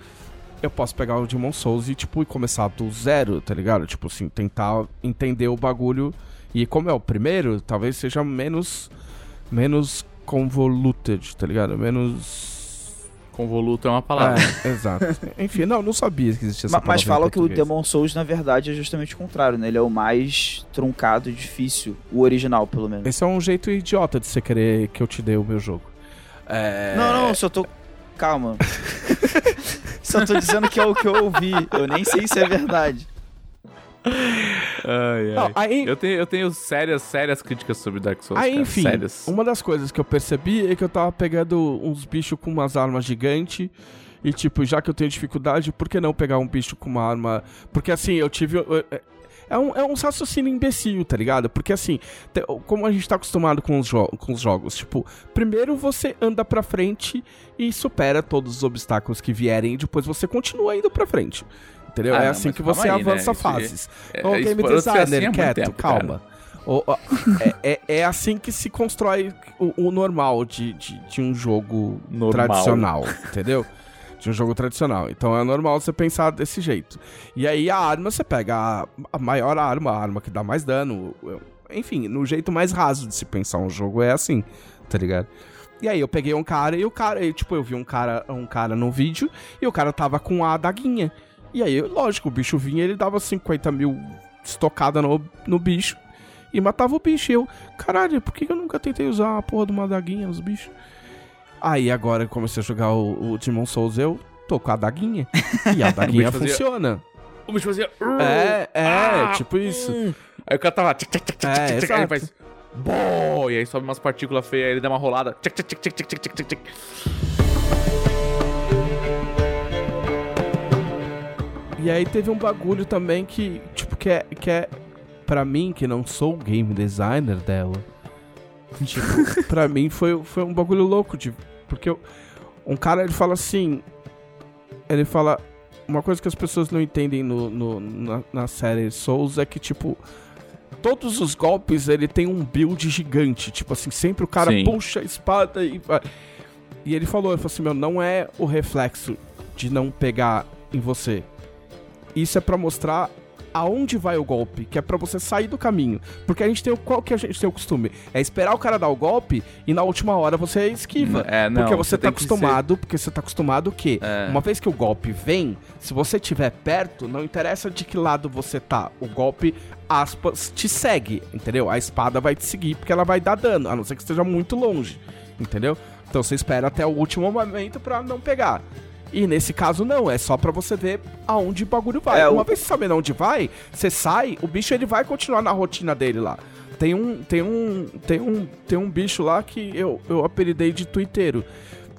Speaker 1: eu posso pegar o Demon Souls e, tipo, e começar do zero, tá ligado? Tipo assim, tentar entender o bagulho. E como é o primeiro, talvez seja menos. menos convoluted, tá ligado? Menos.
Speaker 3: Convoluto é uma palavra.
Speaker 1: É, exato. Enfim, não, não sabia que existia essa
Speaker 2: Ma- Mas
Speaker 1: palavra em
Speaker 2: fala que o. Demon Souls, na verdade, é justamente o contrário, né? Ele é o mais truncado e difícil. O original, pelo menos.
Speaker 1: Esse é um jeito idiota de você querer que eu te dê o meu jogo. É...
Speaker 2: Não, não, só tô. Calma. só tô dizendo que é o que eu ouvi. Eu nem sei se é verdade.
Speaker 3: Ai, ai.
Speaker 1: Não, aí,
Speaker 3: Eu tenho, eu tenho sérias, sérias críticas sobre Dark Souls.
Speaker 1: Aí,
Speaker 3: cara,
Speaker 1: enfim,
Speaker 3: Sérias.
Speaker 1: uma das coisas que eu percebi é que eu tava pegando uns bichos com umas armas gigantes. E, tipo, já que eu tenho dificuldade, por que não pegar um bicho com uma arma. Porque, assim, eu tive. eu- é- É um, é um raciocínio imbecil, tá ligado? Porque, assim, como a gente tá acostumado com os, com os jogos, tipo, primeiro você anda pra frente e supera todos os obstáculos que vierem e depois você continua indo pra frente. Entendeu?
Speaker 3: Ah,
Speaker 1: é
Speaker 3: não,
Speaker 1: assim que você
Speaker 3: aí, né?
Speaker 1: avança
Speaker 3: Isso-
Speaker 1: fases.
Speaker 3: É,
Speaker 1: Ô,
Speaker 3: isso
Speaker 1: game
Speaker 3: parou de ser assim
Speaker 1: designer,
Speaker 3: muito
Speaker 1: quieto,
Speaker 3: tempo,
Speaker 1: calma.
Speaker 3: cara.
Speaker 1: O- o- é, é- é assim que se constrói o, o normal de, de, de um jogo
Speaker 3: Normal.
Speaker 1: tradicional, entendeu? De um jogo tradicional. Então é normal você pensar desse jeito. E aí a arma, você pega a, a maior arma, a arma que dá mais dano. Enfim, no jeito mais raso de se pensar um jogo é assim, tá ligado? E aí eu peguei um cara e o cara, tipo, eu vi um cara, um cara no vídeo e o cara tava com a adaguinha. E aí, lógico, o bicho vinha ele dava 50 mil estocada no, no bicho e matava o bicho. E eu, caralho, por que que eu nunca tentei usar a porra de uma adaguinha nos bichos? Aí agora eu comecei a jogar o, o Demon Souls, eu tô com a daguinha. E a
Speaker 3: daguinha
Speaker 1: funciona.
Speaker 3: O bicho fazia.
Speaker 1: É, é,
Speaker 3: ah,
Speaker 1: tipo isso. Hum.
Speaker 3: Aí o cara tava. Tchac,
Speaker 1: é,
Speaker 3: aí ele faz. Bom, e aí sobe umas partículas feias, aí ele dá uma rolada. Tchac, tchac, tchac, tchac, tchac, tchac.
Speaker 1: E aí teve um bagulho também que, tipo, que é, que é pra mim, que não sou game designer dela tipo, pra mim foi, foi um bagulho louco, de, porque eu- um cara, ele fala assim, ele fala, uma coisa que as pessoas não entendem no, no- na, na série Souls é que, tipo, todos os golpes, ele tem um build gigante, tipo assim, sempre o cara
Speaker 3: Sim.
Speaker 1: puxa a espada e vai. E ele falou, ele falou assim, meu, não é o reflexo de não pegar em você. Isso é pra mostrar aonde vai o golpe, que é pra você sair do caminho. Porque a gente tem o qual que a gente tem o costume? É esperar o cara dar o golpe e na última hora você esquiva.
Speaker 3: É, não,
Speaker 1: porque você,
Speaker 3: você
Speaker 1: tá
Speaker 3: que ser-
Speaker 1: acostumado, porque você tá acostumado que
Speaker 3: É.
Speaker 1: uma vez que o golpe vem, se você estiver perto, não interessa de que lado você tá, o golpe aspas te segue, entendeu? A espada vai te seguir porque ela vai dar dano, a não ser que esteja muito longe, entendeu? Então você espera até o último momento pra não pegar. E nesse caso não, é só pra você ver aonde o bagulho vai.
Speaker 2: É,
Speaker 1: Uma
Speaker 2: o-
Speaker 1: vez sabendo onde vai, você sai, o bicho ele vai continuar na rotina dele lá. Tem um, tem um, tem um, tem um bicho lá que eu, eu apelidei de tuiteiro.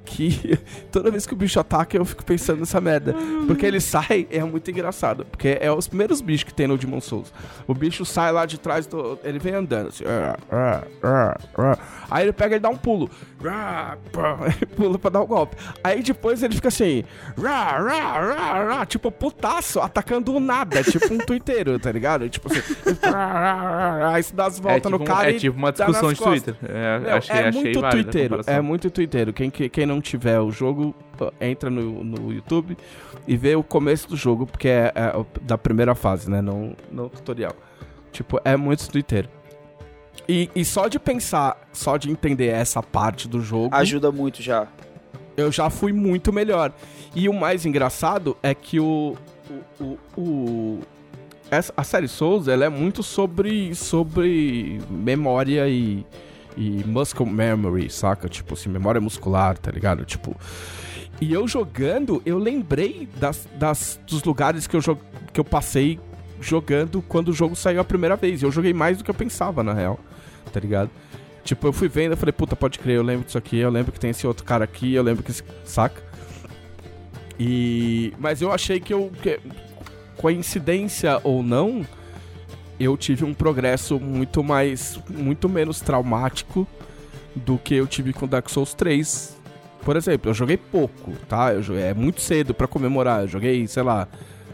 Speaker 1: Que toda vez que o bicho ataca, eu fico pensando nessa merda. Porque ele sai, é muito engraçado. Porque é os primeiros bichos que tem no Demon Souls. O bicho sai lá de trás, do, ele vem andando assim. "Ah, ah, ah, ah." Aí ele pega e dá um pulo. Pula pra dar o golpe. Aí depois ele fica assim. Tipo, putaço, atacando o nada. Tipo um tuiteiro, tá ligado? Tipo assim. Aí se dá as
Speaker 3: É
Speaker 1: voltas
Speaker 3: tipo,
Speaker 1: no cara
Speaker 3: é tipo uma discussão de
Speaker 1: costas.
Speaker 3: Twitter. É,
Speaker 1: Meu,
Speaker 3: achei,
Speaker 1: é
Speaker 3: achei
Speaker 1: muito
Speaker 3: válida comparação.
Speaker 1: é muito twitteiro. Quem, que- quem não tiver o jogo, entra no, no YouTube e vê o começo do jogo, porque é, é da primeira fase, né? Não, não o tutorial. Tipo, é muito twitteiro. E, e só de pensar, só de entender essa parte do jogo,
Speaker 2: Ajuda muito já.
Speaker 1: eu já fui muito melhor. E o mais engraçado é que o. o, o, o- essa- a série Souls ela é muito sobre, sobre memória e, e muscle memory, saca? Tipo assim, memória muscular, tá ligado? Tipo. E eu jogando, eu lembrei das, das, dos lugares que eu, que eu passei jogando quando o jogo saiu a primeira vez. Eu joguei mais do que eu pensava, na real. Tá ligado? Tipo, eu fui vendo, eu falei, puta, pode crer, eu lembro disso aqui, eu lembro que tem esse outro cara aqui, eu lembro que esse. Saca? E. Mas eu achei que eu. que- coincidência ou não, eu tive um progresso muito mais. muito menos traumático do que eu tive com Dark Souls 3. Por exemplo, eu joguei pouco, tá? Eu joguei, é muito cedo pra comemorar. Eu joguei, sei lá,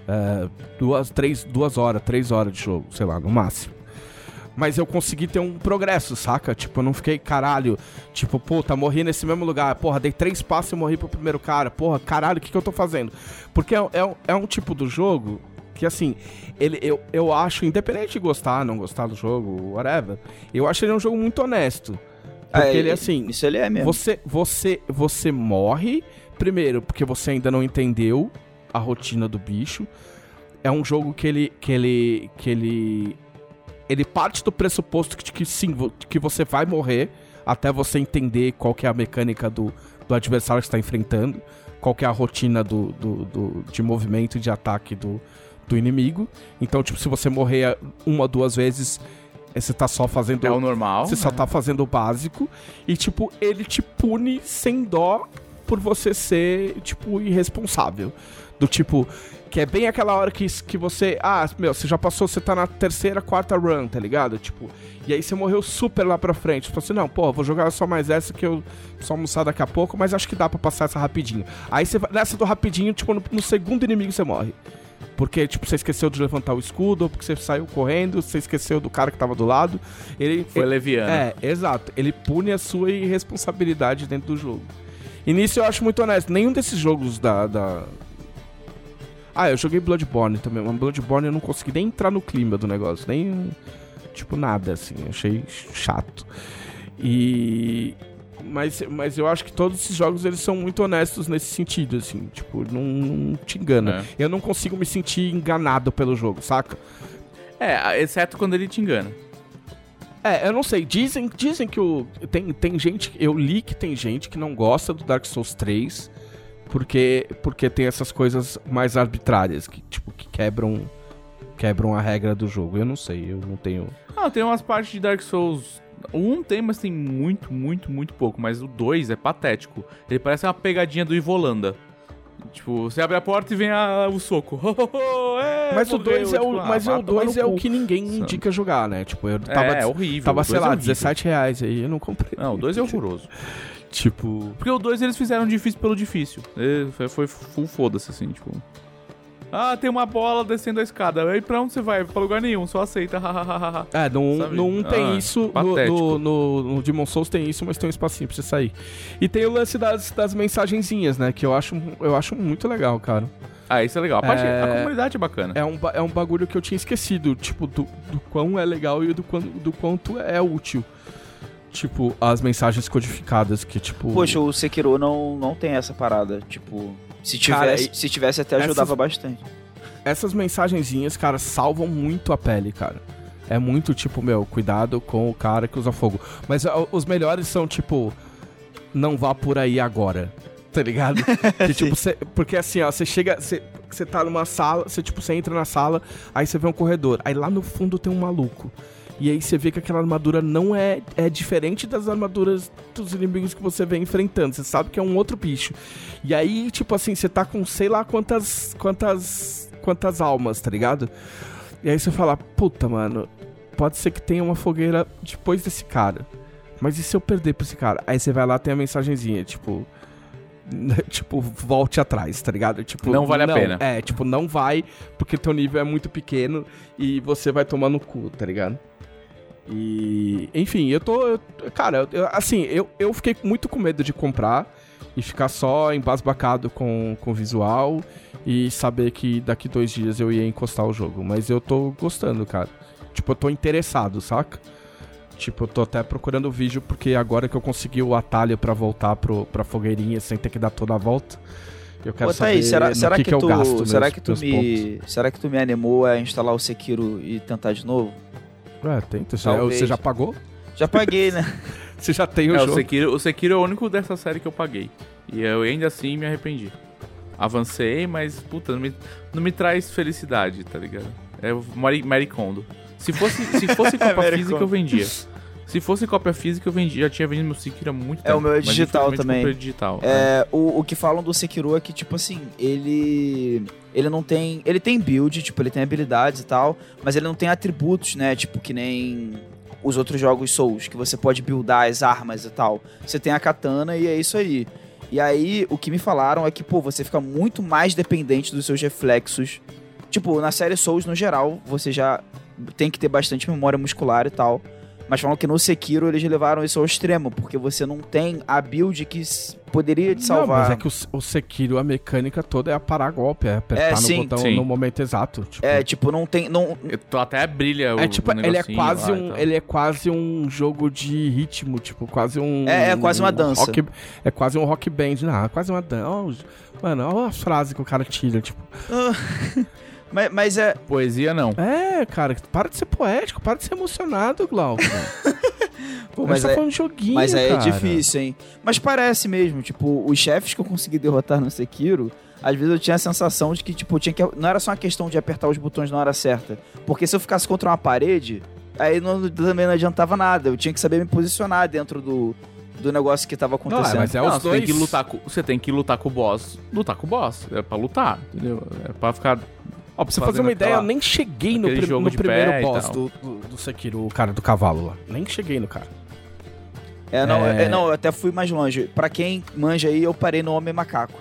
Speaker 1: é, duas, três, duas horas, três horas de jogo, sei lá, no máximo. Mas eu consegui ter um progresso, saca? Tipo, eu não fiquei, caralho, tipo, puta, morri nesse mesmo lugar. Porra, dei três passos e morri pro primeiro cara. Porra, caralho, o que, que eu tô fazendo? Porque é, é, é um tipo do jogo que, assim, ele, eu, eu acho, independente de gostar, não gostar do jogo, whatever, eu acho ele um jogo muito honesto. Porque
Speaker 2: É,
Speaker 1: ele, assim,
Speaker 2: Isso ele é mesmo.
Speaker 1: você, você, você morre, primeiro, porque você ainda não entendeu a rotina do bicho. É um jogo que ele. que ele. que ele. Ele parte do pressuposto que, que sim, que você vai morrer até você entender qual que é a mecânica do, do adversário que está enfrentando, qual que é a rotina do, do, do- de movimento e de ataque do, do inimigo. Então, tipo, se você morrer uma, duas vezes, eh, você tá só fazendo
Speaker 3: É o normal.
Speaker 1: você só
Speaker 3: né?
Speaker 1: tá fazendo o básico e, tipo, ele te pune sem dó por você ser, tipo, irresponsável. Do tipo, que é bem aquela hora que, que você. Ah, meu, você já passou, você tá na terceira, quarta run, tá ligado? Tipo, e aí você morreu super lá pra frente. Você falou assim, não, pô, vou jogar só mais essa que eu só almoçar daqui a pouco, mas acho que dá pra passar essa rapidinho. Aí você vai nessa do rapidinho, tipo, no, no segundo inimigo você morre. Porque, tipo, você esqueceu de levantar o escudo, ou porque você saiu correndo, você esqueceu do cara que tava do lado. Ele.
Speaker 3: Foi
Speaker 1: ele-
Speaker 3: leviano.
Speaker 1: é, exato. Ele pune a sua irresponsabilidade dentro do jogo. E nisso eu acho muito honesto. Nenhum desses jogos da. da... Ah, eu joguei Bloodborne também, mas Bloodborne eu não consegui nem entrar no clima do negócio. Nem. Tipo, nada, assim. Achei chato. E. Mas, mas eu acho que todos esses jogos eles são muito honestos nesse sentido, assim. Tipo, não, não te engana.
Speaker 3: É.
Speaker 1: Eu não consigo me sentir enganado pelo jogo, saca?
Speaker 3: É, exceto quando ele te engana.
Speaker 1: É, eu não sei. Dizem, dizem que o. Tem, tem gente. Eu li que tem gente que não gosta do Dark Souls 3 porque, porque tem essas coisas mais arbitrárias, que, tipo, que quebram. Quebram a regra do jogo. Eu não sei, eu não tenho.
Speaker 3: Ah, tem umas partes de Dark Souls. 1 tem, mas tem muito, muito, muito pouco. Mas o 2 é patético. Ele parece uma pegadinha do Ivolanda. Tipo, você abre a porta e vem a- o soco. É,
Speaker 1: Mas o. 2 é o,
Speaker 3: Tipo, ah,
Speaker 1: mas
Speaker 3: vai
Speaker 1: o,
Speaker 3: tomar
Speaker 1: 2
Speaker 3: no
Speaker 1: é o
Speaker 3: cu.
Speaker 1: que ninguém
Speaker 3: Sabe?
Speaker 1: indica jogar, né? Tipo, eu tava,
Speaker 3: é, horrível.
Speaker 1: tava sei
Speaker 3: dois é
Speaker 1: lá,
Speaker 3: horrível.
Speaker 1: 17 reais aí, eu não comprei.
Speaker 3: Não, o 2 é horroroso.
Speaker 1: Tipo.
Speaker 3: Porque o 2 eles fizeram difícil pelo difícil. É, Foi, foi full foda-se, assim, tipo. Ah, tem uma bola descendo a escada. Aí pra onde você vai? Pra lugar nenhum, só aceita. hahaha.
Speaker 1: É, no
Speaker 3: Sabe?
Speaker 1: 1 tem
Speaker 3: Ah,
Speaker 1: isso, no, no, no, no Demon Souls tem isso, mas tem um espacinho pra você sair. E tem o lance das, das mensagenzinhas, né? Que eu acho, eu acho muito legal, cara.
Speaker 3: ah, isso é legal. A, parte,
Speaker 1: É.
Speaker 3: a comunidade é bacana.
Speaker 1: É um, é um bagulho que eu tinha esquecido, tipo, do, do quão é legal e do, quão, do quanto é útil. Tipo, as mensagens codificadas, que tipo...
Speaker 2: Poxa, o Sekiro não, não tem essa parada. Tipo, se
Speaker 1: Cara,
Speaker 2: tivesse,
Speaker 1: e-
Speaker 2: se tivesse até
Speaker 1: essas-
Speaker 2: ajudava bastante.
Speaker 1: essas mensagenzinhas, cara, salvam muito a pele, cara. É muito tipo, meu, cuidado com o cara que usa fogo. Mas ó, os melhores são tipo, não vá por aí agora. Tá ligado? Que, tipo, cê- porque assim, ó, você chega, você você tá numa sala, você tipo, você entra na sala, aí você vê um corredor, aí lá no fundo tem um maluco. E aí você vê que aquela armadura não é, é diferente das armaduras dos inimigos que você vem enfrentando. Você sabe que é um outro bicho. E aí, tipo assim, você tá com sei lá quantas quantas quantas almas, tá ligado? E aí você fala, puta, mano, pode ser que tenha uma fogueira depois desse cara. Mas e se eu perder pra esse cara? Aí você vai lá tem a mensagenzinha, tipo, tipo, volte atrás, tá ligado? Tipo,
Speaker 3: Não vale a pena.
Speaker 1: É, tipo, não vai, porque teu nível é muito pequeno e você vai tomar no cu, tá ligado? E, enfim, eu tô. eu- cara, eu- assim, eu, eu fiquei muito com medo de comprar e ficar só embasbacado com, o visual e saber que daqui dois dias eu ia encostar o jogo. Mas eu tô gostando, cara. Tipo, eu tô interessado, saca? Tipo, eu tô até procurando o vídeo porque agora que eu consegui o atalho pra voltar pro, pra fogueirinha sem ter que dar toda a volta. Eu quero
Speaker 2: Ô,
Speaker 1: saber
Speaker 2: Thaís, será,
Speaker 1: que,
Speaker 2: que,
Speaker 1: que eu
Speaker 2: tu,
Speaker 1: gasto
Speaker 2: será
Speaker 1: meus-
Speaker 2: que tu me, será que tu me animou a instalar o Sekiro e tentar de novo?
Speaker 1: É, tenta. Você,
Speaker 2: Talvez.
Speaker 1: você já pagou?
Speaker 2: Já paguei, né?
Speaker 1: Você já tem o
Speaker 3: É, o
Speaker 1: jogo?
Speaker 3: Sekiro, o Sekiro é o único dessa série que eu paguei. E eu ainda assim me arrependi. Avancei, mas, puta, não me, não me traz felicidade, tá ligado? É o Mari, Mary Kondo. Se fosse, se fosse
Speaker 2: Mary
Speaker 3: física, eu vendia. Se fosse cópia física, eu vendia. Já tinha vendido meu Sekiro há muito
Speaker 2: É,
Speaker 3: tempo.
Speaker 2: o meu é digital também.
Speaker 3: digital.
Speaker 2: É, o, o que falam do Sekiro é que, tipo assim, ele. Ele não tem. Ele tem build, tipo, ele tem habilidades e tal, mas ele não tem atributos, né? Tipo, que nem os outros jogos Souls, que você pode buildar as armas e tal. Você tem a katana e é isso aí. E aí, o que me falaram é que, pô, você fica muito mais dependente dos seus reflexos. Tipo, na série Souls, no geral, você já tem que ter bastante memória muscular e tal. Mas falam que no Sekiro eles levaram isso ao extremo, porque você não tem a build que poderia te salvar.
Speaker 1: Não, mas é que o, o Sekiro, a mecânica toda é parar golpe, é apertar
Speaker 2: É,
Speaker 1: no
Speaker 2: sim,
Speaker 1: botão
Speaker 3: sim.
Speaker 1: no momento exato. Tipo,
Speaker 2: É, tipo, não tem. Não,
Speaker 3: Eu tô até brilha o
Speaker 1: é tipo,
Speaker 3: o
Speaker 1: ele é quase
Speaker 3: lá
Speaker 1: um,
Speaker 3: tal.
Speaker 1: ele é quase um jogo de ritmo, tipo, quase um
Speaker 2: É, é quase uma dança.
Speaker 1: rock- é quase um rock band, não, é quase uma dança. mano, olha a frase que o cara tira, tipo,
Speaker 2: mas, mas é.
Speaker 3: Poesia não.
Speaker 1: é, cara, para de ser poético, para de ser emocionado, Glauco.
Speaker 2: Pô,
Speaker 1: A
Speaker 2: mas
Speaker 1: gente tá
Speaker 2: é,
Speaker 1: falando de joguinho,
Speaker 2: mas é
Speaker 1: cara.
Speaker 2: difícil, hein? Mas parece mesmo, tipo, os chefes que eu consegui derrotar no Sekiro. Às vezes eu tinha a sensação de que, tipo, tinha que. Não era só uma questão de apertar os botões na hora certa. Porque se eu ficasse contra uma parede, aí não, também não adiantava nada. Eu tinha que saber me posicionar dentro do, do negócio que tava
Speaker 1: Não,
Speaker 2: acontecendo.
Speaker 1: é, mas é
Speaker 3: Não,
Speaker 1: os
Speaker 3: você
Speaker 1: dois.
Speaker 3: tem que lutar com, você tem que lutar com o boss. Lutar com o boss. É pra lutar, entendeu? É pra ficar.
Speaker 1: Ó, pra você fazer uma ideia,
Speaker 3: aquela-
Speaker 1: eu nem cheguei no,
Speaker 3: jogo
Speaker 1: no primeiro boss do, do, do Sekiro, o cara do cavalo lá. Nem cheguei no cara.
Speaker 2: É, não,
Speaker 1: É.
Speaker 2: é, não, eu até fui mais longe. Pra quem manja aí, eu parei no Homem Macaco.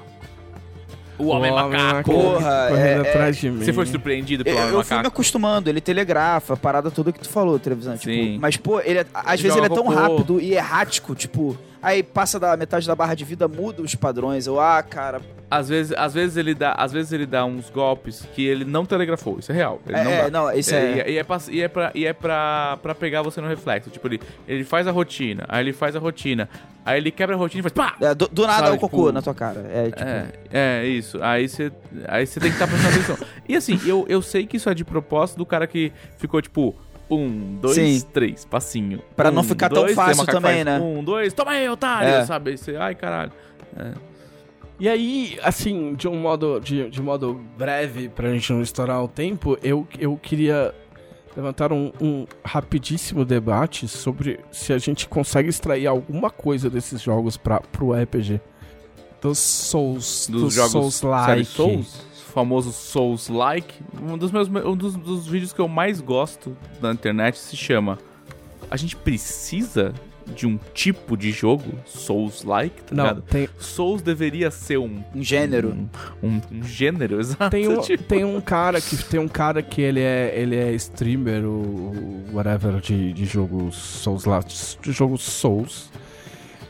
Speaker 3: O Homem Macaco.
Speaker 2: Porra,
Speaker 1: correndo
Speaker 2: é-
Speaker 1: atrás de mim.
Speaker 3: Você foi surpreendido
Speaker 2: Eu,
Speaker 3: pelo Homem
Speaker 2: eu fui me
Speaker 3: Macaco?
Speaker 2: acostumando, ele telegrafa, a parada toda que tu falou, Trevisan. Tipo,
Speaker 3: Sim.
Speaker 2: mas, pô, ele é- às
Speaker 3: Ele
Speaker 2: vezes ele é tão
Speaker 3: cocô.
Speaker 2: rápido e errático, tipo, aí passa da metade da barra de vida, muda os padrões. Eu, ah, cara.
Speaker 3: Às vezes, às, vezes ele dá, às vezes ele dá uns golpes que ele não telegrafou. Isso é real. Ele
Speaker 2: É,
Speaker 3: não
Speaker 2: é, não, isso
Speaker 3: É,
Speaker 2: é.
Speaker 3: E, é, e é, pra, e é, pra, e é pra, pra pegar você no reflexo. Tipo, ele, ele faz a rotina, aí ele faz a rotina, aí ele quebra a rotina e faz pá!
Speaker 2: é, do, do nada
Speaker 3: Sabe,
Speaker 2: é o cocô
Speaker 3: tipo,
Speaker 2: na tua cara. É, tipo.
Speaker 3: É, é, isso. Aí você aí tem que estar prestando atenção. E assim, eu, eu sei que isso é de propósito do cara que ficou tipo. Um, dois,
Speaker 2: Sim.
Speaker 3: três, passinho.
Speaker 2: Pra não
Speaker 3: Um,
Speaker 2: ficar tão
Speaker 3: dois,
Speaker 2: fácil
Speaker 3: tem macaco
Speaker 2: também,
Speaker 3: faz
Speaker 2: né?
Speaker 3: Um, dois, toma aí, otário,
Speaker 2: É.
Speaker 3: sabe? Aí você, ai, caralho.
Speaker 1: E aí, assim, de um modo, de, de modo breve, pra gente não estourar o tempo, eu, eu queria levantar um, um rapidíssimo debate sobre se a gente consegue extrair alguma coisa desses jogos pra, pro RPG. Dos Souls,
Speaker 3: Dos
Speaker 1: dos
Speaker 3: jogos
Speaker 1: Souls-like.
Speaker 3: Souls, famoso Souls-like. Um dos meus um dos, dos vídeos que eu mais gosto da internet se chama A gente precisa de um tipo de jogo Souls-like, tá
Speaker 1: Não,
Speaker 3: ligado?
Speaker 1: tem,
Speaker 3: Souls deveria ser um
Speaker 2: Um gênero.
Speaker 3: um, um- um gênero, exato.
Speaker 1: tem, um,
Speaker 3: tipo.
Speaker 1: tem um cara que tem um cara que ele é, ele é streamer, o whatever, de, de jogos Souls lá, de jogos Souls.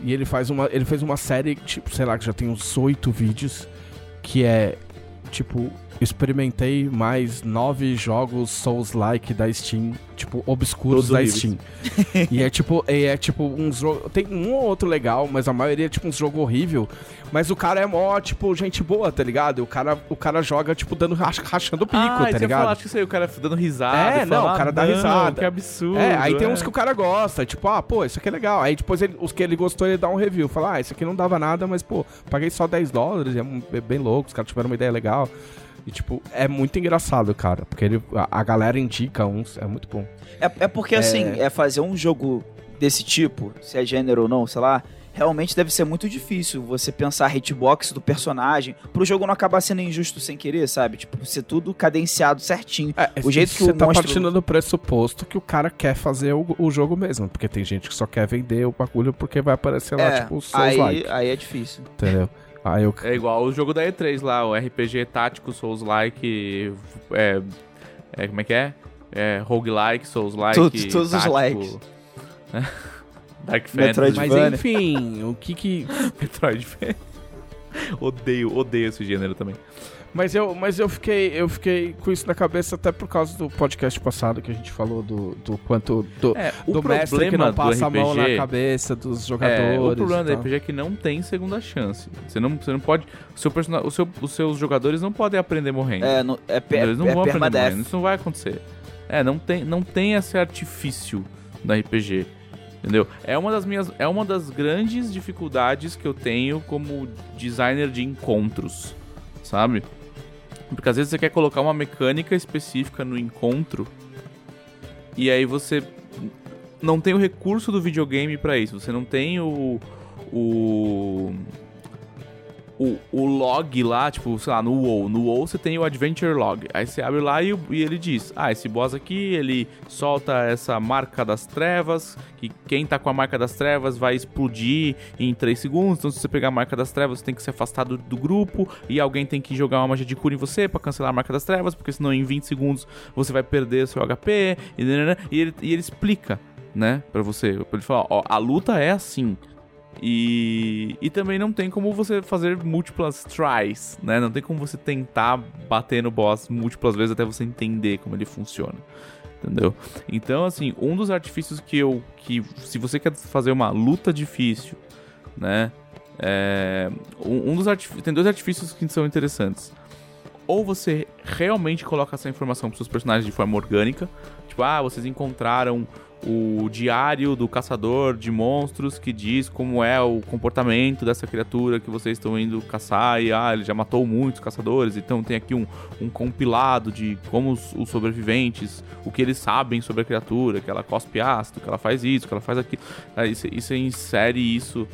Speaker 1: E ele faz uma. Ele fez uma série, tipo, sei lá, que já tem uns oito vídeos, que é tipo, experimentei mais nove jogos Souls-like da Steam, tipo, obscuros
Speaker 3: Todos
Speaker 1: da
Speaker 3: horríveis.
Speaker 1: Steam. e é tipo, e é tipo uns jogos. Tem um ou outro legal, mas a maioria é tipo uns jogos horrível. Mas o cara é mó, tipo, gente boa, tá ligado? E o cara, o cara joga, tipo, dando rach- rachando o pico,
Speaker 3: ah,
Speaker 1: tá ligado?
Speaker 3: falar, acho que isso aí, o cara dando risada.
Speaker 1: É, não,
Speaker 3: falar,
Speaker 1: o cara dá
Speaker 3: "Ah, não,
Speaker 1: risada."
Speaker 3: Que absurdo.
Speaker 1: É, aí tem
Speaker 3: é.
Speaker 1: uns que o cara gosta, tipo, ah, pô, isso aqui é legal. Aí depois ele- os que ele gostou, ele dá um review. Fala, ah, isso aqui não dava nada, mas, pô, paguei só 10 dólares, é um- é bem louco, os caras tiveram uma ideia legal. E, tipo, é muito engraçado, cara, porque ele, a, a galera indica uns, é muito bom.
Speaker 2: É, é porque, assim, é fazer um jogo desse tipo, se é gênero ou não, sei lá, realmente deve ser muito difícil você pensar a hitbox do personagem pro jogo não acabar sendo injusto sem querer, sabe? Tipo, ser tudo cadenciado certinho.
Speaker 1: É,
Speaker 2: O jeito que
Speaker 1: você
Speaker 2: o
Speaker 1: tá
Speaker 2: monstro-
Speaker 1: partindo do pressuposto que o cara quer fazer o, o jogo mesmo, porque tem gente que só quer vender o bagulho porque vai aparecer lá,
Speaker 2: é,
Speaker 1: tipo,
Speaker 2: aí,
Speaker 1: Souls-like,
Speaker 2: aí é difícil.
Speaker 1: entendeu? Aí eu...
Speaker 3: É igual o jogo da E3 lá, o RPG tático Souls-like. É, é, como é que é? É roguelike, Souls-like.
Speaker 2: Todos- todos os
Speaker 3: tático,
Speaker 2: likes.
Speaker 3: Dark Fantasy.
Speaker 1: Mas enfim, o que que...
Speaker 3: Metroidvania. odeio, odeio esse gênero também.
Speaker 1: Mas eu, mas eu fiquei, eu fiquei com isso na cabeça até por causa do podcast passado que a gente falou do, do quanto do,
Speaker 3: É, o
Speaker 1: do mestre que
Speaker 3: problema
Speaker 1: não passa
Speaker 3: do
Speaker 1: a mão na
Speaker 3: RPG
Speaker 1: cabeça dos
Speaker 3: É,
Speaker 1: jogadores.
Speaker 3: o problema do. RPG é que não tem segunda chance. Você não, você não pode. O seu persona, o seu, os seus jogadores não podem aprender morrendo.
Speaker 2: É, no, é, pe-
Speaker 3: Eles não
Speaker 2: é
Speaker 3: vão aprender morrendo. Isso não vai acontecer. É, não tem, não tem esse artifício da RPG. Entendeu? É uma das minhas. É uma das grandes dificuldades que eu tenho como designer de encontros. Sabe? Porque às vezes você quer colocar uma mecânica específica no encontro. E aí você não tem o recurso do videogame pra isso. Você não tem o. O. O, o log lá, tipo, sei lá, no WoW. No WoW você tem o Adventure Log. Aí você abre lá e, e ele diz: Ah, esse boss aqui, ele solta essa marca das trevas. Que quem tá com a marca das trevas vai explodir em 3 segundos. Então, se você pegar a marca das trevas, você tem que se afastar do, do grupo. E alguém tem que jogar uma magia de cura em você pra cancelar a marca das trevas. Porque senão em 20 segundos você vai perder seu HP. E, e, ele, e ele explica, né, pra você. Pra ele falar: Ó, a luta é assim. E, e também não tem como você fazer múltiplas tries, né? Não tem como você tentar bater no boss múltiplas vezes até você entender como ele funciona. Entendeu? Então, assim, um dos artifícios que eu. que Se você quer fazer uma luta difícil, né? É, um, dos. Tem dois artifícios que são interessantes. Ou você realmente coloca essa informação para seus personagens de forma orgânica. Tipo, ah, vocês encontraram o diário do caçador de monstros que diz como é o comportamento dessa criatura que vocês estão indo caçar e ah, ele já matou muitos caçadores, então tem aqui um, um compilado de como os, os sobreviventes, o que eles sabem sobre a criatura, que ela cospe ácido, que ela faz isso, que ela faz aquilo. Aí você, você insere isso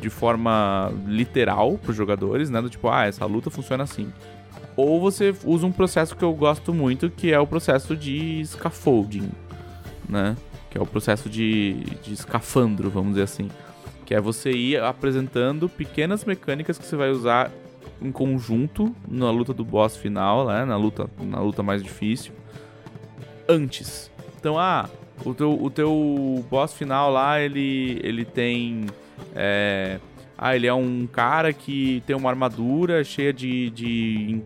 Speaker 3: de forma literal para os jogadores, né? Do tipo, ah, essa luta funciona assim. Ou você usa um processo que eu gosto muito, que é o processo de scaffolding, né? Que é o processo de, de escafandro, vamos dizer assim. Que é você ir apresentando pequenas mecânicas que você vai usar em conjunto na luta do boss final, né? Na luta, na luta mais difícil. Antes. Então, ah, o teu, o teu boss final lá, ele, ele tem. É, ah, ele é um cara que tem uma armadura cheia de, de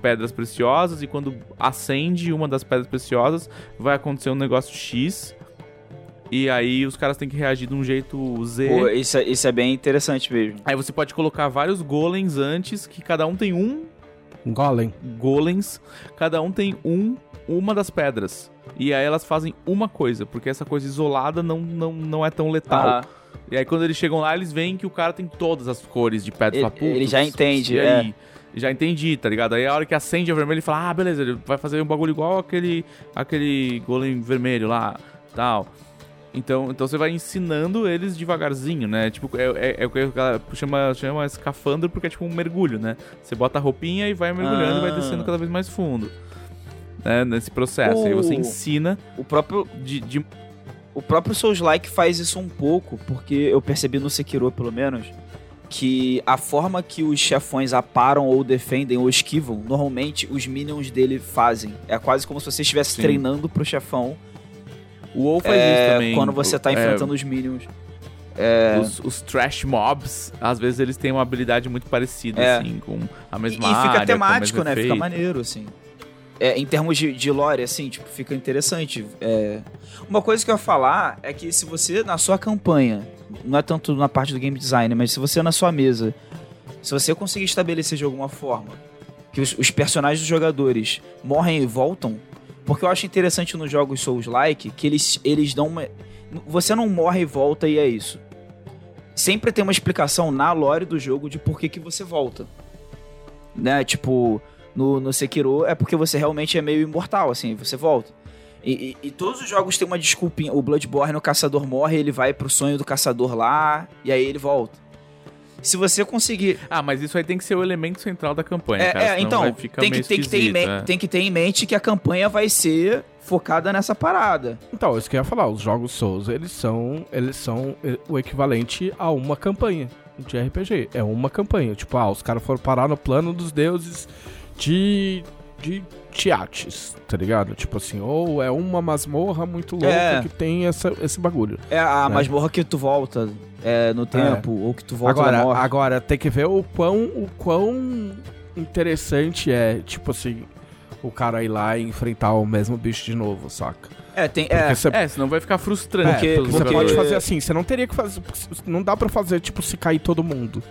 Speaker 3: pedras preciosas e quando acende uma das pedras preciosas vai acontecer um negócio X. E aí os caras têm que reagir de um jeito Z.
Speaker 2: Pô, isso, é- isso é bem interessante mesmo.
Speaker 3: Aí você pode colocar vários golems antes, que cada um tem um
Speaker 1: Golem.
Speaker 3: golems, cada um tem um uma das pedras. E aí elas fazem uma coisa, porque essa coisa isolada não, não, não é tão letal.
Speaker 2: Ah,
Speaker 3: E aí quando eles chegam lá, eles veem que o cara tem todas as cores de pedra.
Speaker 2: Ele-
Speaker 3: Fala, "Putz,
Speaker 2: ele já entende,
Speaker 3: e
Speaker 2: é.
Speaker 3: aí? Já entendi, tá ligado? Aí a hora que acende a vermelho, ele fala, ah, beleza, ele vai fazer um bagulho igual aquele, aquele golem vermelho lá, tal. Então, então você vai ensinando eles devagarzinho, né? Tipo, é, é, é o que a chama, chama escafandro porque é tipo um mergulho, né? Você bota a roupinha e vai mergulhando e vai
Speaker 2: Ah.
Speaker 3: descendo cada vez mais fundo. Né? Nesse processo. Aí você
Speaker 2: O-
Speaker 3: ensina
Speaker 2: o próprio
Speaker 3: de, de
Speaker 2: O próprio Souls-like faz isso um pouco, porque eu percebi no Sekiro, pelo menos, que a forma que os chefões aparam ou defendem ou esquivam, normalmente os minions dele fazem. É quase como se você estivesse
Speaker 3: Sim.
Speaker 2: treinando pro chefão
Speaker 3: O WoW faz
Speaker 2: é,
Speaker 3: isso também.
Speaker 2: quando você tá
Speaker 3: É,
Speaker 2: enfrentando os minions. É,
Speaker 3: Os, os trash mobs, às vezes eles têm uma habilidade muito parecida,
Speaker 2: É.
Speaker 3: assim, com a
Speaker 2: e,
Speaker 3: mesma
Speaker 2: e
Speaker 3: área, com
Speaker 2: fica
Speaker 3: o
Speaker 2: temático,
Speaker 3: mesmo
Speaker 2: né? Fica
Speaker 3: efeito.
Speaker 2: maneiro, assim. É, em termos de, de lore, assim, tipo, fica interessante. É, Uma coisa que eu ia falar é que se você, na sua campanha, não é tanto na parte do game design, mas se você na sua mesa, se você conseguir estabelecer de alguma forma que os, os personagens dos jogadores morrem e voltam, porque eu acho interessante nos jogos Souls-like que eles, eles dão uma... Você não morre e volta e é isso. Sempre tem uma explicação na lore do jogo de por que, que você volta. Né? Tipo, no, no Sekiro é porque você realmente é meio imortal, assim, você volta. E, e- e todos os jogos têm uma desculpinha. O Bloodborne, o caçador morre, ele vai pro sonho do caçador lá, e aí ele volta. Se você conseguir.
Speaker 3: Ah, mas isso aí tem que ser o elemento central da campanha,
Speaker 2: É,
Speaker 3: cara,
Speaker 2: é,
Speaker 3: senão
Speaker 2: então,
Speaker 3: vai ficar
Speaker 2: tem que, tem, que ter em
Speaker 3: é.
Speaker 2: tem que ter em mente que a campanha vai ser focada nessa parada.
Speaker 1: Então, isso que eu ia falar, os jogos Souls, eles são, eles são eh, o equivalente a uma campanha de RPG. É uma campanha. Tipo, ah, os caras foram parar no plano dos deuses de. de Tiates, tá ligado? Tipo assim, ou é uma masmorra muito louca
Speaker 2: É.
Speaker 1: que tem essa, esse bagulho.
Speaker 2: É a
Speaker 1: Né?
Speaker 2: masmorra que tu volta é, no tempo, ou que tu volta da
Speaker 1: Agora,
Speaker 2: morte.
Speaker 1: agora, tem que ver o quão, o quão interessante é, tipo assim, o cara ir lá e enfrentar o mesmo bicho de novo, saca?
Speaker 2: É, tem. É,
Speaker 1: você
Speaker 3: É, senão vai ficar frustrante.
Speaker 1: É,
Speaker 2: porque-
Speaker 1: você
Speaker 2: porque-
Speaker 1: pode fazer assim, você não teria que fazer. Não dá pra fazer, tipo, se cair todo mundo.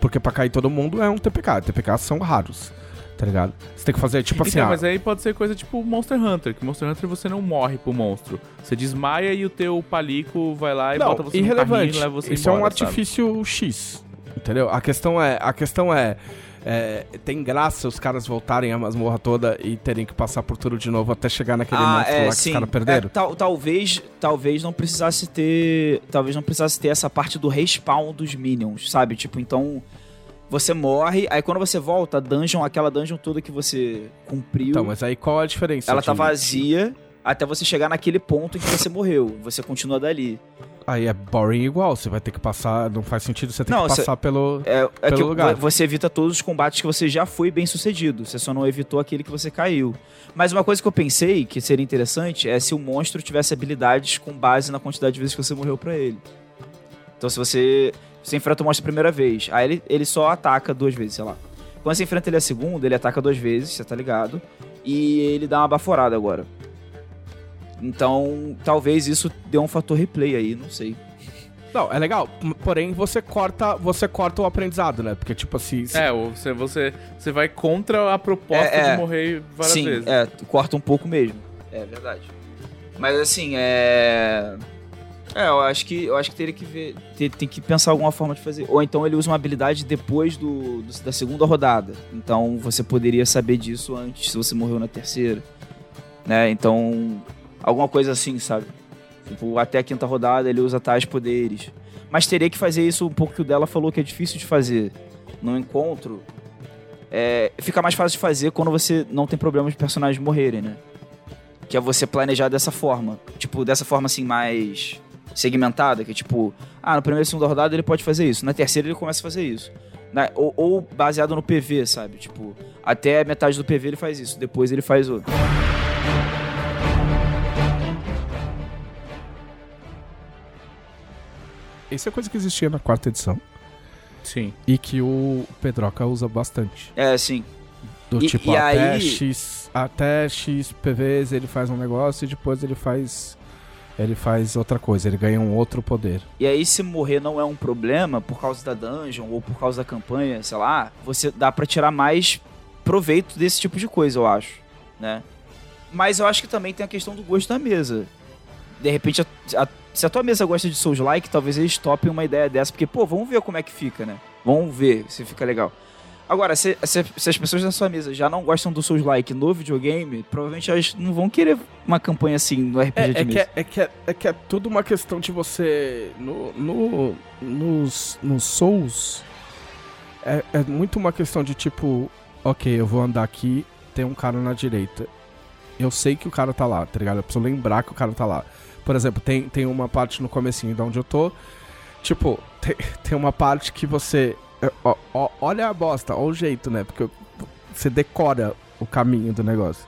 Speaker 1: Porque pra cair todo mundo é um TPK. TPK são raros, tá ligado? Você tem que fazer, tipo assim,
Speaker 3: Então,
Speaker 1: ah,
Speaker 3: mas aí pode ser coisa tipo Monster Hunter, que Monster Hunter você não morre pro monstro. Você desmaia e o teu palico vai lá e
Speaker 1: não,
Speaker 3: bota você no
Speaker 1: irrelevante.
Speaker 3: carrinho e leva você
Speaker 1: Isso é um
Speaker 3: embora, sabe?
Speaker 1: artifício X, entendeu? A questão é, a questão é, é, tem graça os caras voltarem a masmorra toda e terem que passar por tudo de novo até chegar naquele
Speaker 2: Ah,
Speaker 1: monstro
Speaker 2: é,
Speaker 1: lá que
Speaker 2: sim.
Speaker 1: os caras perderam.
Speaker 2: É, tal- talvez, talvez não precisasse ter, talvez não precisasse ter essa parte do respawn dos minions, sabe? Tipo, então você morre, aí quando você volta, a dungeon, aquela dungeon toda que você cumpriu,
Speaker 1: Então, mas aí qual a diferença?
Speaker 2: ela tá vazia até você chegar naquele ponto em que você morreu. Você continua dali.
Speaker 1: Aí é boring igual, você vai ter que passar, não faz sentido você ter
Speaker 2: Não,
Speaker 1: que
Speaker 2: você-
Speaker 1: passar pelo...
Speaker 2: É, é
Speaker 1: Pelo
Speaker 2: que
Speaker 1: lugar.
Speaker 2: vo- você evita todos os combates que você já foi bem sucedido. Você só não evitou aquele que você caiu. Mas uma coisa que eu pensei que seria interessante é se o monstro tivesse habilidades com base na quantidade de vezes que você morreu pra ele. Então se você, você enfrenta o monstro a primeira vez, aí ele, ele só ataca duas vezes, sei lá. Quando você enfrenta ele a segunda, ele ataca duas vezes, você tá ligado? E ele dá uma baforada agora. Então, talvez isso dê um fator replay aí, não sei.
Speaker 1: Não, é legal, porém você corta, você corta o aprendizado, né? Porque tipo assim, se-
Speaker 3: É, ou você, você, você vai contra a proposta
Speaker 2: É, é.
Speaker 3: de morrer várias
Speaker 2: Sim,
Speaker 3: vezes.
Speaker 2: é, corta um pouco mesmo. É verdade. Mas assim, é. É, eu acho que eu acho que teria que ver. ter- tem que pensar alguma forma de fazer. Ou então ele usa uma habilidade depois do, do- da segunda rodada. Então você poderia saber disso antes, se você morreu na terceira. Né? Então. Alguma coisa assim, sabe? Tipo, até a quinta rodada ele usa tais poderes. Mas teria que fazer isso um pouco que o dela falou que é difícil de fazer. No encontro, é, fica mais fácil de fazer quando você não tem problema de personagens morrerem, né? Que é você planejar dessa forma. Tipo, dessa forma assim, mais segmentada, que é tipo, ah, na primeira e segunda rodada ele pode fazer isso, na terceira ele começa a fazer isso. Na- ou, ou baseado no PV, sabe? Tipo, até metade do PV ele faz isso, depois ele faz outro.
Speaker 1: Isso é coisa que existia na quarta edição
Speaker 3: Sim.
Speaker 1: e que o Pedroca usa bastante.
Speaker 2: É, assim.
Speaker 1: Do
Speaker 2: E-
Speaker 1: tipo,
Speaker 2: e
Speaker 1: até,
Speaker 2: aí-
Speaker 1: X, até X PVs ele faz um negócio e depois ele faz. Ele faz outra coisa, ele ganha um outro poder.
Speaker 2: E aí, se morrer não é um problema por causa da dungeon ou por causa da campanha, sei lá, você dá pra tirar mais proveito desse tipo de coisa, eu acho, né? Mas eu acho que também tem a questão do gosto da mesa. De repente, a- a- se a tua mesa gosta de Souls-like, talvez eles topem uma ideia dessa, porque, pô, vamos ver como é que fica, né? Vamos ver se fica legal. Agora, se, se- se as pessoas da sua mesa já não gostam do Souls-like no videogame, provavelmente elas não vão querer uma campanha assim no RPG
Speaker 1: É,
Speaker 2: de
Speaker 1: é,
Speaker 2: mesa.
Speaker 1: que é, é, que é, é que é tudo uma questão de você. No, no, nos, nos Souls, é, é muito uma questão de tipo: ok, eu vou andar aqui, tem um cara na direita. Eu sei que o cara tá lá, tá ligado? Eu preciso lembrar que o cara tá lá. Por exemplo, tem, tem uma parte no comecinho de onde eu tô. Tipo, tem, tem uma parte que você. É, ó, ó, olha a bosta, olha o jeito, né? Porque você decora o caminho do negócio.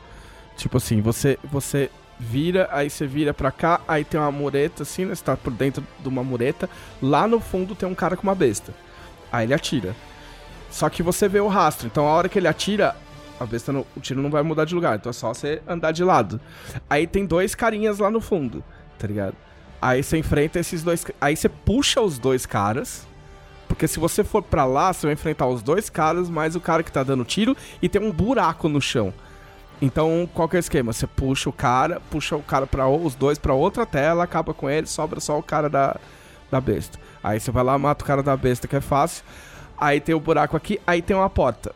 Speaker 1: Tipo assim, você, você vira, aí você vira pra cá, aí tem uma mureta assim, né? Você tá por dentro de uma mureta. Lá no fundo tem um cara com uma besta. Aí ele atira. Só que você vê o rastro. Então a hora que ele atira, a besta não- o tiro não vai mudar de lugar. Então é só você andar de lado. Aí tem dois carinhas lá no fundo, tá ligado? Aí você enfrenta esses dois. Aí você puxa os dois caras. Porque se você for pra lá, você vai enfrentar os dois caras, mais o cara que tá dando tiro, e tem um buraco no chão. Então, qual que é o esquema? Você puxa o cara, puxa o cara para os dois pra outra tela, acaba com ele, sobra só o cara da, da besta. Aí você vai lá, mata o cara da besta, que é fácil. Aí tem o buraco aqui, aí tem uma porta.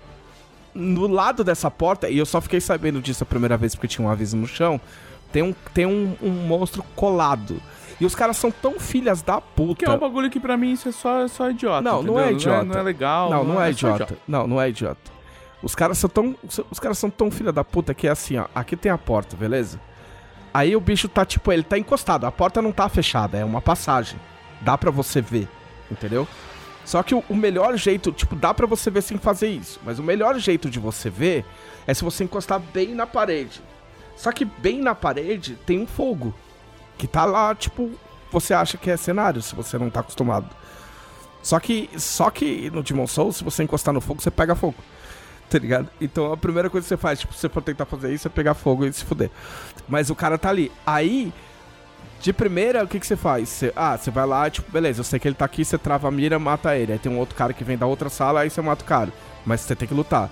Speaker 1: No lado dessa porta, e eu só fiquei sabendo disso a primeira vez porque tinha um aviso no chão, tem um, tem um, um monstro colado. E os caras são tão filhas da puta.
Speaker 3: Que é um bagulho que pra mim isso é só, é só idiota.
Speaker 1: Não, não
Speaker 3: entendeu?
Speaker 1: é idiota.
Speaker 3: Não é, legal.
Speaker 1: Não, não é
Speaker 3: só
Speaker 1: idiota. Não, não é idiota. Os caras são tão. Os caras são tão filha da puta que é assim, ó. Aqui tem a porta, beleza? Aí o bicho tá, tipo, ele tá encostado. A porta não tá fechada, é uma passagem. Dá pra você ver, entendeu? Só que o, o melhor jeito, tipo, dá pra você ver sem fazer isso. Mas o melhor jeito de você ver é se você encostar bem na parede. Só que bem na parede tem um fogo. Que tá lá, tipo, você acha que é cenário, se você não tá acostumado. Só que, só que no Demon Souls, se você encostar no fogo, você pega fogo. Tá ligado? Então a primeira coisa que você faz, tipo, se você for tentar fazer isso, é pegar fogo e se fuder. Mas o cara tá ali. Aí, de primeira, o que, que você faz? Você- ah, você vai lá, tipo, beleza, eu sei que ele tá aqui, você trava a mira, mata ele. Aí tem um outro cara que vem da outra sala, aí você mata o cara. Mas você tem que lutar.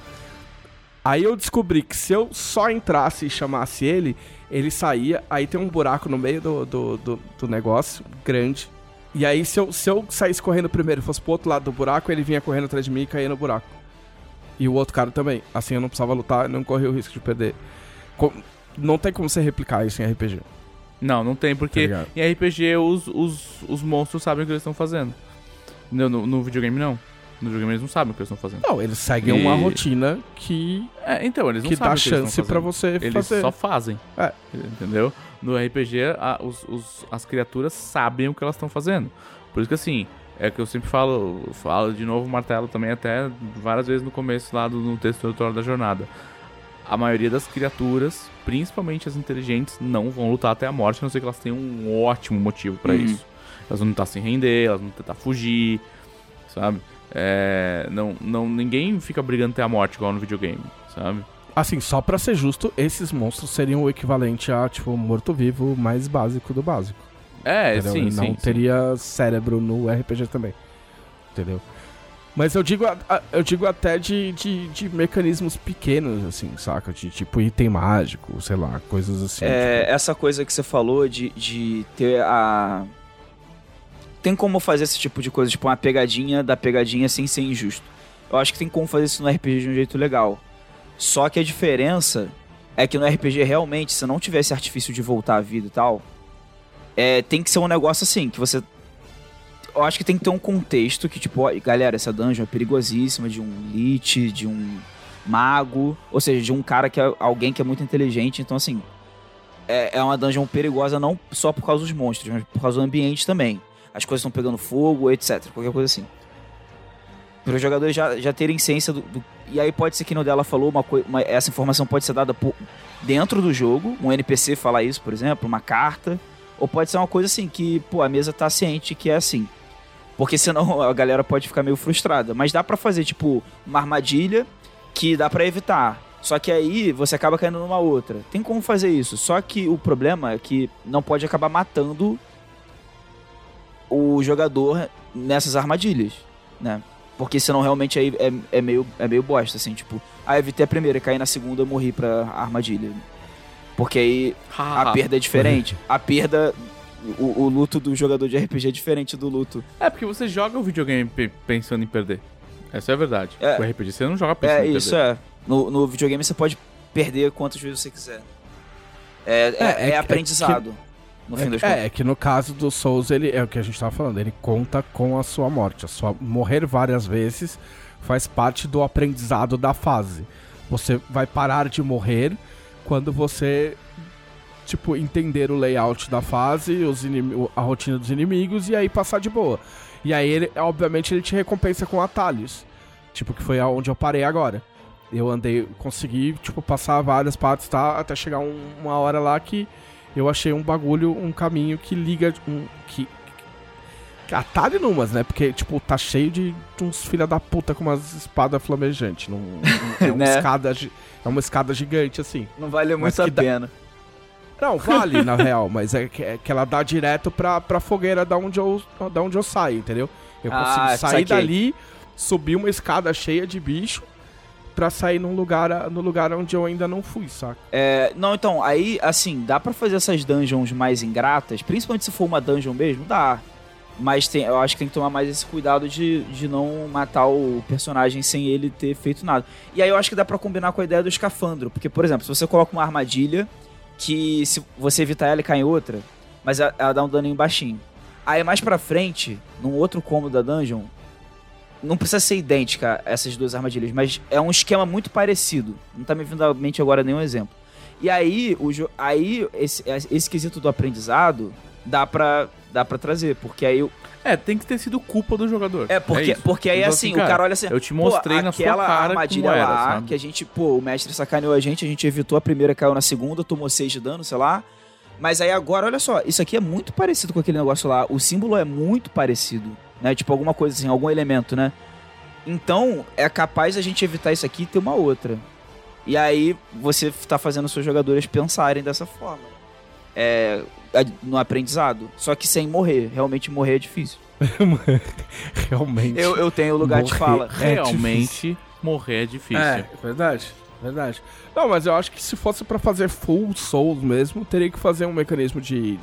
Speaker 1: Aí eu descobri que se eu só entrasse e chamasse ele, ele saía, aí tem um buraco no meio do, do, do, do negócio, grande. E aí se eu, se eu saísse correndo primeiro e fosse pro outro lado do buraco, ele vinha correndo atrás de mim e caía no buraco. E o outro cara também. Assim eu não precisava lutar, não corria o risco de perder. Co- não tem como você replicar isso em RPG.
Speaker 3: Não, não tem,
Speaker 1: Tá
Speaker 3: porque
Speaker 1: ligado?
Speaker 3: em RPG os, os, os monstros sabem o que eles estão fazendo. No, no, no videogame não. No videogame eles não sabem o que eles estão fazendo.
Speaker 1: Não, eles seguem
Speaker 3: E-
Speaker 1: uma rotina que,
Speaker 3: É, então, eles não
Speaker 1: que
Speaker 3: sabem
Speaker 1: dá
Speaker 3: que eles
Speaker 1: chance
Speaker 3: fazendo.
Speaker 1: você
Speaker 3: Eles
Speaker 1: fazer.
Speaker 3: só fazem.
Speaker 1: É.
Speaker 3: Entendeu? No RPG, a- os, os- as criaturas sabem o que elas estão fazendo. Por isso que assim, é que eu sempre falo, falo de novo, martelo também, até várias vezes no começo lá do no texto introdutório da jornada. A maioria das criaturas, principalmente as inteligentes, não vão lutar até a morte, a não ser que elas tenham um ótimo motivo pra
Speaker 2: Uhum.
Speaker 3: isso. Elas vão tentar se render, elas vão tentar fugir, sabe? É, não, não, ninguém fica brigando até a morte igual no videogame, sabe?
Speaker 1: Assim, só pra ser justo, esses monstros seriam o equivalente a, tipo, morto-vivo mais básico do básico.
Speaker 3: É,
Speaker 1: entendeu?
Speaker 3: sim,
Speaker 1: não
Speaker 3: sim, sim.
Speaker 1: teria cérebro no RPG também. Entendeu? Mas eu digo, eu digo até de, de, de mecanismos pequenos, assim, saca? De tipo item mágico, sei lá, coisas assim.
Speaker 2: É,
Speaker 1: tipo-
Speaker 2: essa coisa que você falou de, de ter a. Tem como fazer esse tipo de coisa, tipo uma pegadinha da pegadinha sem ser injusto. Eu acho que tem como fazer isso no RPG de um jeito legal. Só que a diferença é que no RPG realmente, se não tivesse artifício de voltar à vida e tal, é, tem que ser um negócio assim, que você. Eu acho que tem que ter um contexto que, tipo, ó, galera, essa dungeon é perigosíssima, de um lich, de um mago, ou seja, de um cara que é alguém que é muito inteligente, então assim é, é uma dungeon perigosa não só por causa dos monstros, mas por causa do ambiente também. As coisas estão pegando fogo, etc. Qualquer coisa assim. Para os jogadores já, já terem ciência do, do- E aí pode ser que no dela falou uma coisa. Essa informação pode ser dada por, dentro do jogo, um NPC falar isso, por exemplo, uma carta. Ou pode ser uma coisa assim, que, pô, a mesa tá ciente que é assim. Porque senão a galera pode ficar meio frustrada. Mas dá pra fazer, tipo, uma armadilha que dá pra evitar. Só que aí você acaba caindo numa outra. Tem como fazer isso. Só que o problema é que não pode acabar matando o jogador nessas armadilhas, né? Porque senão realmente aí é, é meio, é meio bosta, assim, tipo, ah, evitei a primeira, caí na segunda, eu morri pra armadilha. Porque aí a perda é diferente. A perda. O, o luto do jogador de RPG é diferente do luto.
Speaker 3: É porque você joga o videogame pe- pensando em perder. Essa é a verdade.
Speaker 2: É.
Speaker 3: O RPG você não joga pensando
Speaker 2: É,
Speaker 3: em
Speaker 2: isso
Speaker 3: perder.
Speaker 2: é. No, no videogame você pode perder quantas vezes você quiser. É, é,
Speaker 1: É, é
Speaker 2: é
Speaker 1: que-
Speaker 2: aprendizado. No fim das contas.
Speaker 1: É, é que no caso do Souls, ele é o que a gente tava falando, ele conta com a sua morte. A sua morrer várias vezes faz parte do aprendizado da fase. Você vai parar de morrer quando você tipo entender o layout da fase, os a rotina dos inimigos e aí passar de boa. E aí ele, obviamente, ele te recompensa com atalhos. Tipo, que foi aonde eu parei agora. Eu andei, consegui, tipo, passar várias partes, tá? Até chegar um- uma hora lá que eu achei um bagulho, um caminho que liga. Um, que, que atalho numas, né? Porque, tipo, tá cheio de, de uns filha da puta com umas espadas flamejantes. Num, num- é, uma
Speaker 2: Né?
Speaker 1: escada, é uma escada gigante, assim.
Speaker 2: Não vale muito a
Speaker 1: dá-
Speaker 2: pena.
Speaker 1: Não, vale, na real, mas é que, é que ela dá direto pra, pra fogueira da onde, eu, da onde eu saio, entendeu? Eu
Speaker 2: Ah,
Speaker 1: consigo sair dali, subir uma escada cheia de bicho pra sair num lugar, no lugar onde eu ainda não fui, saca?
Speaker 2: É, não, então, aí, assim, dá pra fazer essas dungeons mais ingratas, principalmente se for uma dungeon mesmo, dá. Mas tem, eu acho que tem que tomar mais esse cuidado de, de não matar o personagem sem ele ter feito nada. E aí eu acho que dá pra combinar com a ideia do escafandro. Porque, por exemplo, se você coloca uma armadilha que se você evitar ela e cai em outra, mas ela, ela dá um daninho baixinho. Aí mais pra frente, num outro cômodo da dungeon, não precisa ser idêntica essas duas armadilhas, mas é um esquema muito parecido. Não tá me vindo à mente agora nenhum exemplo. E aí, o aí esse, esse quesito do aprendizado dá pra, dá pra trazer, porque aí... o-
Speaker 3: É, tem que ter sido culpa do jogador.
Speaker 2: É, porque,
Speaker 3: isso.
Speaker 2: porque aí
Speaker 3: Então,
Speaker 2: assim, o cara olha assim...
Speaker 3: Eu te mostrei na sua
Speaker 2: aquela
Speaker 3: cara
Speaker 2: armadilha
Speaker 3: como era,
Speaker 2: lá,
Speaker 3: sabe?
Speaker 2: que a gente, pô, o mestre sacaneou a gente, a gente evitou a primeira, caiu na segunda, tomou seis de dano, sei lá. Mas aí agora, olha só, isso aqui é muito parecido com aquele negócio lá. O símbolo é muito parecido, né? Tipo, alguma coisa assim, algum elemento, né? Então, é capaz a gente evitar isso aqui e ter uma outra. E aí, você tá fazendo os seus jogadores pensarem dessa forma. É, no aprendizado. Só que sem morrer. Realmente morrer é difícil.
Speaker 1: Realmente.
Speaker 2: Eu, eu tenho lugar de fala.
Speaker 1: É
Speaker 3: Realmente, morrer é difícil.
Speaker 1: É, verdade, verdade. Não, mas eu acho que se fosse pra fazer full souls mesmo, teria que fazer um mecanismo de.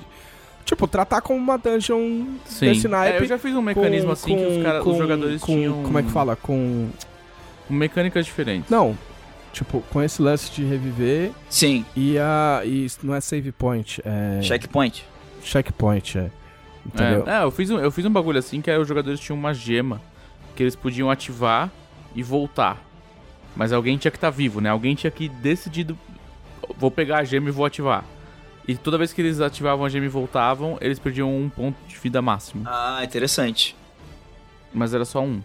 Speaker 1: Tipo, tratar como uma dungeon
Speaker 3: Sim.
Speaker 1: desse naipe.
Speaker 3: É, eu já fiz um mecanismo
Speaker 1: com-
Speaker 3: assim que os,
Speaker 1: com-
Speaker 3: cara,
Speaker 1: com-
Speaker 3: os jogadores
Speaker 1: com-
Speaker 3: tinham.
Speaker 1: Como é que fala? Com.
Speaker 3: com mecânicas diferentes.
Speaker 1: Não. Tipo, com esse lance de reviver
Speaker 2: Sim,
Speaker 1: e a. E isso não é save point, é.
Speaker 2: checkpoint.
Speaker 1: Checkpoint, é. Entendeu?
Speaker 3: É, é, eu, fiz um, eu fiz um bagulho assim que era os jogadores tinham uma gema que eles podiam ativar e voltar. Mas alguém tinha que estar vivo, né? Alguém tinha que decidido. Vou pegar a gema e vou ativar. E toda vez que eles ativavam a gema e voltavam, eles perdiam um ponto de vida máximo.
Speaker 2: Ah, interessante.
Speaker 3: Mas era só um.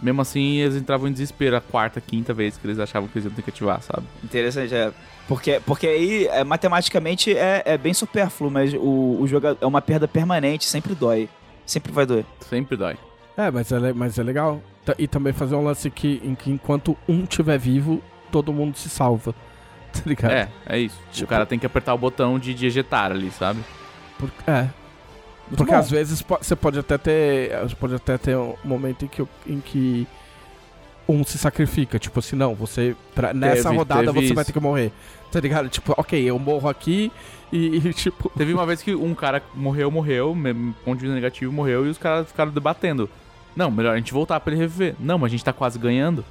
Speaker 3: Mesmo assim, eles entravam em desespero a quarta, quinta vez que eles achavam que eles iam ter que ativar, sabe?
Speaker 2: Interessante, é. Porque, porque aí, é, matematicamente, é, é bem supérfluo, mas o, o jogador é uma perda permanente, sempre dói. Sempre vai doer.
Speaker 3: Sempre dói.
Speaker 1: É, mas é, mas é legal. E também fazer um lance que, em que enquanto um tiver vivo, todo mundo se salva. Tá ligado?
Speaker 3: É, é isso.
Speaker 1: Tipo-
Speaker 3: O cara tem que apertar o botão de, de ejetar ali, sabe?
Speaker 1: Por- é.
Speaker 2: Muito
Speaker 1: Porque
Speaker 2: bom.
Speaker 1: às vezes você pode até ter. Você pode até ter um momento em que, em que um se sacrifica. Tipo assim, não, você. pra- nessa
Speaker 3: Teve-
Speaker 1: rodada
Speaker 3: teve
Speaker 1: você vai
Speaker 3: isso.
Speaker 1: ter que morrer. Tá ligado? Tipo, ok, eu morro aqui e, e, tipo.
Speaker 3: Teve uma vez que um cara morreu, morreu, ponto de vida negativo, morreu, e os caras ficaram debatendo. Não, melhor a gente voltar pra ele reviver. Não, mas a gente tá quase ganhando.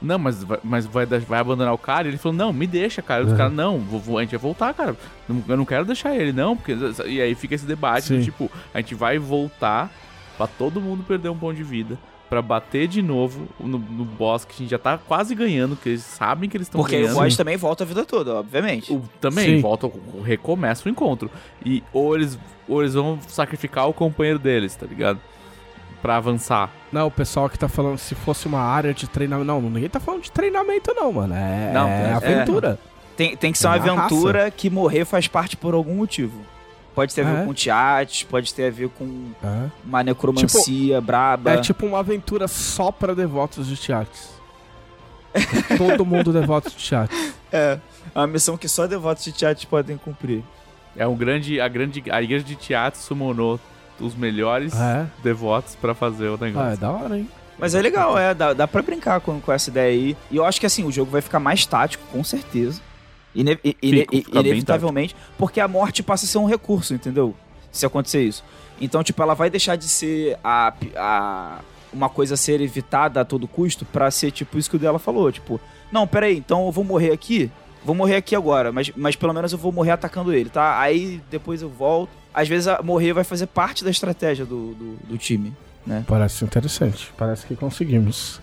Speaker 3: Não, mas vai, mas vai, vai abandonar o cara? E ele falou, não, me deixa, cara. Os
Speaker 1: Uhum.
Speaker 3: caras, não, vou- vou- a gente vai voltar, cara. Não- Eu não quero deixar ele, não. Porque... E aí fica esse debate, do tipo, a gente vai voltar pra todo mundo perder um ponto de vida. Pra bater de novo no, no boss que a gente já tá quase ganhando, que eles sabem que eles estão
Speaker 2: Porque aí o
Speaker 3: ganhando.
Speaker 2: boss também volta a vida toda, obviamente.
Speaker 3: O- também
Speaker 1: Sim.
Speaker 3: volta, recomeça o encontro. E ou eles, ou eles vão sacrificar o companheiro deles, tá ligado? Pra avançar.
Speaker 1: Não, o pessoal que tá falando se fosse uma área de treinamento. Não, ninguém tá falando de treinamento, não, mano. É,
Speaker 3: Não,
Speaker 1: é
Speaker 3: é-
Speaker 1: aventura.
Speaker 2: Tem, tem que ser uma
Speaker 1: É uma
Speaker 2: aventura que morrer faz parte por algum motivo. Pode ter a ver
Speaker 1: É.
Speaker 2: com teates, pode ter a ver com
Speaker 1: É.
Speaker 2: uma necromancia braba.
Speaker 1: É tipo uma aventura só pra devotos de Tiates. Todo mundo devoto de Tiates.
Speaker 2: É, é uma missão que só devotos de teates podem cumprir.
Speaker 3: É um grande. A grande. A igreja de teatro summonou os melhores
Speaker 1: É.
Speaker 3: devotos pra fazer o
Speaker 1: Ah, é
Speaker 3: negócio.
Speaker 1: da hora, hein?
Speaker 2: Mas é legal, é, dá, dá pra brincar com, com essa ideia aí. E eu acho que assim, o jogo vai ficar mais tático, com certeza. Ine- i- ine- inevitavelmente, porque a morte passa a ser um recurso, entendeu? Se acontecer isso. Então, tipo, ela vai deixar de ser a, a- uma coisa a ser evitada a todo custo pra ser tipo isso que o dela falou. Tipo, não, peraí, então eu vou morrer aqui. Vou morrer aqui agora, mas, mas pelo menos eu vou morrer atacando ele, tá? Aí depois eu volto. Às vezes a morrer vai fazer parte da estratégia do, do, do time.
Speaker 1: Parece interessante. Parece que conseguimos.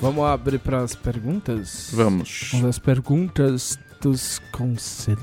Speaker 1: Vamos abrir para as perguntas?
Speaker 3: Vamos.
Speaker 1: Vamos às perguntas dos conselheiros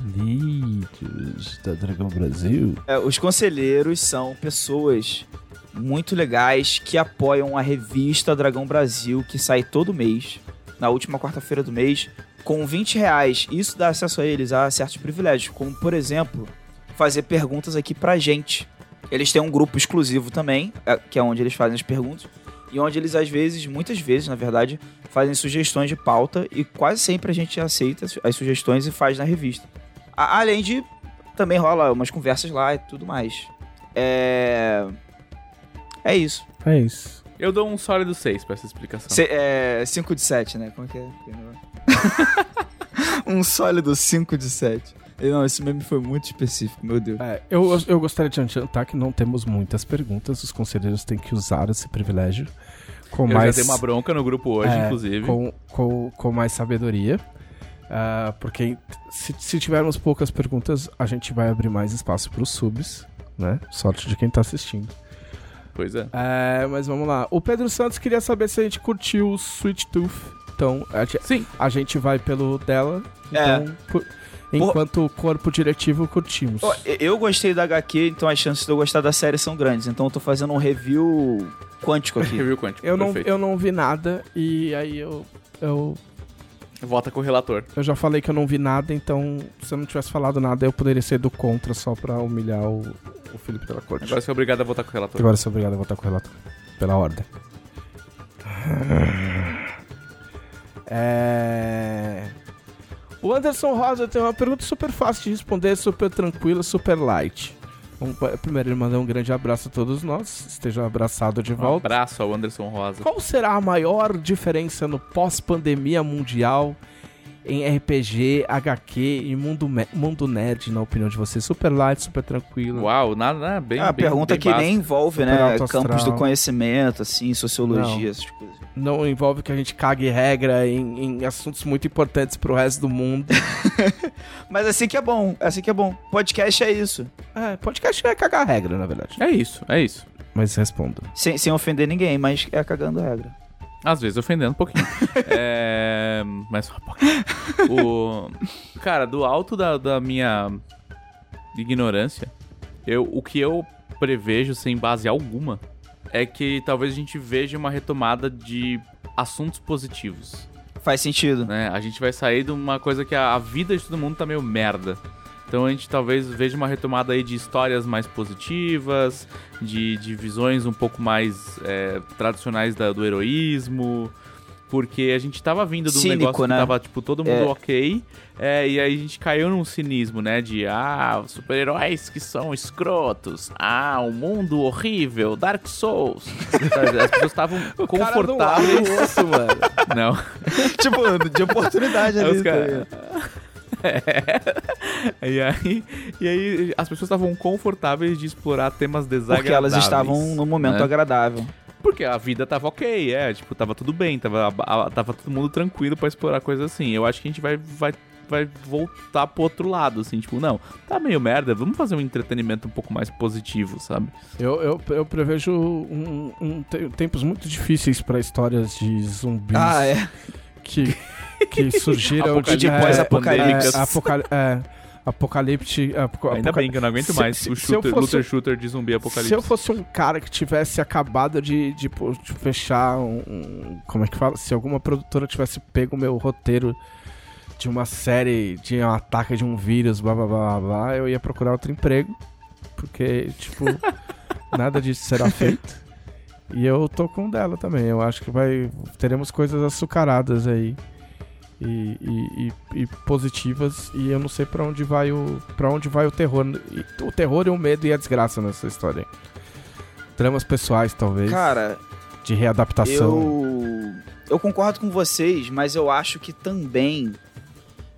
Speaker 1: da Dragão Brasil.
Speaker 2: É, os conselheiros são pessoas muito legais que apoiam a revista Dragão Brasil, que sai todo mês, na última quarta-feira do mês, com 20 reais. Isso dá acesso a eles a certos privilégios, como, por exemplo, fazer perguntas aqui pra gente. Eles têm um grupo exclusivo também, é, que é onde eles fazem as perguntas, e onde eles, às vezes, muitas vezes, na verdade, fazem sugestões de pauta, e quase sempre a gente aceita as- sugestões e faz na revista. A- Além de também rola umas conversas lá e tudo mais. É. É isso.
Speaker 1: É isso.
Speaker 3: Eu dou um sólido 6 pra essa explicação.
Speaker 2: 5 de 7, né? Como que é? um sólido 5 de 7. Não, esse meme foi muito específico, meu Deus.
Speaker 1: É, eu, eu gostaria de adiantar que não temos muitas perguntas. Os conselheiros têm que usar esse privilégio com
Speaker 3: Eu
Speaker 1: mais
Speaker 3: já dei uma bronca no grupo hoje,
Speaker 1: É,
Speaker 3: inclusive.
Speaker 1: com, com, com mais sabedoria. Ah, porque se, se tivermos poucas perguntas, a gente vai abrir mais espaço para os subs, né? Sorte de quem tá assistindo.
Speaker 3: Pois é.
Speaker 1: É, mas vamos lá. O Pedro Santos queria saber se a gente curtiu o Sweet Tooth. Então, a, gente-
Speaker 3: Sim.
Speaker 1: a gente vai pelo dela.
Speaker 2: É.
Speaker 1: Então, cu- enquanto corpo diretivo, curtimos.
Speaker 2: Eu gostei da HQ, então as chances de eu gostar da série são grandes. Então eu tô fazendo um review quântico aqui.
Speaker 3: Review quântico.
Speaker 1: Eu não, eu não vi nada e aí eu, eu,
Speaker 3: Vota com o relator.
Speaker 1: eu já falei que eu não vi nada, então se eu não tivesse falado nada, eu poderia ser do contra só pra humilhar o, o Felipe pela corte.
Speaker 3: Agora você é obrigado a votar com o relator.
Speaker 1: Agora sou obrigado a votar com o relator. Pela ordem. É... O Anderson Rosa tem uma pergunta super fácil de responder, super tranquila, super light. Primeiro, ele manda um grande abraço a todos nós. Esteja abraçado de
Speaker 3: Um
Speaker 1: volta.
Speaker 3: abraço ao Anderson Rosa.
Speaker 1: Qual será a maior diferença no pós-pandemia mundial em RPG, HQ e mundo, mundo nerd, na opinião de vocês? Super light, super tranquilo.
Speaker 3: Uau, nada, nada bem.
Speaker 2: É uma
Speaker 3: bem,
Speaker 2: pergunta
Speaker 3: bem
Speaker 2: que nem envolve,
Speaker 1: Super
Speaker 2: né? Campos do conhecimento, assim, sociologia,
Speaker 1: Não.
Speaker 2: essas coisas.
Speaker 1: Não envolve que a gente cague regra em, em assuntos muito importantes pro resto do mundo.
Speaker 2: Mas assim que é bom, assim que é bom. Podcast é isso.
Speaker 1: é, podcast é cagar regra, na verdade.
Speaker 3: É isso, é isso.
Speaker 1: Mas respondo.
Speaker 2: Sem, sem ofender ninguém, mas é cagando a regra.
Speaker 3: Às vezes ofendendo um pouquinho. é. Mas só um pouquinho. O... Cara, do alto da, da minha ignorância, eu, o que eu prevejo sem base alguma é que talvez a gente veja uma retomada de assuntos positivos.
Speaker 2: Faz sentido.
Speaker 3: né? A gente vai sair de uma coisa que a, a vida de todo mundo tá meio merda. Então a gente talvez veja uma retomada aí de histórias mais positivas, de, de visões um pouco mais é, tradicionais da- do heroísmo. Porque a gente tava vindo de um
Speaker 2: Cínico,
Speaker 3: negócio
Speaker 2: né?
Speaker 3: que tava, tipo, todo mundo
Speaker 2: É.
Speaker 3: ok. é, e aí a gente caiu num cinismo, né? De, ah, super-heróis que são escrotos. Ah, um mundo horrível, Dark Souls. As pessoas estavam confortáveis.
Speaker 1: osso, mano.
Speaker 3: Não.
Speaker 2: tipo, de oportunidade ali.
Speaker 3: os
Speaker 2: tá
Speaker 3: caras-
Speaker 2: ligado?
Speaker 3: É. E aí, e aí as pessoas estavam confortáveis de explorar temas desagradáveis.
Speaker 2: Porque elas estavam num momento
Speaker 3: né?
Speaker 2: agradável.
Speaker 3: Porque a vida tava ok, é, tipo, tava tudo bem, tava, a- tava todo mundo tranquilo pra explorar coisas assim. Eu acho que a gente vai, vai, vai voltar pro outro lado, assim, tipo, não, tá meio merda, vamos fazer um entretenimento um pouco mais positivo, sabe?
Speaker 1: Eu, eu, eu prevejo um, um te- tempos muito difíceis pra histórias de zumbis
Speaker 2: Ah, é.
Speaker 1: que, que surgiram de
Speaker 2: pós-apocalipse.
Speaker 1: É, apocal- é, apocalipse. apo-
Speaker 3: Ainda bem que eu não aguento
Speaker 1: Se-
Speaker 3: mais
Speaker 1: se-
Speaker 3: o shooter,
Speaker 1: fosse-
Speaker 3: looter shooter de zumbi apocalipse.
Speaker 1: Se eu fosse um cara que tivesse acabado de, de, de fechar um, um- Como é que fala? Se alguma produtora tivesse pego o meu roteiro de uma série de um ataque de um vírus, blá blá blá blá, blá eu ia procurar outro emprego. Porque, tipo, nada disso será feito. E eu tô com dela também. Eu acho que vai. Teremos coisas açucaradas aí. E, e- e- positivas. E eu não sei pra onde vai o. para onde vai o terror. O terror e o medo e a desgraça nessa história. Dramas pessoais, talvez.
Speaker 2: Cara,
Speaker 1: de readaptação.
Speaker 2: eu. Eu concordo com vocês, mas eu acho que também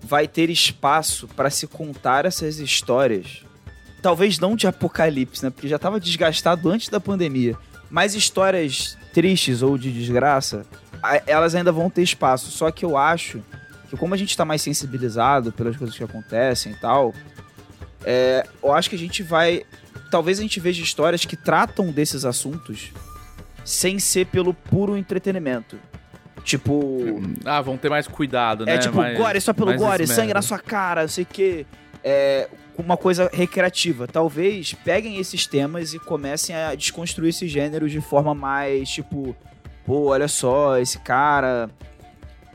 Speaker 2: vai ter espaço pra se contar essas histórias. Talvez não de apocalipse, né? Porque já tava desgastado antes da pandemia. Mas histórias tristes ou de desgraça, elas ainda vão ter espaço. Só que eu acho que como a gente tá mais sensibilizado pelas coisas que acontecem e tal, é, eu acho que a gente vai. Talvez a gente veja histórias que tratam desses assuntos sem ser pelo puro entretenimento. Tipo.
Speaker 3: Ah, vão ter mais cuidado, né?
Speaker 2: É tipo,
Speaker 3: mais,
Speaker 2: gore só pelo gore,
Speaker 3: esmero.
Speaker 2: sangue na sua cara, não sei o quê. É uma coisa recreativa. Talvez peguem esses temas e comecem a desconstruir esses gêneros de forma mais, tipo, pô, olha só, esse cara.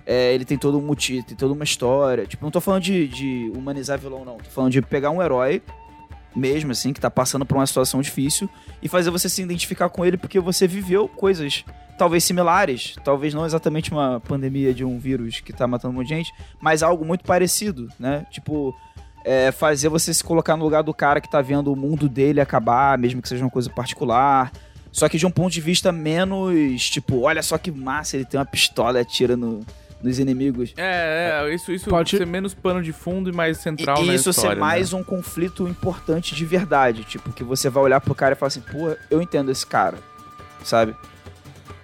Speaker 2: é, ele tem todo um motivo, tem toda uma história. Tipo, não tô falando de, de humanizar vilão, não. Tô falando de pegar um herói, mesmo assim, que tá passando por uma situação difícil, e fazer você se identificar com ele porque você viveu coisas talvez similares, talvez não exatamente uma pandemia de um vírus que tá matando um monte de gente, mas algo muito parecido, né? Tipo, é, fazer você se colocar no lugar do cara que tá vendo o mundo dele acabar, mesmo que seja uma coisa particular. Só que de um ponto de vista menos, tipo, olha só que massa, ele tem uma pistola e atira no, nos inimigos.
Speaker 3: É, é, isso, isso
Speaker 1: Pode-
Speaker 3: ser menos pano de fundo e mais
Speaker 2: E,
Speaker 3: central
Speaker 2: e
Speaker 3: na
Speaker 2: isso
Speaker 3: história,
Speaker 2: ser mais um conflito importante de verdade. Tipo, que você vai olhar pro cara e falar assim, pô, eu entendo esse cara. Sabe?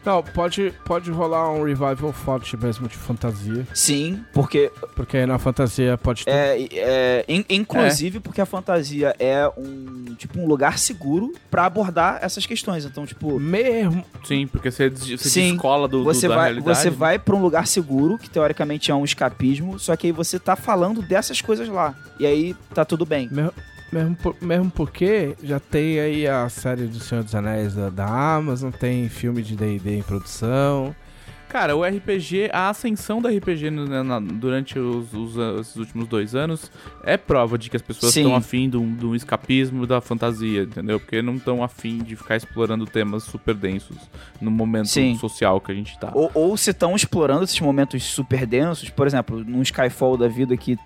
Speaker 1: Não, pode, pode rolar um revival forte mesmo de fantasia.
Speaker 2: Sim, porque
Speaker 1: Porque aí na fantasia pode ter.
Speaker 2: É, é, in- inclusive porque a fantasia é um tipo um lugar seguro pra abordar essas questões. Então, tipo,
Speaker 1: Mesmo.
Speaker 3: né? Sim, porque você, você
Speaker 2: Sim,
Speaker 3: descola do, do-
Speaker 2: você
Speaker 3: da
Speaker 2: vai
Speaker 3: realidade.
Speaker 2: você vai para um lugar seguro, que teoricamente é um escapismo, só que aí você tá falando dessas coisas lá. E aí tá tudo bem.
Speaker 1: Mesmo, mesmo, por- mesmo porque já tem aí a série do Senhor dos Anéis da, da Amazon, tem filme de D&D em produção.
Speaker 3: Cara, o RPG, a ascensão do RPG na- durante os, os, esses últimos dois anos é prova de que as pessoas estão afim de um, escapismo da fantasia, entendeu? Porque não estão afim de ficar explorando temas super densos no momento
Speaker 2: Sim.
Speaker 3: social que a gente tá.
Speaker 2: Ou, ou se estão explorando esses momentos super densos, por exemplo, num Skyfall da vida que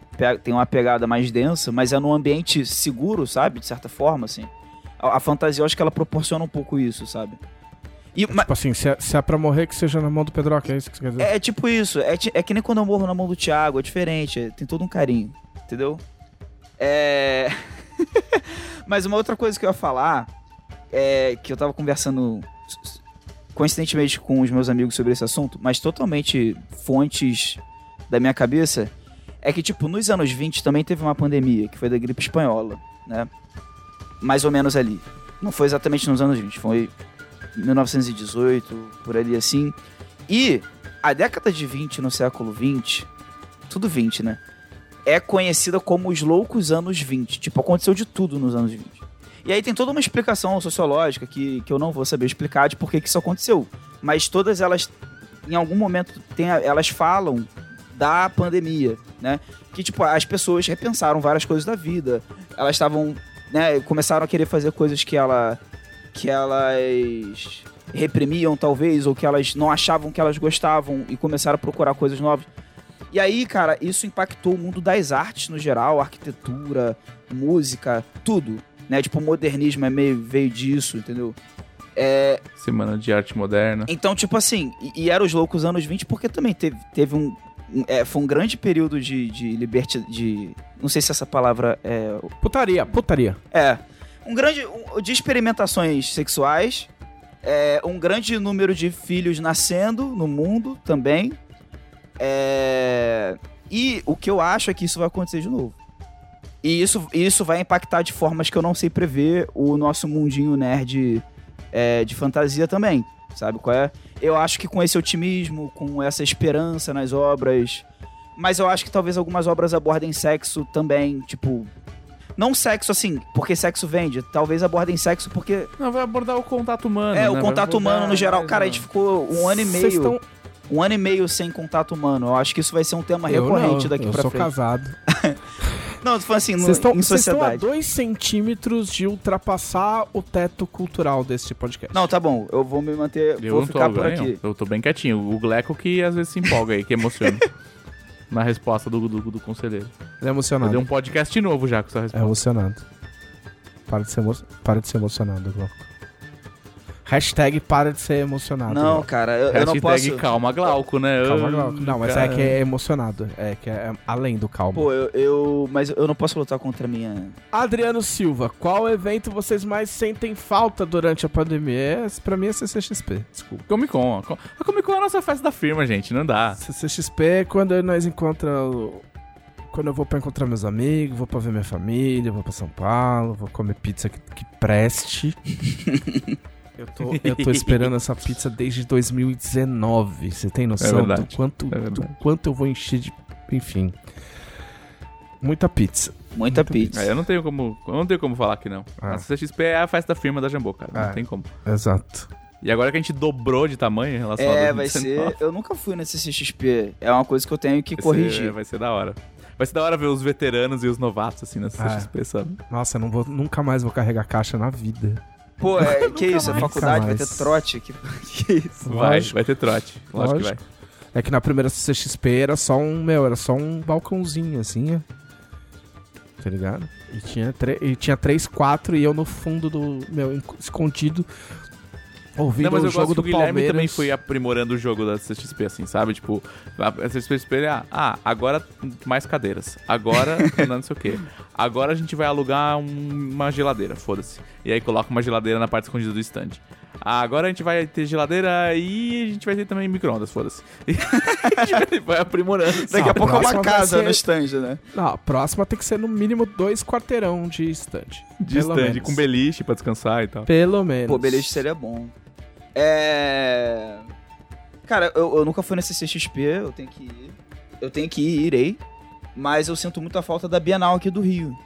Speaker 2: tem uma pegada mais densa, mas é num ambiente seguro, sabe? De certa forma, assim. A, a fantasia, eu acho que ela proporciona um pouco isso, sabe? E, ma-
Speaker 1: Tipo assim, se é, se é pra morrer, que seja na mão do Pedroca, é isso que você quer dizer?
Speaker 2: é, é tipo isso, é, é que nem quando eu morro na mão do Thiago, é diferente, é- tem todo um carinho, entendeu? É. Mas uma outra coisa que eu ia falar é que eu tava conversando coincidentemente com os meus amigos sobre esse assunto, mas totalmente fontes da minha cabeça, é que, tipo, nos anos 20 também teve uma pandemia, que foi da gripe espanhola, né? Mais ou menos ali. Não foi exatamente nos anos 20, foi 1918, por ali assim. E a década de 20 no século 20, tudo 20, né? É conhecida como os loucos anos 20. Tipo, aconteceu de tudo nos anos 20. E aí tem toda uma explicação sociológica que, que eu não vou saber explicar de por que, que isso aconteceu. Mas todas elas, em algum momento, tem, elas falam da pandemia, né? Que, tipo, as pessoas repensaram várias coisas da vida. Elas estavam, né, começaram a querer fazer coisas que ela que elas reprimiam, talvez, ou que elas não achavam que elas gostavam e começaram a procurar coisas novas. E aí, cara, isso impactou o mundo das artes no geral, arquitetura, música, tudo. Né? Tipo, o modernismo é meio, veio disso, entendeu? É,
Speaker 3: Semana de arte moderna.
Speaker 2: então, tipo assim, e, e era os loucos anos 20 porque também teve, teve um. é, foi um grande período de, de liberti... de. Não sei se essa palavra é.
Speaker 1: Putaria, putaria.
Speaker 2: É. Um grande. um- de experimentações sexuais. É, um grande número de filhos nascendo no mundo também. É, e o que eu acho é que isso vai acontecer de novo. E isso, isso vai impactar de formas que eu não sei prever o nosso mundinho nerd é, de fantasia também. Sabe qual é? Eu acho que com esse otimismo, com essa esperança nas obras. Mas eu acho que talvez algumas obras abordem sexo também, tipo. Não sexo assim, porque sexo vende. Talvez abordem sexo porque.
Speaker 3: Não, vai abordar o contato humano.
Speaker 2: é,
Speaker 3: né?
Speaker 2: o contato
Speaker 3: abordar
Speaker 2: humano no geral. Cara, a
Speaker 3: o-
Speaker 2: gente ficou um ano e
Speaker 1: Vocês
Speaker 2: meio.
Speaker 1: estão-
Speaker 2: Um ano e meio sem contato humano. Eu acho que isso vai ser um tema
Speaker 1: Eu
Speaker 2: recorrente
Speaker 1: não,
Speaker 2: daqui
Speaker 1: eu
Speaker 2: pra
Speaker 1: sou
Speaker 2: frente.
Speaker 1: casado.
Speaker 2: Não, falando assim, no,
Speaker 1: Vocês estão
Speaker 2: em
Speaker 1: vocês estão a
Speaker 2: sociedade.
Speaker 1: dois centímetros de ultrapassar o teto cultural deste podcast.
Speaker 2: Não, tá bom. Eu vou me manter.
Speaker 3: Eu
Speaker 2: vou
Speaker 3: não tô
Speaker 2: ficar por
Speaker 3: ganho.
Speaker 2: aqui.
Speaker 3: Eu tô bem quietinho. O Gleco que às vezes se empolga aí, que emociona. Na resposta do, do, do conselheiro.
Speaker 1: Ele é emocionado.
Speaker 3: dei um podcast novo já com essa
Speaker 1: É
Speaker 3: resposta.
Speaker 1: emocionado. Para de ser, emo... para de ser emocionado, Glauco. Hashtag para de ser emocionado.
Speaker 2: Não,
Speaker 1: Glauco.
Speaker 2: cara, eu, eu não
Speaker 3: Hashtag
Speaker 2: posso.
Speaker 3: calma Glauco, né?
Speaker 1: Calma, Glauco. Não, mas é
Speaker 3: cara,
Speaker 1: que é emocionado. É que é além do calmo.
Speaker 2: Pô, eu, eu- Mas eu não posso lutar contra a minha.
Speaker 1: Adriano Silva, qual evento vocês mais sentem falta durante a pandemia? É, pra mim é CCXP, desculpa.
Speaker 3: Comic Con. A Comic Con é a nossa festa da firma, gente. Não dá.
Speaker 1: CCXP é quando nós encontramos. Quando eu vou pra encontrar meus amigos, vou pra ver minha família, vou pra São Paulo, vou comer pizza que, que preste. eu, tô, eu tô esperando essa pizza desde 2019. Você tem noção do
Speaker 3: verdade,
Speaker 1: quanto,
Speaker 3: é
Speaker 1: do quanto eu vou encher de. Enfim. Muita pizza.
Speaker 2: Muita pizza.
Speaker 3: É, eu não tenho como. Eu não tenho como falar que não.
Speaker 1: Ah.
Speaker 3: A CXP é a festa da firma da Jambô, cara. Não
Speaker 1: É.
Speaker 3: tem como.
Speaker 1: Exato.
Speaker 3: E agora que a gente dobrou de tamanho em relação a
Speaker 2: É, vai
Speaker 3: 2019,
Speaker 2: ser. Eu nunca fui nesse CXP. É uma coisa que eu tenho que
Speaker 3: vai
Speaker 2: corrigir.
Speaker 3: Ser, vai ser da hora. Vai ser da hora ver os veteranos e os novatos, assim, na
Speaker 1: Ah.
Speaker 3: CXP, sabe?
Speaker 1: Nossa, eu não vou, nunca mais vou carregar caixa na vida.
Speaker 2: Pô, é, que isso? É
Speaker 1: mais.
Speaker 2: faculdade, vai ter trote? Que, que isso?
Speaker 3: Vai,
Speaker 1: Lógico.
Speaker 3: vai ter trote. Lógico, que vai.
Speaker 1: Lógico. É que na primeira CXP era só um, meu, era só um balcãozinho assim, ó. Tá ligado? E tinha, e tinha três, quatro e eu no fundo do, meu, escondido, ouvindo
Speaker 3: Não, mas
Speaker 1: o
Speaker 3: eu
Speaker 1: jogo
Speaker 3: gosto que
Speaker 1: do
Speaker 3: o Guilherme
Speaker 1: Palmeiras.
Speaker 3: também foi aprimorando o jogo da CXP, assim, sabe? Tipo, a CXP é, ah, agora mais cadeiras. Agora, não sei o quê. Agora a gente vai alugar um- uma geladeira, foda-se. E aí coloca uma geladeira na parte escondida do stand. Ah, agora a gente vai ter geladeira e a gente vai ter também micro-ondas, foda-se. A gente vai aprimorando.
Speaker 2: Daqui
Speaker 1: Não,
Speaker 2: a pouco é uma casa
Speaker 1: ser-
Speaker 2: no stand, né?
Speaker 1: Não, a próxima tem que ser no mínimo dois quarteirão de stand.
Speaker 3: De
Speaker 1: Pelo
Speaker 3: stand,
Speaker 1: menos.
Speaker 3: com beliche pra descansar e tal.
Speaker 1: Pelo menos.
Speaker 2: Pô, beliche seria bom. É. Cara, eu, eu nunca fui nesse CXP, eu tenho que ir. Eu tenho que ir, irei. Mas eu sinto muita falta da Bienal aqui do Rio.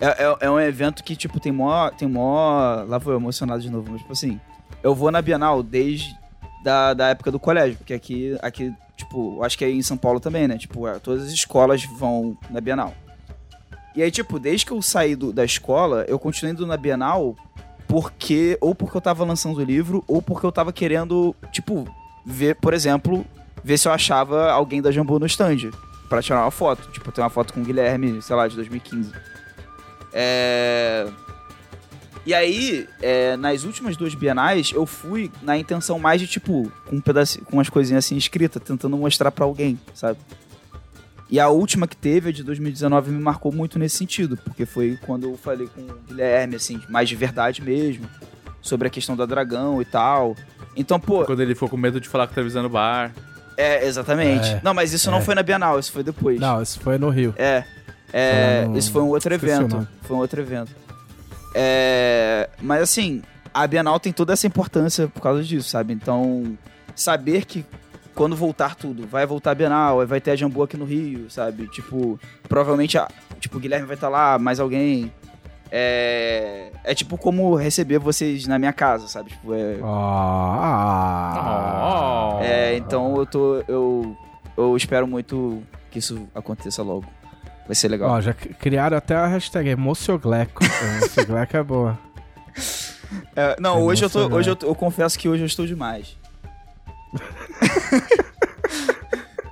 Speaker 2: É, é, é um evento que, tipo, tem mó. Tem mó. Lá vou eu emocionado de novo, mas, tipo assim. Eu vou na Bienal desde da, da época do colégio, porque aqui, aqui, tipo, acho que é em São Paulo também, né? Tipo, é, todas as escolas vão na Bienal. E aí, tipo, desde que eu saí do- da escola, eu continuei indo na Bienal porque ou porque eu tava lançando o livro ou porque eu tava querendo, tipo, ver, por exemplo, ver se eu achava alguém da Jambu no stand pra tirar uma foto. Tipo, tem uma foto com o Guilherme, sei lá, de 2015. É... E aí, é, nas últimas duas bienais, eu fui na intenção mais de, tipo, com, um pedaço, com umas coisinhas assim escritas, tentando mostrar pra alguém, sabe? E a última que teve, a de 2019, me marcou muito nesse sentido, porque foi quando eu falei com o Guilherme, assim, mais de verdade mesmo, sobre a questão da dragão e tal. Então, pô,
Speaker 3: Quando ele ficou com medo de falar com a televisão no bar.
Speaker 2: É, exatamente.
Speaker 1: É,
Speaker 2: não, mas isso não
Speaker 1: é.
Speaker 2: foi na Bienal, isso foi depois.
Speaker 1: Não, isso foi no Rio.
Speaker 2: É. é
Speaker 1: no-
Speaker 2: Isso foi um outro
Speaker 1: esqueci
Speaker 2: evento. Foi um outro evento. É, mas assim, a Bienal tem toda essa importância por causa disso, sabe? Então, saber que quando voltar tudo, vai voltar a Bienal, vai ter a Jambu aqui no Rio, sabe? Tipo, provavelmente, a, tipo, o Guilherme vai estar lá, mais alguém. É, é tipo como receber vocês na minha casa, sabe? Tipo, é,
Speaker 1: Ah.
Speaker 3: Oh.
Speaker 2: é, então eu tô. Eu, eu espero muito que isso aconteça logo. Vai ser legal.
Speaker 1: Ó, já criaram até a hashtag Emociogleco. Emociogleco é boa.
Speaker 2: É, não,
Speaker 1: É
Speaker 2: hoje eu tô. Hoje eu, tô- eu confesso que hoje eu estou demais.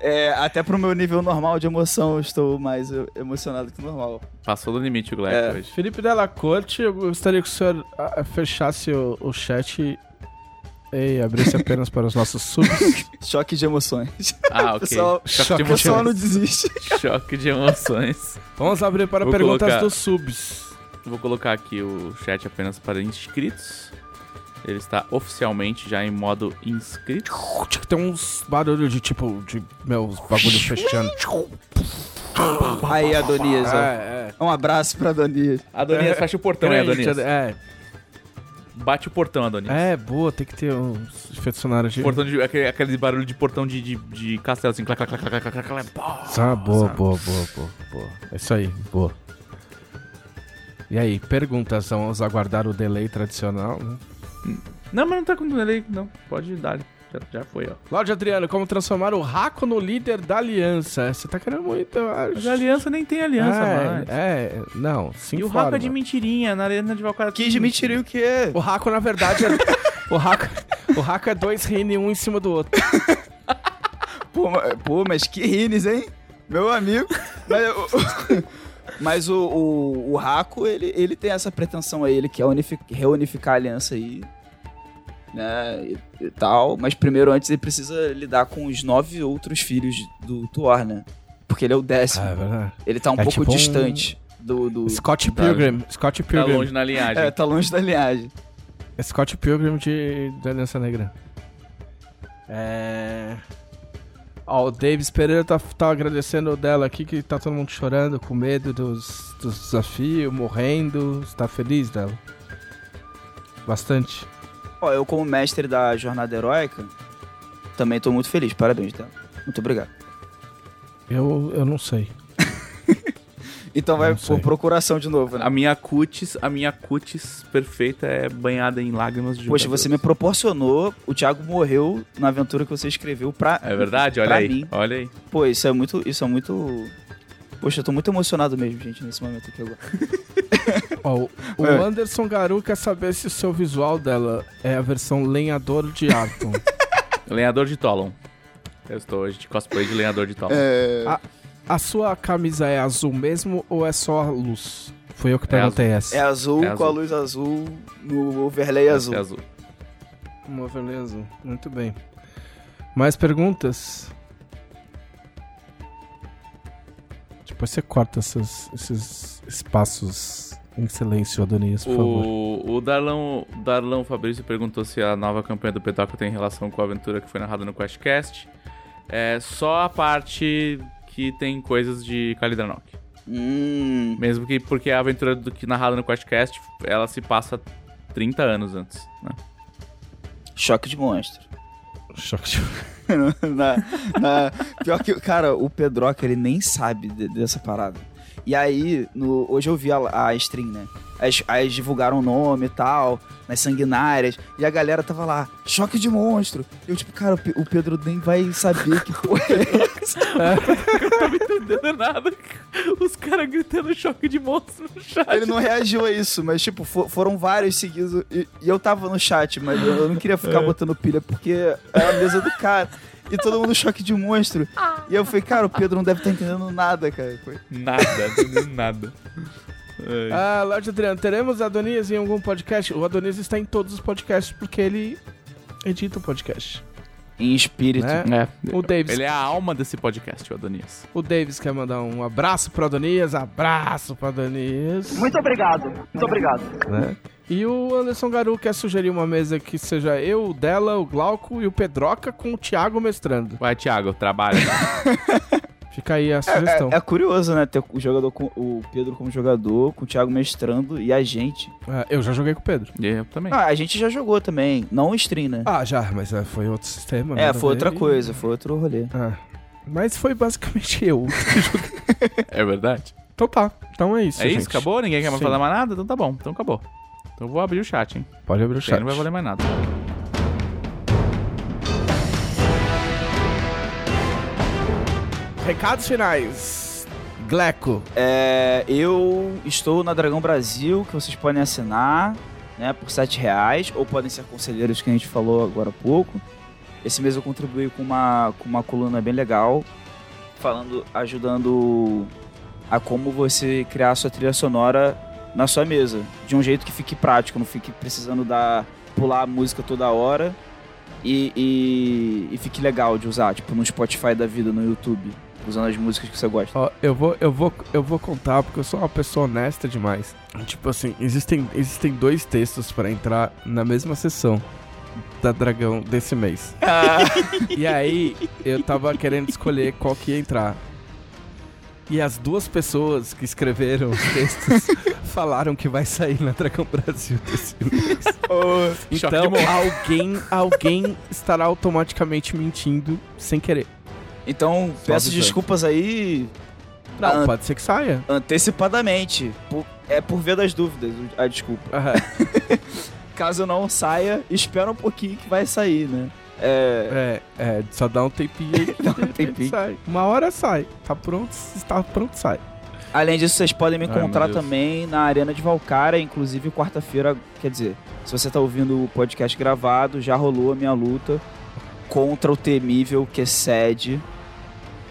Speaker 2: É, até pro meu nível normal de emoção, eu estou mais eh, emocionado que o normal.
Speaker 3: Passou do limite o Gleco
Speaker 2: É.
Speaker 3: hoje.
Speaker 1: Felipe Della Corte, eu gostaria que o senhor ah, fechasse o, o chat e abrisse apenas para os nossos subs.
Speaker 2: Choque de emoções.
Speaker 3: Ah, ok.
Speaker 2: Pessoal-
Speaker 3: Choque
Speaker 1: Choque
Speaker 3: de
Speaker 2: O pessoal
Speaker 3: emoções.
Speaker 2: não desiste.
Speaker 3: Choque de emoções.
Speaker 1: Vamos abrir para
Speaker 3: Vou
Speaker 1: perguntas
Speaker 3: colocar-
Speaker 1: dos subs.
Speaker 3: Vou colocar aqui o chat apenas para inscritos. Ele está oficialmente já em modo inscrito.
Speaker 1: Tem uns barulhos de tipo, de meus bagulhos fechando.
Speaker 2: Aí, Adonias, ó.
Speaker 1: É, é.
Speaker 2: Um abraço pra Adonias.
Speaker 3: Adonias, fecha o portão aí,
Speaker 1: Crente,
Speaker 3: Adonias.
Speaker 1: é.
Speaker 3: Bate o portão, Adonis.
Speaker 1: É, boa, tem que ter uns efeitos sonoros de...
Speaker 3: Portão de, aquele, aquele barulho de portão de, de, de castelo, assim, clac, clac, clac, clac, clac, clac, pá.
Speaker 1: Ah, boa,
Speaker 3: sabe?
Speaker 1: boa, boa, boa, boa. É isso aí, boa. E aí, perguntas, vamos aguardar o delay tradicional, né?
Speaker 3: Não, mas não tá com delay, não. Pode dar. Já, já foi, ó.
Speaker 1: Cláudio Adriano, como transformar o Raco no líder da aliança? Você tá querendo muito, eu acho.
Speaker 3: Mas a aliança nem tem aliança,
Speaker 1: é,
Speaker 3: mais.
Speaker 1: é, não, sim.
Speaker 3: E o Raco é de mentirinha, na arena de Valkyrie.
Speaker 2: Que de mentiria o quê?
Speaker 1: O Raco, na verdade, é... o Raco, o Raco é dois Rine, um em cima do outro.
Speaker 2: Pô, ma- pô, mas que rines, hein? Meu amigo. Mas, o- mas o, o, o Raco, ele, ele tem essa pretensão aí, ele quer unifi- reunificar a aliança aí. Né, e, e tal. Mas primeiro, antes, ele precisa lidar com os nove outros filhos do Thor, né? Porque ele é o décimo.
Speaker 1: Ah, é verdade.
Speaker 2: ele tá um
Speaker 1: É
Speaker 2: pouco
Speaker 1: tipo um-
Speaker 2: distante do. do...
Speaker 1: Scott
Speaker 3: Tá-
Speaker 1: Pilgrim, Scott
Speaker 3: Tá
Speaker 1: Pilgrim.
Speaker 3: longe na linhagem.
Speaker 2: É, tá longe da linhagem.
Speaker 1: Scott Pilgrim de, da Aliança Negra. É... Ó, o Davis Pereira tá, tá agradecendo dela aqui, que tá todo mundo chorando, com medo dos, dos desafios, morrendo. Você tá feliz dela? Bastante.
Speaker 2: Ó, eu como mestre da jornada heróica, também tô muito feliz. Parabéns, tá? Muito obrigado.
Speaker 1: Eu, eu não sei.
Speaker 2: Então vai por procuração de novo, né?
Speaker 3: A minha cutis, a minha cutis perfeita é banhada em lágrimas de
Speaker 2: Poxa,
Speaker 3: jogadores.
Speaker 2: você me proporcionou, o Thiago morreu na aventura que você escreveu pra.
Speaker 3: É verdade? Olha
Speaker 2: pra
Speaker 3: aí.
Speaker 2: mim.
Speaker 3: Olha aí.
Speaker 2: Pô, isso é muito. Isso é muito. Poxa, eu tô muito emocionado mesmo, gente, nesse momento aqui agora.
Speaker 1: Ó, o o
Speaker 2: É.
Speaker 1: Anderson Garu quer saber se o seu visual dela é a versão lenhador de Arton.
Speaker 3: Lenhador de Tolon. Eu estou hoje de cosplay de lenhador de Tolon.
Speaker 2: É.
Speaker 1: Ah, a sua camisa é azul mesmo ou é só a luz? Foi eu que perguntei essa.
Speaker 2: É azul
Speaker 3: É
Speaker 2: com a
Speaker 3: azul.
Speaker 2: luz azul no overlay azul.
Speaker 3: É azul.
Speaker 1: Uma vermelha azul. Muito bem. Mais perguntas? Depois você corta essas- esses espaços em silêncio, Adonias, por favor.
Speaker 3: O, o Darlão, Darlão Fabrício perguntou se a nova campanha do Petoca tem relação com a aventura que foi narrada no QuestCast. É só a parte que tem coisas de Kalidranok.
Speaker 2: Hum.
Speaker 3: Mesmo que porque a aventura do que narrada no QuestCast, ela se passa 30 anos antes, né?
Speaker 2: Choque de monstro.
Speaker 1: Choque de...
Speaker 2: na, na- Pior que, cara, o Pedroca, ele nem sabe de- dessa parada. E aí, no- hoje eu vi a, a stream, né? As, as divulgaram o nome e tal, nas sanguinárias, e a galera tava lá, choque de monstro. Eu, tipo, cara, o Pe- o Pedro nem vai saber que porra é essa.
Speaker 3: Não entendendo nada. Os caras gritando choque de monstro no chat.
Speaker 2: Ele não reagiu a isso, mas, tipo, fo- foram vários seguidos. E, e eu tava no chat, mas eu, eu não queria ficar botando pilha, porque era a mesa do cara. E todo mundo choque de monstro. E eu falei, cara, o Pedro não deve estar entendendo nada, cara. Foi-
Speaker 3: Nada, não nada. Ai.
Speaker 1: Ah, Lorde Adriano, teremos Adonias em algum podcast? O Adonias está em todos os podcasts porque ele edita o podcast.
Speaker 2: Em espírito.
Speaker 1: Né?
Speaker 3: É.
Speaker 1: O Davis,
Speaker 3: Ele é a alma desse podcast, o Adonias.
Speaker 1: o Davis quer mandar um abraço pro Adonias, abraço pro Adonias.
Speaker 6: Muito obrigado, muito obrigado.
Speaker 1: né? E o Anderson Garu quer sugerir uma mesa que seja eu, o dela, o Glauco e o Pedroca com o Thiago mestrando.
Speaker 3: Vai, Thiago, trabalha.
Speaker 1: Fica aí a sugestão.
Speaker 2: É, é curioso, né? Ter o jogador com o Pedro como jogador, com o Thiago mestrando e a gente.
Speaker 1: Ah, eu já joguei com o Pedro.
Speaker 3: E eu também.
Speaker 2: Ah, a gente já jogou também, não o stream, né?
Speaker 1: Ah, já, mas é, foi outro sistema.
Speaker 2: é, foi outra
Speaker 1: ver.
Speaker 2: coisa, foi outro rolê.
Speaker 1: Ah, mas foi basicamente eu.
Speaker 3: É verdade.
Speaker 1: então tá, então é isso,
Speaker 3: é isso?
Speaker 1: gente.
Speaker 3: Acabou? Ninguém quer mais
Speaker 1: Sim.
Speaker 3: falar mais nada? Então tá bom, então acabou. Então eu vou abrir o chat, hein?
Speaker 1: Pode abrir o
Speaker 3: Porque aí
Speaker 1: chat.
Speaker 3: não vai valer mais nada.
Speaker 1: Recados finais. Gleco.
Speaker 2: É, eu estou na Dragão Brasil, que vocês podem assinar, né, por 7 reais, ou podem ser conselheiros que a gente falou agora há pouco. Esse mês eu contribuí com uma, com uma coluna bem legal, falando, ajudando a como você criar a sua trilha sonora na sua mesa, de um jeito que fique prático, não fique precisando dar, pular a música toda hora e, e, e fique legal de usar, tipo no Spotify da vida, no YouTube, usando as músicas que você gosta.
Speaker 1: Ó, eu vou, eu vou, eu vou contar porque eu sou uma pessoa honesta demais. Tipo assim, existem, existem dois textos pra entrar na mesma sessão da Dragão desse mês. E aí, eu tava querendo escolher qual que ia entrar. E as duas pessoas que escreveram os textos falaram que vai sair na Dragão Brasil desse mês.
Speaker 3: De
Speaker 1: Então, alguém, alguém estará automaticamente mentindo sem querer.
Speaker 2: Então, peço
Speaker 1: avisando.
Speaker 2: desculpas aí
Speaker 1: Não, pode ser que saia.
Speaker 2: antecipadamente. Por- é por ver das dúvidas, a desculpa.
Speaker 1: Aham.
Speaker 2: Caso não saia, espera um pouquinho que vai sair, né? É,
Speaker 1: É, é, só dá um tempinho aí
Speaker 2: Dá um tempinho.
Speaker 1: sai. Uma hora sai. Tá pronto, está pronto, sai.
Speaker 2: Além disso, vocês podem me
Speaker 3: Ai,
Speaker 2: encontrar
Speaker 3: Deus.
Speaker 2: também na Arena de Valcara, inclusive quarta-feira, quer dizer, se você tá ouvindo o podcast gravado, já rolou a minha luta contra o temível que excede.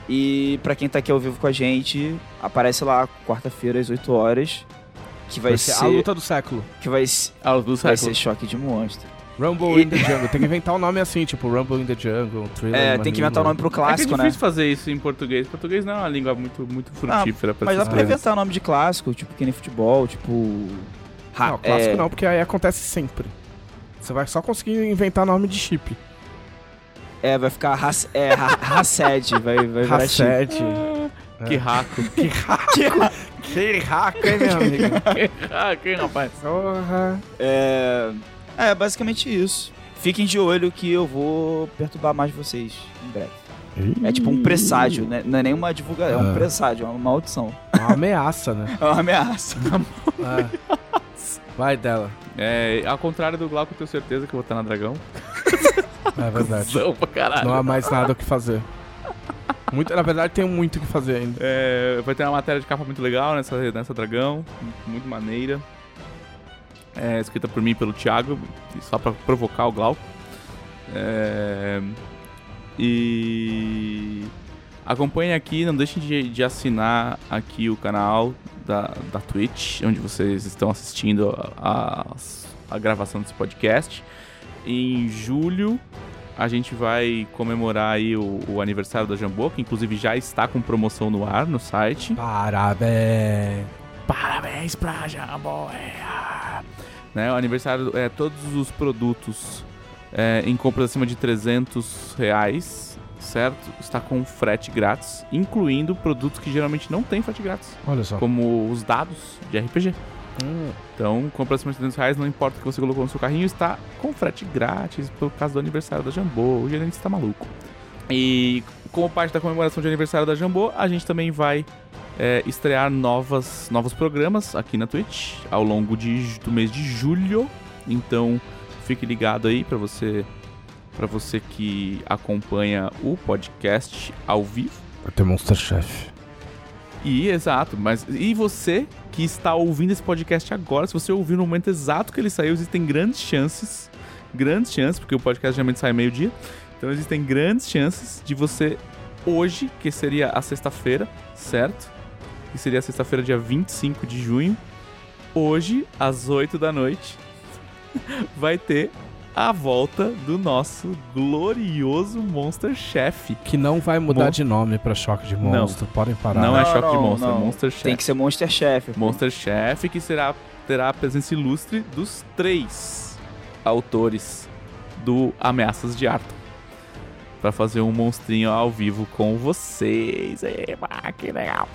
Speaker 2: E pra quem tá aqui ao vivo com a gente, aparece lá quarta-feira às 8 horas, que vai,
Speaker 1: Vai
Speaker 2: ser,
Speaker 1: ser a luta do século.
Speaker 2: que vai,
Speaker 3: Ah, os do
Speaker 2: vai
Speaker 3: século.
Speaker 2: ser choque de monstro.
Speaker 1: Rumble
Speaker 2: E-
Speaker 1: in the Jungle. Tem que inventar um nome assim, tipo Rumble in the Jungle, Thriller
Speaker 2: É, tem que inventar o nome pro
Speaker 3: É que é
Speaker 2: clássico, né?
Speaker 3: difícil fazer isso em português. Português não é uma língua muito, muito frutífera pra
Speaker 2: Mas dá pra inventar nome de clássico, tipo que nem futebol, tipo. Ra-
Speaker 1: Não, clássico
Speaker 2: é,
Speaker 1: não, porque aí acontece sempre. Você vai só conseguir inventar nome de chip.
Speaker 2: É, vai ficar Has- é, Ra- Hased, vai, vai virar chip.
Speaker 1: Rassete.
Speaker 3: Que raco.
Speaker 1: Que raco. que raco, hein, meu amigo?
Speaker 3: que raco, hein, rapaz?
Speaker 1: Porra.
Speaker 2: É, é basicamente isso. Fiquem de olho que eu vou perturbar mais vocês em breve. É tipo um presságio, né? Não é nem uma divulgação, é um
Speaker 1: Ah.
Speaker 2: presságio, é uma maldição.
Speaker 1: Uma ameaça, né?
Speaker 2: É uma ameaça.
Speaker 1: É. Vai dela.
Speaker 3: É, ao contrário do Glauco, eu tenho certeza que eu vou estar na Dragão.
Speaker 1: É verdade.
Speaker 3: Zão pra caralho.
Speaker 1: Não há mais nada o que fazer. Muito, na verdade, tem muito o que fazer ainda.
Speaker 3: É, vai ter uma matéria de capa muito legal nessa, nessa Dragão, muito maneira. É, escrita por mim e pelo Thiago, só pra provocar o Glauco. É, e acompanhe aqui, não deixem de, de assinar aqui o canal da, da Twitch, onde vocês estão assistindo a, a, a gravação desse podcast. Em julho a gente vai comemorar aí o, o aniversário da Jambô, que inclusive já está com promoção no ar no site.
Speaker 1: Parabéns.
Speaker 3: Parabéns pra Jamboia! Né, o aniversário é todos os produtos é, em compras acima de 300 reais, certo? Está com frete grátis, incluindo produtos que geralmente não tem frete grátis,
Speaker 1: Olha só.
Speaker 3: como os dados de RPG.
Speaker 1: Hum,
Speaker 3: Então, compra acima de 300 reais, não importa o que você colocou no seu carrinho, está com frete grátis por causa do aniversário da Jambô. O gerente está maluco. E como parte da comemoração de aniversário da Jambô, a gente também vai é, estrear novas, novos programas aqui na Twitch ao longo de, do mês de julho. Então, fique ligado aí para você para você que acompanha o podcast ao vivo.
Speaker 1: vai ter Monster Chef.
Speaker 3: E exato, mas e você que está ouvindo esse podcast agora, se você ouvir no momento exato que ele saiu, existem grandes chances, grandes chances, porque o podcast geralmente sai meio-dia, então existem grandes chances de você hoje, que seria a sexta-feira, certo? Que seria a sexta-feira, dia 25 de junho, hoje, às 8 da noite, vai ter a volta do nosso glorioso Monster Chef.
Speaker 1: Que não vai mudar
Speaker 3: Mon-
Speaker 1: de nome pra Choque de Monstro. Podem parar.
Speaker 3: Não, é
Speaker 2: Não,
Speaker 3: Choque de
Speaker 2: não,
Speaker 3: Monster,
Speaker 2: não.
Speaker 3: é Monster Chef.
Speaker 2: Tem que ser Monster Chef.
Speaker 3: Monster Chef, que será, terá a presença ilustre dos três autores do Ameaças de Arthur. Pra fazer um monstrinho ao vivo com vocês. Eba, que legal.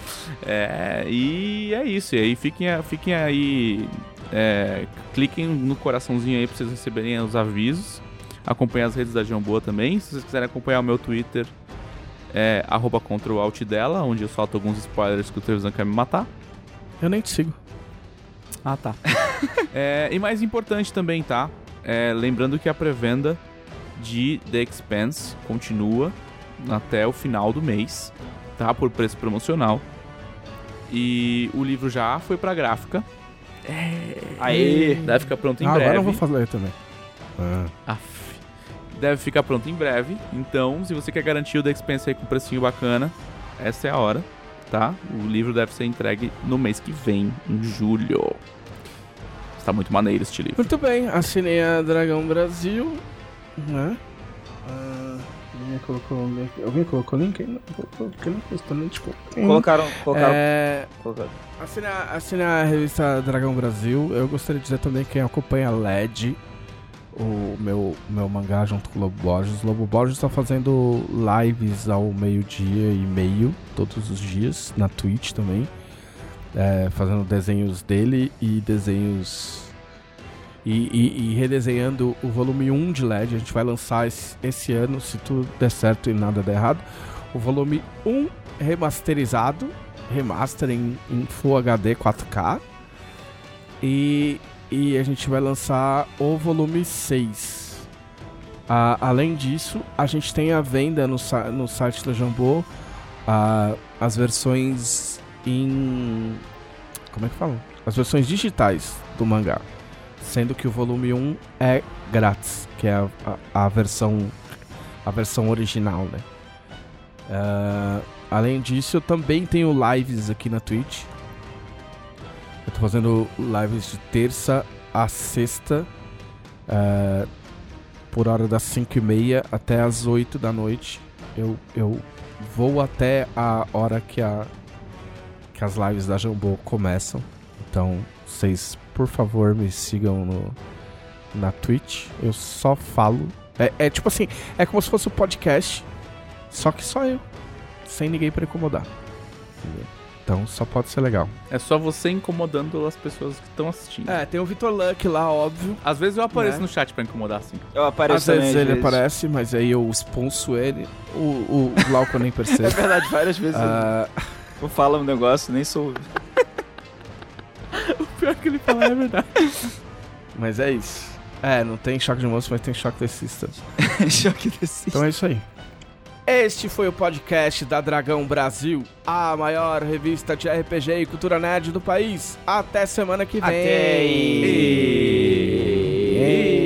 Speaker 3: É, e é isso. E aí fiquem, fiquem aí. é, cliquem no coraçãozinho aí pra vocês receberem os avisos. Acompanhem as redes da Jamboa também. Se vocês quiserem acompanhar o meu Twitter, é arroba dela, onde eu solto alguns spoilers que o televisão quer me matar.
Speaker 1: Eu nem te sigo.
Speaker 3: Ah, tá. É, e mais importante também, tá? É, lembrando que a pré-venda de The Expanse continua até o final do mês, tá? Por preço promocional. E o livro já foi pra gráfica.
Speaker 2: Aê!
Speaker 3: Deve ficar pronto em
Speaker 1: Ah,
Speaker 3: breve.
Speaker 1: agora eu vou fazer também. Ah.
Speaker 3: Aff. Deve ficar pronto em breve. Então, se você quer garantir o The Expanse aí com um precinho bacana, essa é a hora, tá? O livro deve ser entregue no mês que vem, em julho. Está muito maneiro este livro.
Speaker 1: Muito bem, assinei a Dragão Brasil, né? Ah, alguém colocou link? Alguém colocou link? Não, porque não custou nem tipo.
Speaker 2: Colocaram. colocaram,
Speaker 1: É,
Speaker 2: colocaram.
Speaker 1: assinar, assinar a revista Dragão Brasil. Eu gostaria de dizer também que quem acompanha a LED o meu, meu mangá junto com o Lobo Borges. O Lobo Borges tá fazendo lives ao meio-dia e meio, todos os dias, na Twitch também. É, fazendo desenhos dele e desenhos. E, e- e redesenhando o volume 1 de LED. A gente vai lançar esse, esse ano, se tudo der certo e nada der errado. O volume 1 remasterizado, remaster em, em Full HD 4K. E, e a gente vai lançar o volume 6. Ah, além disso, a gente tem a venda no, no site da Jambô ah, as versões em. Como é que fala? As versões digitais do mangá. Sendo que o volume 1 é grátis, que é a, a, a versão a versão original, né? Ah, além disso, eu também tenho lives aqui na Twitch. Eu tô fazendo lives de terça a sexta, ah, por hora das 5 e meia até as 8 da noite. Eu, eu vou até a hora que, a, que as lives da Jambô começam. Então, vocês, por favor, me sigam no, na Twitch. Eu só falo. É, é tipo assim, é como se fosse um podcast, só que só eu. Sem ninguém pra incomodar. Entendeu? Então só pode ser legal.
Speaker 3: É só você incomodando as pessoas que estão assistindo.
Speaker 1: É, tem o Vitor Luck lá, óbvio.
Speaker 3: Às vezes eu apareço
Speaker 1: Né?
Speaker 3: no chat pra incomodar, assim.
Speaker 2: Eu apareço
Speaker 1: Às vezes ele
Speaker 2: vezes.
Speaker 1: aparece, mas aí eu expulso ele. O, o Glauco eu nem
Speaker 2: É
Speaker 1: percebo.
Speaker 2: verdade, várias vezes eu-
Speaker 1: Ah,
Speaker 2: eu falo um negócio, nem sou.
Speaker 3: Pior que ele fala é verdade.
Speaker 1: mas é isso. É, não tem choque de moço, mas tem choque de systems.
Speaker 2: Choque desse.
Speaker 1: Então é isso aí. Este foi o podcast da Dragão Brasil, a maior revista de RPG e cultura nerd do país. Até semana que vem.
Speaker 2: Até aí.
Speaker 1: Ei.